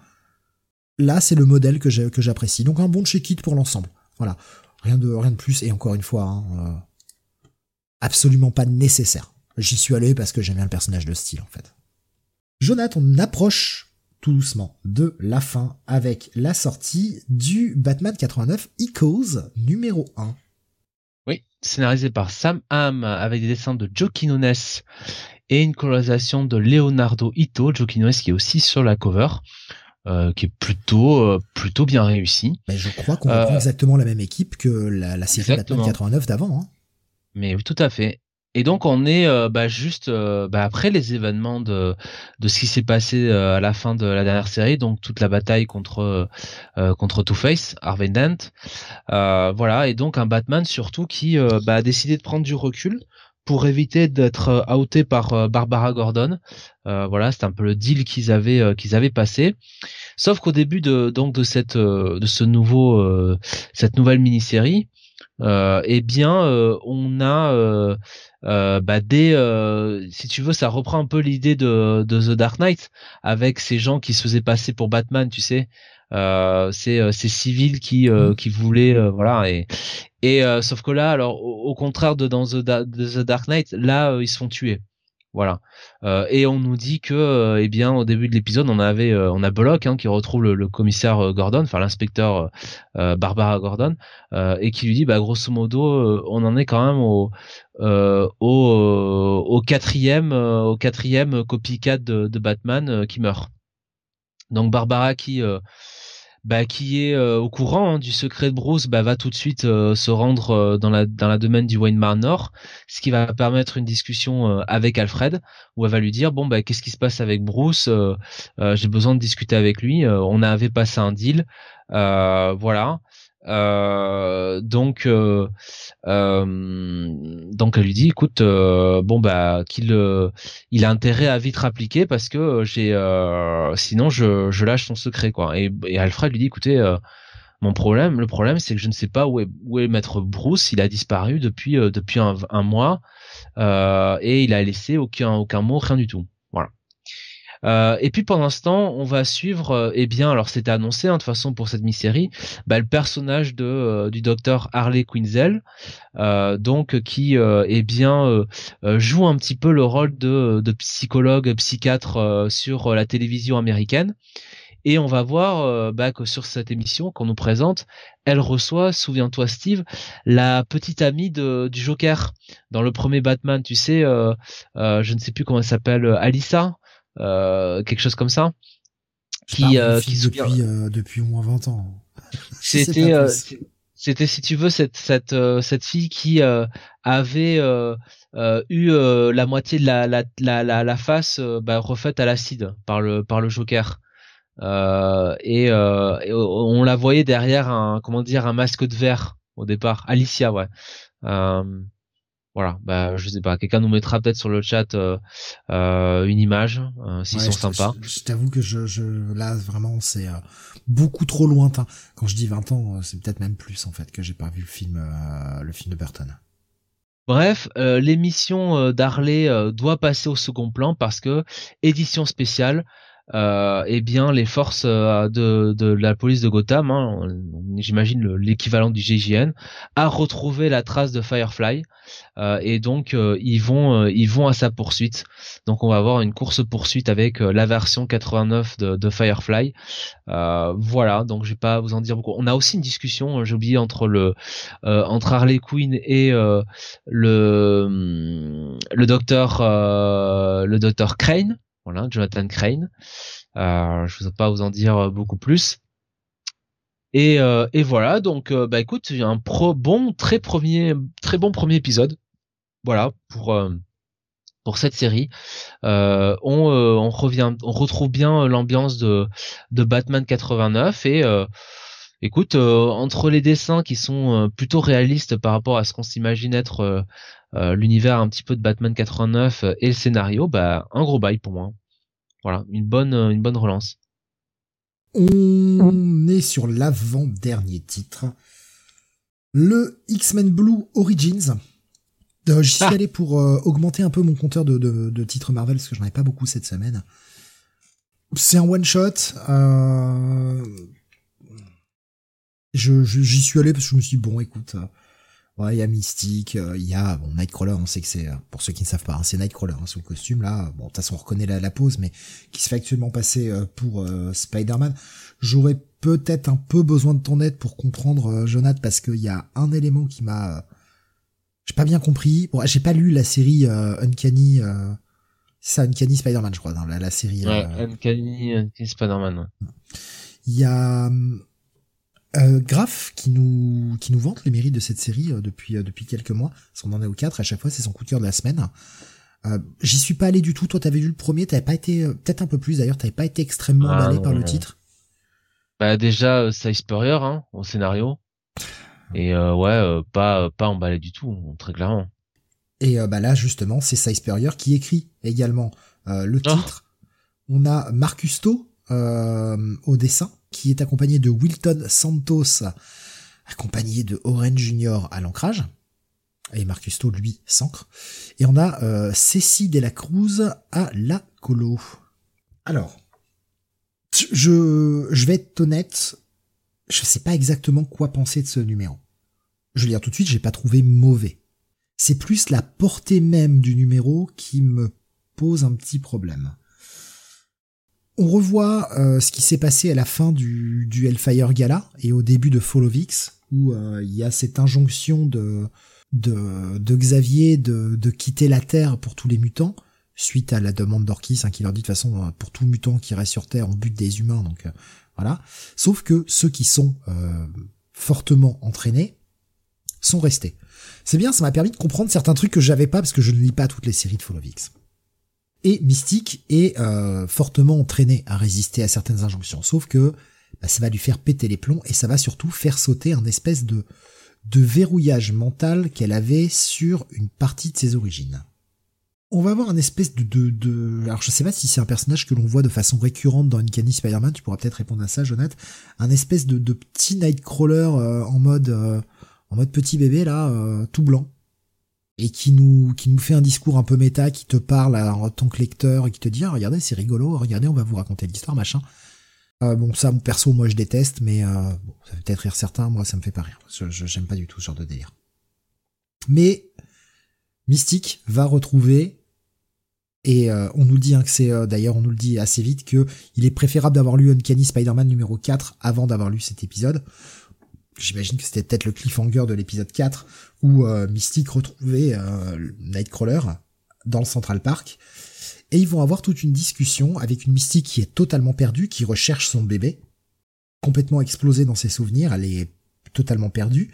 A: Là, c'est le modèle que j'apprécie. Donc un bon check-it pour l'ensemble. Voilà, rien de rien de plus et encore une fois, hein, absolument pas nécessaire. J'y suis allé parce que j'aime bien le personnage de style en fait. Jonathan, on approche tout doucement de la fin avec la sortie du Batman 89 Echoes numéro 1.
B: Oui, scénarisé par Sam Hamm avec des dessins de Joe Quinones et une colorisation de Leonardo Ito, Joe Quinones qui est aussi sur la cover. Euh, qui est plutôt euh, plutôt bien réussi.
A: Mais je crois qu'on euh, exactement la même équipe que la, série Batman 89 d'avant. Hein.
B: Mais oui, tout à fait. Et donc on est euh, bah, juste euh, bah, après les événements de, de ce qui s'est passé euh, à la fin de la dernière série, donc toute la bataille contre contre Two Face, Harvey Dent, voilà, et donc un Batman surtout qui bah, a décidé de prendre du recul pour éviter d'être outé par Barbara Gordon. voilà, c'est un peu le deal qu'ils avaient qu'ils avaient passé. Sauf qu'au début de donc de cette de ce nouveau cette nouvelle mini-série, eh bien on a euh, bah dès euh, si tu veux ça reprend un peu l'idée de, de The Dark Knight avec ces gens qui se faisaient passer pour Batman tu sais euh, ces, euh, ces civils qui mmh. qui voulaient voilà et et sauf que là alors au, contraire de dans The, The Dark Knight là ils se font tuer voilà. Euh, et on nous dit que, euh, eh bien, au début de l'épisode, on avait, euh, on a Bullock hein, qui retrouve le, commissaire Gordon, enfin l'inspecteur Barbara Gordon, et qui lui dit, bah, grosso modo, on en est quand même au, au, au quatrième, au quatrième copycat de, de Batman qui meurt. Donc Barbara qui bah, qui est euh, au courant hein, du secret de Bruce, bah, va tout de suite euh, se rendre euh, dans la dans la domaine du Wayne Manor, ce qui va permettre une discussion avec Alfred, où elle va lui dire bon bah qu'est-ce qui se passe avec Bruce, j'ai besoin de discuter avec lui, on avait passé un deal, voilà. Euh, donc, euh, euh, donc elle lui dit, écoute, bon bah qu'il, il a intérêt à vite rappliquer parce que j'ai, sinon je, je lâche son secret quoi. Et, Alfred lui dit, écoutez, mon problème, le problème, c'est que je ne sais pas où est, où est Maître Bruce. Il a disparu depuis depuis un, un mois et il a laissé aucun aucun mot, rien du tout. Euh, et puis pendant ce temps, on va suivre, euh, eh bien, alors c'était annoncé hein, de toute façon pour cette mini-série, bah, le personnage de euh, du docteur Harley Quinzel, donc qui, eh bien, joue un petit peu le rôle de, de psychologue, psychiatre sur la télévision américaine. Et on va voir bah, que sur cette émission qu'on nous présente, elle reçoit, souviens-toi Steve, la petite amie de, du Joker dans le premier Batman. Tu sais, je ne sais plus comment elle s'appelle, Alissa. Euh, quelque chose comme ça.
A: Qui, euh, qui depuis, euh, depuis au moins 20 ans.
B: C'était c'était si tu veux cette cette cette fille qui avait eu la moitié de la la la la, face bah, refaite à l'acide par le par le Joker et, on la voyait derrière un comment dire un masque de verre au départ Alicia ouais voilà, bah je sais pas, quelqu'un nous mettra peut-être sur le chat euh, euh, une image euh, s'ils sont sympas.
A: Je, t'avoue que je, je là vraiment c'est beaucoup trop lointain. Quand je dis 20 ans, c'est peut-être même plus en fait que j'ai pas vu le film le film de Burton.
B: Bref, l'émission d'Harley doit passer au second plan parce que édition spéciale, euh, eh bien les forces euh, de, la police de Gotham, hein, j'imagine l'équivalent du GIGN, a retrouvé la trace de Firefly euh, et donc euh, ils vont euh, ils vont à sa poursuite. Donc on va avoir une course poursuite avec la version 89 de, Firefly. voilà, donc je vais pas vous en dire beaucoup. On a aussi une discussion, j'ai oublié entre le entre Harley Quinn et le le docteur le docteur Crane voilà, Jonathan Crane. Euh, je ne vais pas vous en dire euh, beaucoup plus. Et, euh, et voilà, donc euh, bah écoute, un pro bon, très premier, très bon premier épisode. Voilà pour pour cette série. on, on revient, on retrouve bien l'ambiance de de Batman 89 et écoute, entre les dessins qui sont plutôt réalistes par rapport à ce qu'on s'imagine être l'univers un petit peu de Batman 89 et le scénario, bah un gros bail pour moi. Voilà, une bonne une bonne relance.
A: On est sur l'avant-dernier titre. Le X-Men Blue Origins. Euh, J'y suis ah. allé pour euh, augmenter un peu mon compteur de, de, titres Marvel parce que j'en ai pas beaucoup cette semaine. C'est un one shot. Euh... Je j'y suis allé parce que je me suis dit, bon écoute, euh, Ouais, il y a Mystique, euh, il y a bon, Nightcrawler, on sait que c'est, euh, pour ceux qui ne savent pas, hein, c'est Nightcrawler, hein, son costume là. Bon, de toute façon, on reconnaît la, pose, mais qui se fait actuellement passer euh, pour Spider-Man. J'aurais peut-être un peu besoin de ton aide pour comprendre, Jonathan, parce qu'il y a un élément qui m'a, j'ai pas bien compris. Bon, j'ai pas lu la série Uncanny. c'est ça, Uncanny Spider-Man, je crois, dans la, la série.
B: Ouais, Uncanny, Uncanny Spider-Man.
A: Il y a euh, Graf qui nous qui nous vante les mérites de cette série euh, depuis euh, depuis quelques mois. On en est au 4 à chaque fois, c'est son coup de cœur de la semaine. Euh, J'y suis pas allé du tout. Toi, t'avais vu le premier, t'avais pas été peut-être un peu plus d'ailleurs, t'avais pas été extrêmement ah, emballé par le titre.
B: Bah déjà, ça Spurrier hein, au scénario. Et ouais, pas pas emballé du tout, très clairement.
A: Et bah là justement, c'est Cy Spurrier qui écrit également le oh. titre. On a Marcus au dessin qui est accompagné de Wilton Santos, accompagné de Oren Junior à l'ancrage, et Marcus lui, s'ancre. Et on a euh, Cécile de la Cruz à la colo. Alors, je, vais être honnête, je sais pas exactement quoi penser de ce numéro. Je vais dire tout de suite, j'ai pas trouvé mauvais. C'est plus la portée même du numéro qui me pose un petit problème. On revoit euh, ce qui s'est passé à la fin du, du Hellfire Gala et au début de Fall of X, où euh, il y a cette injonction de, de, Xavier de, quitter la Terre pour tous les mutants, suite à la demande d'Orkis, hein, qui leur dit de toute façon, euh, pour tout mutant qui reste sur Terre, on bute des humains, donc voilà. Sauf que ceux qui sont fortement entraînés sont restés. C'est bien, ça m'a permis de comprendre certains trucs que j'avais pas parce que je ne lis pas toutes les séries de Fall of X et Mystique est euh, fortement entraîné à résister à certaines injonctions. Sauf que bah, ça va lui faire péter les plombs et ça va surtout faire sauter un espèce de, de verrouillage mental qu'elle avait sur une partie de ses origines. On va avoir un espèce de, de, de... alors je sais pas si c'est un personnage que l'on voit de façon récurrente dans Uncanny Spider-Man, tu pourras peut-être répondre à ça, Jonathan. Un espèce de, de petit Nightcrawler euh, en mode euh, en mode petit bébé là, tout blanc, et qui nous qui nous fait un discours un peu méta, qui te parle en tant que lecteur et qui te dit ah, regardez c'est rigolo, regardez on va vous raconter l'histoire machin. Euh, bon ça perso moi je déteste, mais euh, bon, ça peut-être rire certains, moi ça me fait pas rire. Je j'aime pas du tout ce genre de délire. Mais Mystique va retrouver et euh, on nous dit hein, que c'est d'ailleurs on nous le dit assez vite que il est préférable d'avoir lu Uncanny Spider-Man numéro 4 avant d'avoir lu cet épisode j'imagine que c'était peut-être le cliffhanger de l'épisode 4 où euh, Mystique retrouvait euh, Nightcrawler dans le Central Park et ils vont avoir toute une discussion avec une Mystique qui est totalement perdue, qui recherche son bébé, complètement explosé dans ses souvenirs, elle est totalement perdue,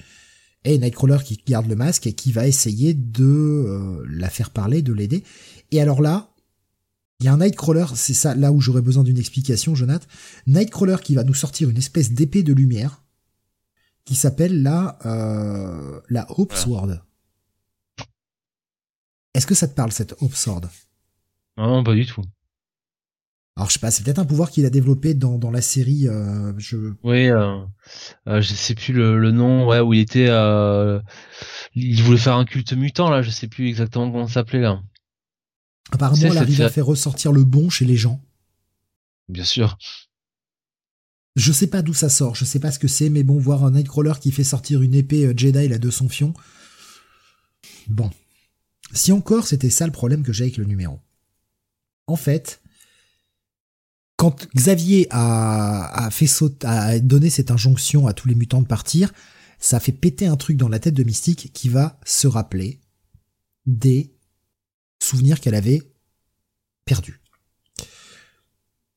A: et Nightcrawler qui garde le masque et qui va essayer de euh, la faire parler, de l'aider. Et alors là, il y a un Nightcrawler, c'est ça là où j'aurais besoin d'une explication, Jonathan. Nightcrawler qui va nous sortir une espèce d'épée de lumière qui s'appelle la euh, la Hope Sword. Est-ce que ça te parle cette Hope Sword?
B: Non, pas du tout.
A: Alors je sais pas, c'est peut-être un pouvoir qu'il a développé dans, dans la série. Euh, je...
B: Oui, euh, euh, je sais plus le, le, nom, ouais, où il était. Euh, il voulait faire un culte mutant là, je sais plus exactement comment ça s'appelait là.
A: Apparemment, elle arrive à faire ressortir le bon chez les gens.
B: Bien sûr.
A: Je sais pas d'où ça sort, je sais pas ce que c'est, mais bon, voir un Nightcrawler qui fait sortir une épée euh, Jedi là de son fion. Bon. Si encore c'était ça le problème que j'ai avec le numéro. En fait, quand Xavier a, fait sauter, a donné cette injonction à tous les mutants de partir, ça fait péter un truc dans la tête de Mystique qui va se rappeler des souvenirs qu'elle avait perdus.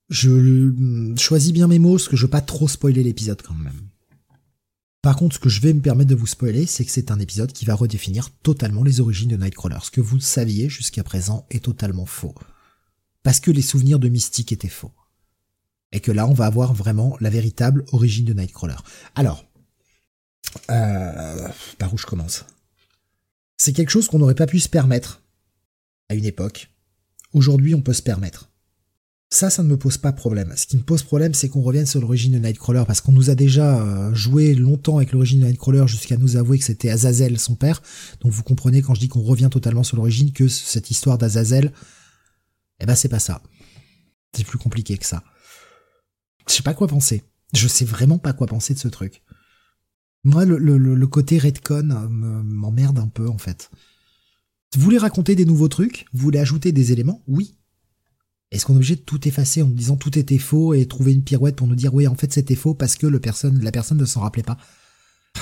A: Je choisis bien mes mots, parce que je veux pas trop spoiler l'épisode quand même. Par contre, ce que je vais me permettre de vous spoiler, c'est que c'est un épisode qui va redéfinir totalement les origines de Nightcrawler. Ce que vous saviez jusqu'à présent est totalement faux. Parce que les souvenirs de Mystique étaient faux. Et que là, on va avoir vraiment la véritable origine de Nightcrawler. Alors, euh, par où je commence? C'est quelque chose qu'on n'aurait pas pu se permettre à une époque. Aujourd'hui, on peut se permettre. Ça, ça ne me pose pas problème. Ce qui me pose problème, c'est qu'on revienne sur l'origine de Nightcrawler, parce qu'on nous a déjà euh, joué longtemps avec l'origine de Nightcrawler jusqu'à nous avouer que c'était Azazel, son père. Donc vous comprenez quand je dis qu'on revient totalement sur l'origine, que cette histoire d'Azazel, eh ben c'est pas ça. C'est plus compliqué que ça. Je sais pas quoi penser. Je sais vraiment pas quoi penser de ce truc. Moi, le, le, côté Redcon euh, m'emmerde un peu, en fait. Vous voulez raconter des nouveaux trucs? Vous voulez ajouter des éléments? Oui. Est-ce qu'on est obligé de tout effacer en disant tout était faux et trouver une pirouette pour nous dire oui, en fait c'était faux parce que la personne ne s'en rappelait pas?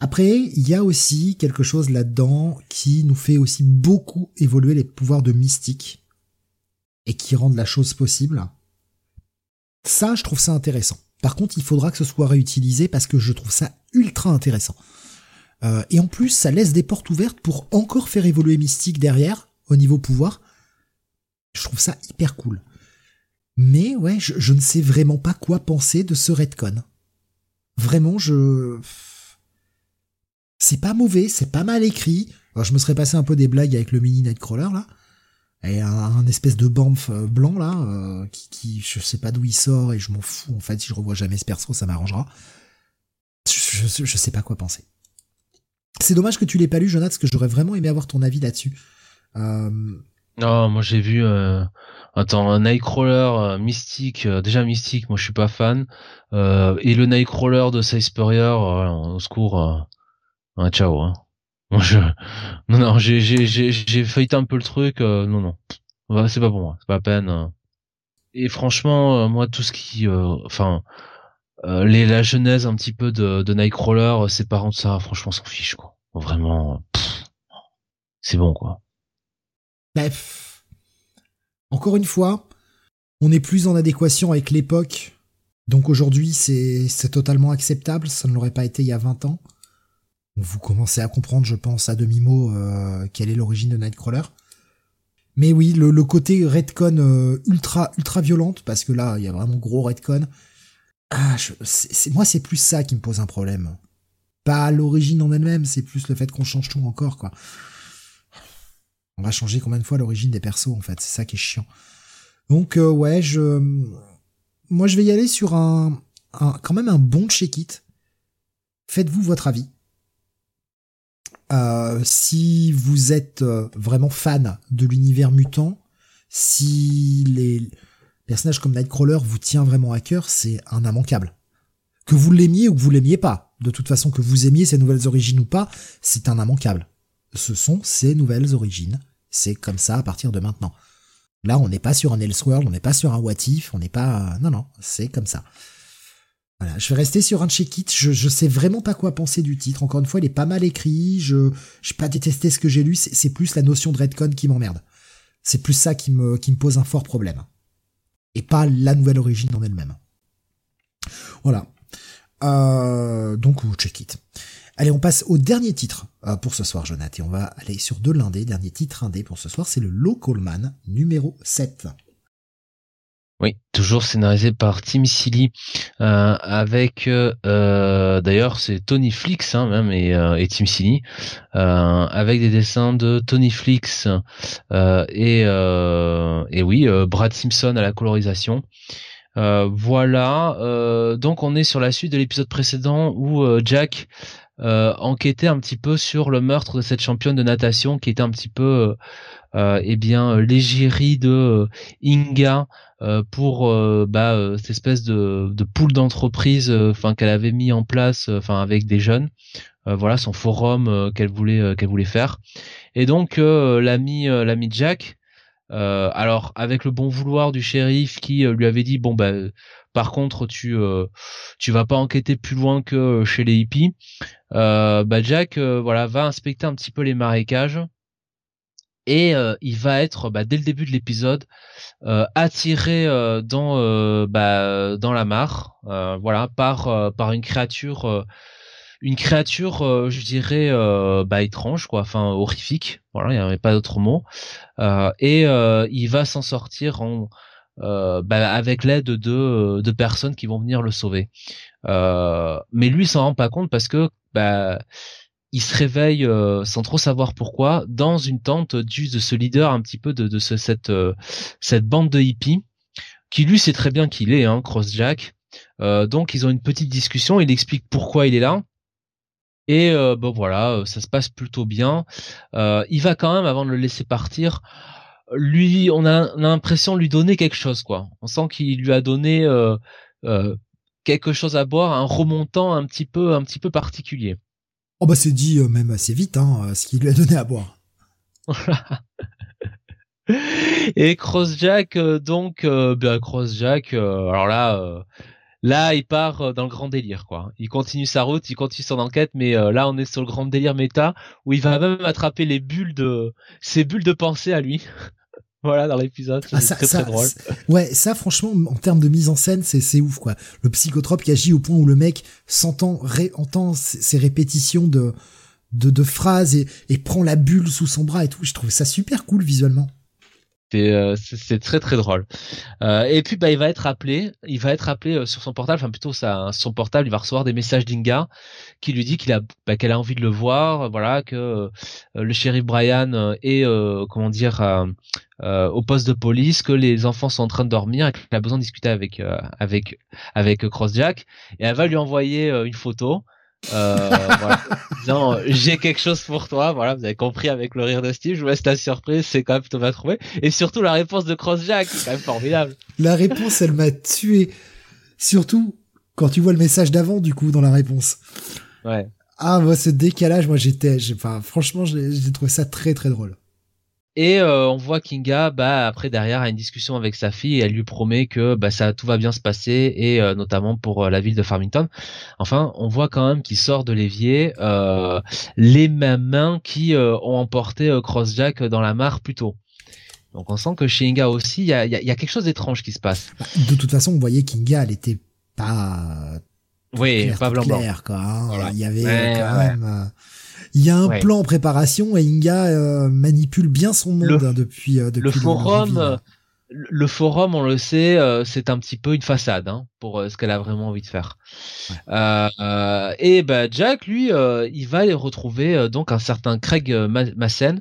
A: Après, il y a aussi quelque chose là-dedans qui nous fait aussi beaucoup évoluer les pouvoirs de mystique et qui rendent la chose possible. Ça, je trouve ça intéressant. Par contre, il faudra que ce soit réutilisé parce que je trouve ça ultra intéressant. Euh, et en plus, ça laisse des portes ouvertes pour encore faire évoluer Mystique derrière, au niveau pouvoir. Je trouve ça hyper cool. Mais ouais, je, ne sais vraiment pas quoi penser de ce redcon. Vraiment, je... C'est pas mauvais, c'est pas mal écrit. Je me serais passé un peu des blagues avec le mini Nightcrawler, là et un, espèce de bamf euh, blanc là euh, qui, qui je sais pas d'où il sort et je m'en fous en fait si je revois jamais ce perso ça m'arrangera je, je, je, sais pas quoi penser c'est dommage que tu l'aies pas lu Jonathan parce que j'aurais vraiment aimé avoir ton avis là-dessus
B: euh... non moi j'ai vu euh... attends Nightcrawler euh, mystique déjà mystique moi je suis pas fan et le Nightcrawler de Size Spurrier au secours ciao hein. je... Non, non, j'ai, j'ai, feuilleté un peu le truc. Euh, non, non, c'est pas pour moi, c'est pas la peine. Euh. Et franchement, euh, moi, tout ce qui, enfin, les la genèse un petit peu de, Nightcrawler, ses parents de ça, franchement, s'en fiche quoi. Vraiment, c'est bon quoi.
A: Bref, encore une fois, on est plus en adéquation avec l'époque. Donc aujourd'hui, c'est, totalement acceptable. Ça ne l'aurait pas été il y a 20 ans. Vous commencez à comprendre, je pense, à demi-mot euh, quelle est l'origine de Nightcrawler. Mais oui, le, côté redcon euh, ultra ultra violente, parce que là, il y a vraiment gros redcon. Ah, moi, c'est plus ça qui me pose un problème. Pas l'origine en elle-même, c'est plus le fait qu'on change tout encore, quoi. On va changer combien de fois l'origine des persos, en fait. C'est ça qui est chiant. Donc, euh, ouais, je... Moi, je vais y aller sur un, un quand même un bon check-it. Faites-vous votre avis. Euh, si vous êtes euh, vraiment fan de l'univers mutant, si les personnages comme Nightcrawler vous tient vraiment à cœur, c'est un immanquable. Que vous l'aimiez ou que vous l'aimiez pas, de toute façon que vous aimiez ces nouvelles origines ou pas, c'est un immanquable. Ce sont ces nouvelles origines. C'est comme ça à partir de maintenant. Là, on n'est pas sur un Elseworld, on n'est pas sur un What If, on n'est pas... Non, non, c'est comme ça. Voilà, je vais rester sur un check-it. Je, je sais vraiment pas quoi penser du titre. Encore une fois, il est pas mal écrit. Je j'ai pas détesté ce que j'ai lu. C'est plus la notion de Redcon qui m'emmerde. C'est plus ça qui me, qui me pose un fort problème. Et pas la nouvelle origine en elle-même. Voilà. Euh, donc, check it. Allez, on passe au dernier titre euh, pour ce soir, Jonathan. Et on va aller sur de l'indé. Dernier titre indé pour ce soir, c'est le Local Man numéro 7.
B: Oui, toujours scénarisé par Tim Silly, euh, avec euh, euh, d'ailleurs c'est Tony Flix hein, même et, et Tim Silly, avec des dessins de Tony Flix et et oui Brad Simpson à la colorisation. voilà. donc on est sur la suite de l'épisode précédent où Jack enquêtait un petit peu sur le meurtre de cette championne de natation qui était un petit peu eh bien l'égérie de Inga pour bah, cette espèce de, de pool d'entreprise enfin qu'elle avait mis en place enfin avec des jeunes. Voilà son forum qu'elle voulait qu'elle voulait faire. Et donc l'ami l'ami Jack euh, alors avec le bon vouloir du shérif qui euh, lui avait dit bon bah par contre tu euh, tu vas pas enquêter plus loin que chez les hippies, bah Jack voilà va inspecter un petit peu les marécages et il va être bah, dès le début de l'épisode attiré dans bah, dans la mare voilà par par une créature une créature, euh, je dirais, euh, bah, étrange, quoi, enfin horrifique. Voilà, il n'y avait pas d'autre mot. Euh, et il va s'en sortir en, bah, avec l'aide de, de personnes qui vont venir le sauver. mais lui, s'en rend pas compte parce que bah, il se réveille sans trop savoir pourquoi dans une tente du de ce leader un petit peu de, de ce, cette cette bande de hippies qui lui sait très bien qu'il est hein, Crossjack. donc ils ont une petite discussion. Il explique pourquoi il est là. Et euh, bon voilà, euh, ça se passe plutôt bien. Euh, il va quand même, avant de le laisser partir, lui, on a, l'impression de lui donner quelque chose, quoi. On sent qu'il lui a donné quelque chose à boire, un remontant un petit peu, un petit peu particulier.
A: Oh bah c'est dit même assez vite, hein, ce qu'il lui a donné à boire.
B: Et Crossjack, donc, ben Crossjack, alors là Là, il part euh, dans le grand délire, quoi. Il continue sa route, il continue son enquête, mais euh, là, on est sur le grand délire méta où il va même attraper les bulles de, ses bulles de pensée à lui. Voilà, dans l'épisode. Ah, c'est très, très drôle.
A: Ouais, ça, franchement, en termes de mise en scène, c'est, c'est ouf, quoi. Le psychotrope qui agit au point où le mec s'entend, ré, entend ses répétitions de, de, de phrases et, et prend la bulle sous son bras et tout. Je trouve ça super cool visuellement.
B: Euh, c'est très très drôle. Euh, et puis bah il va être appelé, il va être appelé euh, sur son portable, enfin plutôt ça, son portable, il va recevoir des messages d'Inga qui lui dit qu'il a bah, qu'elle a envie de le voir, voilà que le shérif Brian est comment dire au poste de police, que les enfants sont en train de dormir et qu'il a besoin de discuter avec avec avec Crossjack et elle va lui envoyer une photo euh, voilà. j'ai quelque chose pour toi. Voilà, vous avez compris avec le rire de Steve. Je vous laisse la surprise, c'est quand même Thomas trouvé. Et surtout la réponse de Crossjack, c'est quand même formidable.
A: La réponse, elle m'a tué. Surtout quand tu vois le message d'avant, du coup, dans la réponse.
B: Ouais.
A: Ah, moi, ce décalage, moi, j'étais, enfin, franchement, j'ai trouvé ça très, très drôle.
B: Et euh, on voit Kinga, bah après derrière a une discussion avec sa fille et elle lui promet que bah ça tout va bien se passer et euh, notamment pour euh, la ville de Farmington. Enfin, on voit quand même qu'il sort de l'évier les mêmes mains qui ont emporté Crossjack dans la mare plus tôt. Donc on sent que chez Kinga aussi il y a, y a, quelque chose d'étrange qui se passe.
A: De toute façon, on voyait Kinga, elle était pas
B: oui, pas blanc
A: quoi. Hein. Il y avait quand même il y a un plan en préparation et Inga euh, manipule bien son monde hein, depuis, euh, depuis
B: le forum. Le, forum, on le sait, euh, c'est un petit peu une façade hein, pour ce qu'elle a vraiment envie de faire. et bah Jack, lui, il va retrouver donc un certain Craig Massen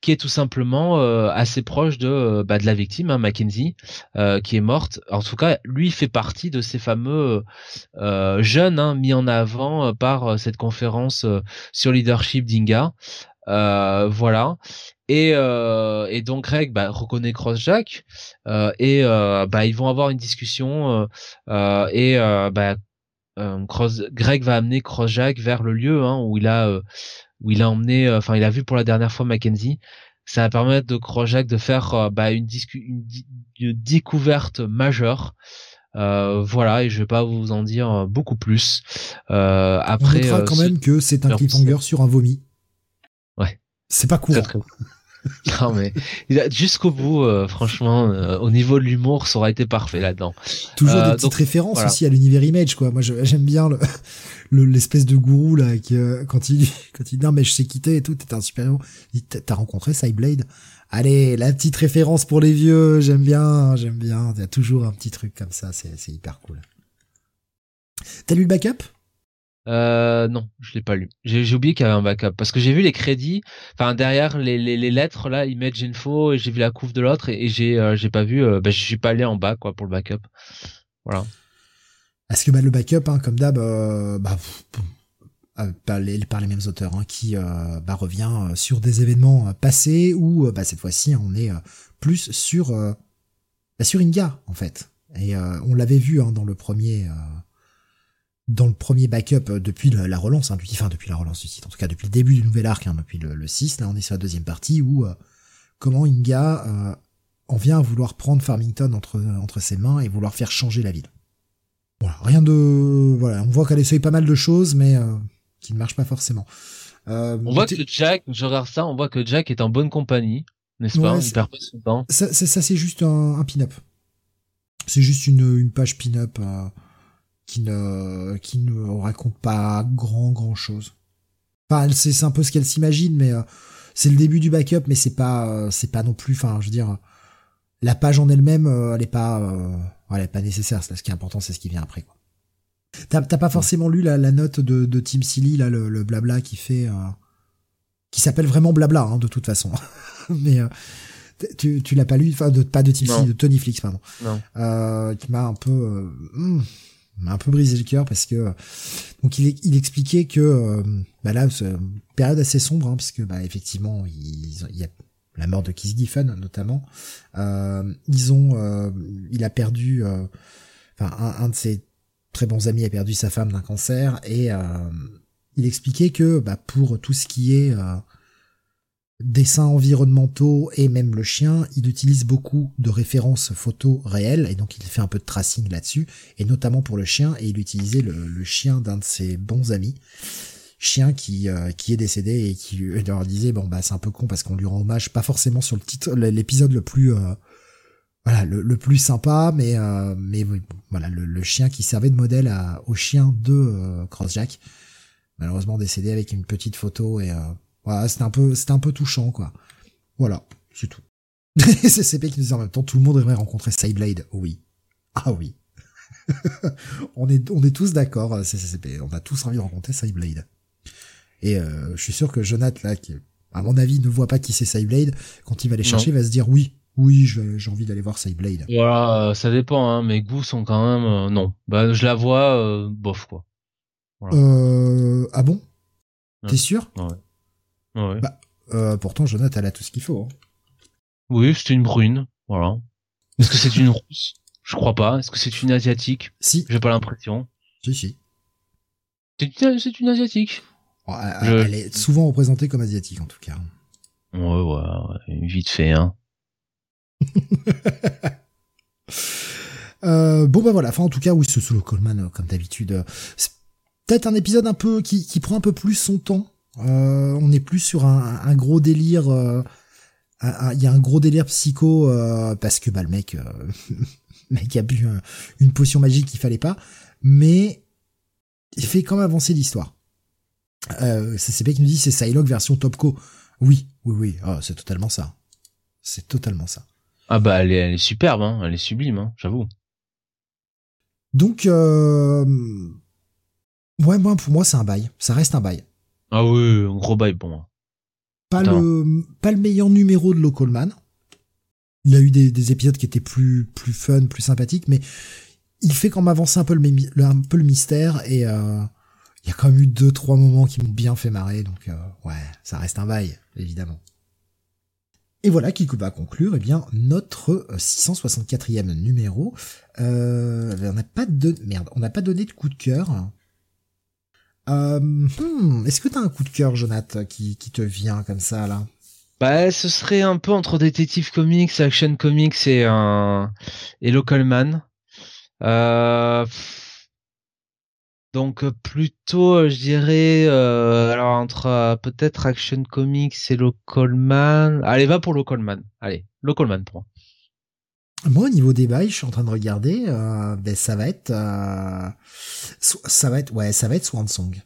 B: qui est tout simplement euh, assez proche de euh, bah, de la victime, hein, Mackenzie, euh, qui est morte. En tout cas, lui fait partie de ces fameux jeunes hein, mis en avant par cette conférence sur leadership d'Inga. voilà. Et, et donc Greg bah, reconnaît Crossjack et bah, ils vont avoir une discussion et bah, Cross, Greg va amener Crossjack vers le lieu hein, où il a où il a emmené, euh, enfin il a vu pour la dernière fois Mackenzie. Ça va permettre de Crojac de faire euh, bah, une, une, découverte majeure. Euh, voilà, et je vais pas vous en dire beaucoup plus. Euh, après,
A: On quand même que c'est un cliffhanger sur un vomi.
B: Ouais.
A: C'est pas court.
B: non mais jusqu'au bout, franchement, au niveau de l'humour, ça aurait été parfait là-dedans.
A: Toujours des petites références aussi à l'univers Image, quoi. Moi, j'aime bien le, l'espèce de gourou là qui euh, quand il quand il dit non mais je sais quitter et tout t'es un super héros t'as rencontré Cyblade? Allez la petite référence pour les vieux j'aime bien j'aime bien. Il y a toujours un petit truc comme ça c'est c'est hyper cool. T'as lu le backup?
B: Euh, non, je l'ai pas lu. J'ai oublié qu'il y avait un backup parce que j'ai vu les crédits, enfin derrière les, lettres là, Image Info et j'ai vu la couve de l'autre et, j'ai euh, j'ai pas vu, euh, bah, je suis pas allé en bas quoi pour le backup. Voilà.
A: Parce que bah, le backup, hein, comme d'hab, bah, par, les, par les mêmes auteurs, hein, qui bah, revient sur des événements passés où bah, cette fois-ci on est plus sur bah, sur Inga en fait. Et on l'avait vu hein, dans le premier dans le premier backup euh, depuis la, relance, hein, depuis, enfin depuis la relance du site, en tout cas depuis le début du nouvel arc, hein, depuis le, 6, là on est sur la deuxième partie où euh, comment Inga euh, en vient à vouloir prendre Farmington entre, entre ses mains et vouloir faire changer la ville. Voilà, rien de... Voilà, on voit qu'elle essaye pas mal de choses, mais qui ne marchent pas forcément.
B: on voit que Jack, je regarde ça, on voit que Jack est en bonne compagnie, n'est-ce pas? Il perd pas son temps.
A: Ça, ça, c'est juste un, un pin-up. C'est juste une, une page pin-up qui ne qui ne raconte pas grand grand chose. Enfin, c'est un peu ce qu'elle s'imagine, mais euh, c'est le début du backup, mais c'est pas euh, c'est pas non plus. Enfin, je veux dire, la page en elle-même, euh, elle est pas elle est pas nécessaire. Ce qui est important, c'est ce qui vient après, quoi. T'as pas forcément lu la, la note de, de Tim Silly, là, le, le blabla qui fait, qui s'appelle vraiment blabla, hein, de toute façon. mais tu, tu l'as pas lu, enfin, de, pas de Tim Silly, de Tony Flix, pardon.
B: Non.
A: qui m'a un peu, hmm, m'a un peu brisé le cœur parce que donc il, expliquait que euh, bah là période assez sombre hein, bah effectivement il, y a la mort de Keith Giffen notamment. Euh, ils ont euh, il a perdu enfin un, un, de ses très bons amis a perdu sa femme d'un cancer et il expliquait que bah pour tout ce qui est dessins environnementaux et même le chien, il utilise beaucoup de références photos réelles et donc il fait un peu de tracing là-dessus et notamment pour le chien et il utilisait le, chien d'un de ses bons amis chien qui euh, qui est décédé et qui leur disait bon bah c'est un peu con parce qu'on lui rend hommage pas forcément sur le titre l'épisode le plus euh, voilà le, plus sympa mais euh, mais voilà le, chien qui servait de modèle au chien de Crossjack malheureusement décédé avec une petite photo et voilà, c'était un peu, c'était un peu touchant, quoi. Voilà, c'est tout. CCP qui nous dit en même temps, tout le monde aimerait rencontrer Cyblade. Oui. Ah oui. on est, on est tous d'accord, CCP. On a tous envie de rencontrer Cyblade. Et euh, je suis sûr que Jonath, là, qui, à mon avis, ne voit pas qui c'est Cyblade, quand il va les chercher, il va se dire oui, oui, j'ai envie d'aller voir Cyblade.
B: Voilà, euh, ça dépend, hein. Mes goûts sont quand même, euh, non. Bah, je la vois, bof, quoi.
A: Euh, ah bon? T'es sûr?
B: Ouais. Ouais.
A: Bah, euh, pourtant, Jonathan, elle a tout ce qu'il faut. Hein.
B: Oui, c'est une brune, voilà. Est-ce que c'est une rousse? Je crois pas. Est-ce que c'est une asiatique?
A: Si.
B: J'ai pas l'impression.
A: Si, si.
B: C'est une, asiatique.
A: elle, est souvent représentée comme asiatique, en tout cas.
B: Ouais, ouais, vite fait, hein.
A: euh, bon bah voilà, enfin en tout cas oui, ce solo Coleman, euh, comme d'habitude, euh, c'est peut-être un épisode un peu qui, qui prend un peu plus son temps euh, on est plus sur un, gros délire. Euh, il y a un gros délire psycho euh, parce que bah le mec, mec a bu une potion magique qu'il fallait pas, mais il fait quand même avancer l'histoire. Euh, c'est qui nous dit c'est Psylocke version Topco. Oui, oui, oui, oh, c'est totalement ça. C'est totalement ça.
B: Ah bah elle est, elle est superbe, hein. elle est sublime, hein, j'avoue.
A: Donc, euh... ouais, moi pour moi c'est un bail, ça reste un bail.
B: Ah oui, un gros bail pour moi.
A: Pas le, pas le meilleur numéro de Localman. Il a eu des, épisodes qui étaient plus, plus fun, plus sympathiques, mais il fait quand même avancer un peu le, un peu le mystère et euh, il y a quand même eu deux, trois moments qui m'ont bien fait marrer, donc euh, ouais, ça reste un bail, évidemment. Et voilà qui va conclure eh bien notre 664e numéro. Euh, on n'a pas de merde, on n'a pas donné de coup de cœur. Euh, hmm, Est-ce que t'as un coup de cœur, Jonathan, qui, te vient comme ça là?
B: Bah, ce serait un peu entre Detective Comics, Action Comics et et Local Man. Euh... Donc plutôt, je dirais, euh, alors entre euh, peut-être Action Comics et Local Man. Allez, va pour Local Man. Allez, Local Man pour moi.
A: Moi, au niveau des bails, je suis en train de regarder. Euh, ben, ça va être, euh, ça va être, ouais, ça va être Swan Song.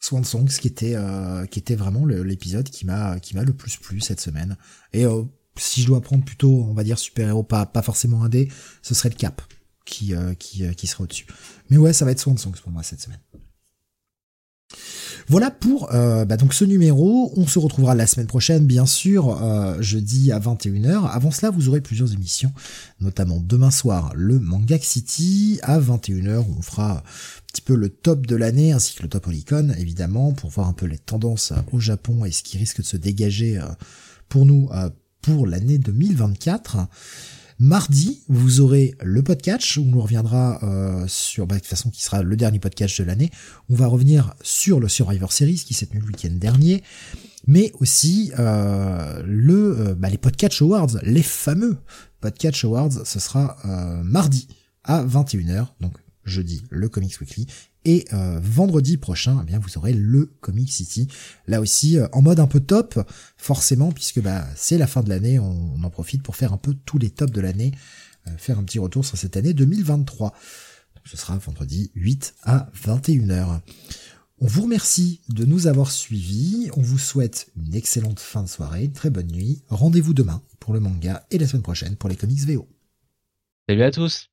A: Swan Song, ce qui était, euh, qui était vraiment l'épisode qui m'a, qui m'a le plus plu cette semaine. Et euh, si je dois prendre plutôt, on va dire super héros, pas, pas forcément un dé, ce serait le Cap qui, qui, qui serait au-dessus. Mais ouais, ça va être Swan Song pour moi cette semaine. Voilà pour euh, bah, donc ce numéro. On se retrouvera la semaine prochaine, bien sûr, euh, jeudi à 21h. Avant cela, vous aurez plusieurs émissions, notamment demain soir, le Manga City à 21h. On fera un petit peu le top de l'année, ainsi que le top Olicon, évidemment, pour voir un peu les tendances au Japon et ce qui risque de se dégager pour nous pour l'année 2024. Mardi, vous aurez le podcast où on reviendra euh, sur, bah, de toute façon, qui sera le dernier podcast de l'année. On va revenir sur le Survivor Series qui s'est tenu le week-end dernier, mais aussi euh, le, euh, bah, les podcast awards, les fameux podcast awards. Ce sera mardi à 21h, donc jeudi le Comics Weekly et euh, vendredi prochain, eh bien vous aurez le Comic City, là aussi euh, en mode un peu top, forcément, puisque bah, c'est la fin de l'année, on, en profite pour faire un peu tous les tops de l'année, euh, faire un petit retour sur cette année 2023. ce sera vendredi 8 à 21h. On vous remercie de nous avoir suivis, on vous souhaite une excellente fin de soirée, très bonne nuit, rendez-vous demain pour le manga et la semaine prochaine pour les comics VO.
B: Salut à tous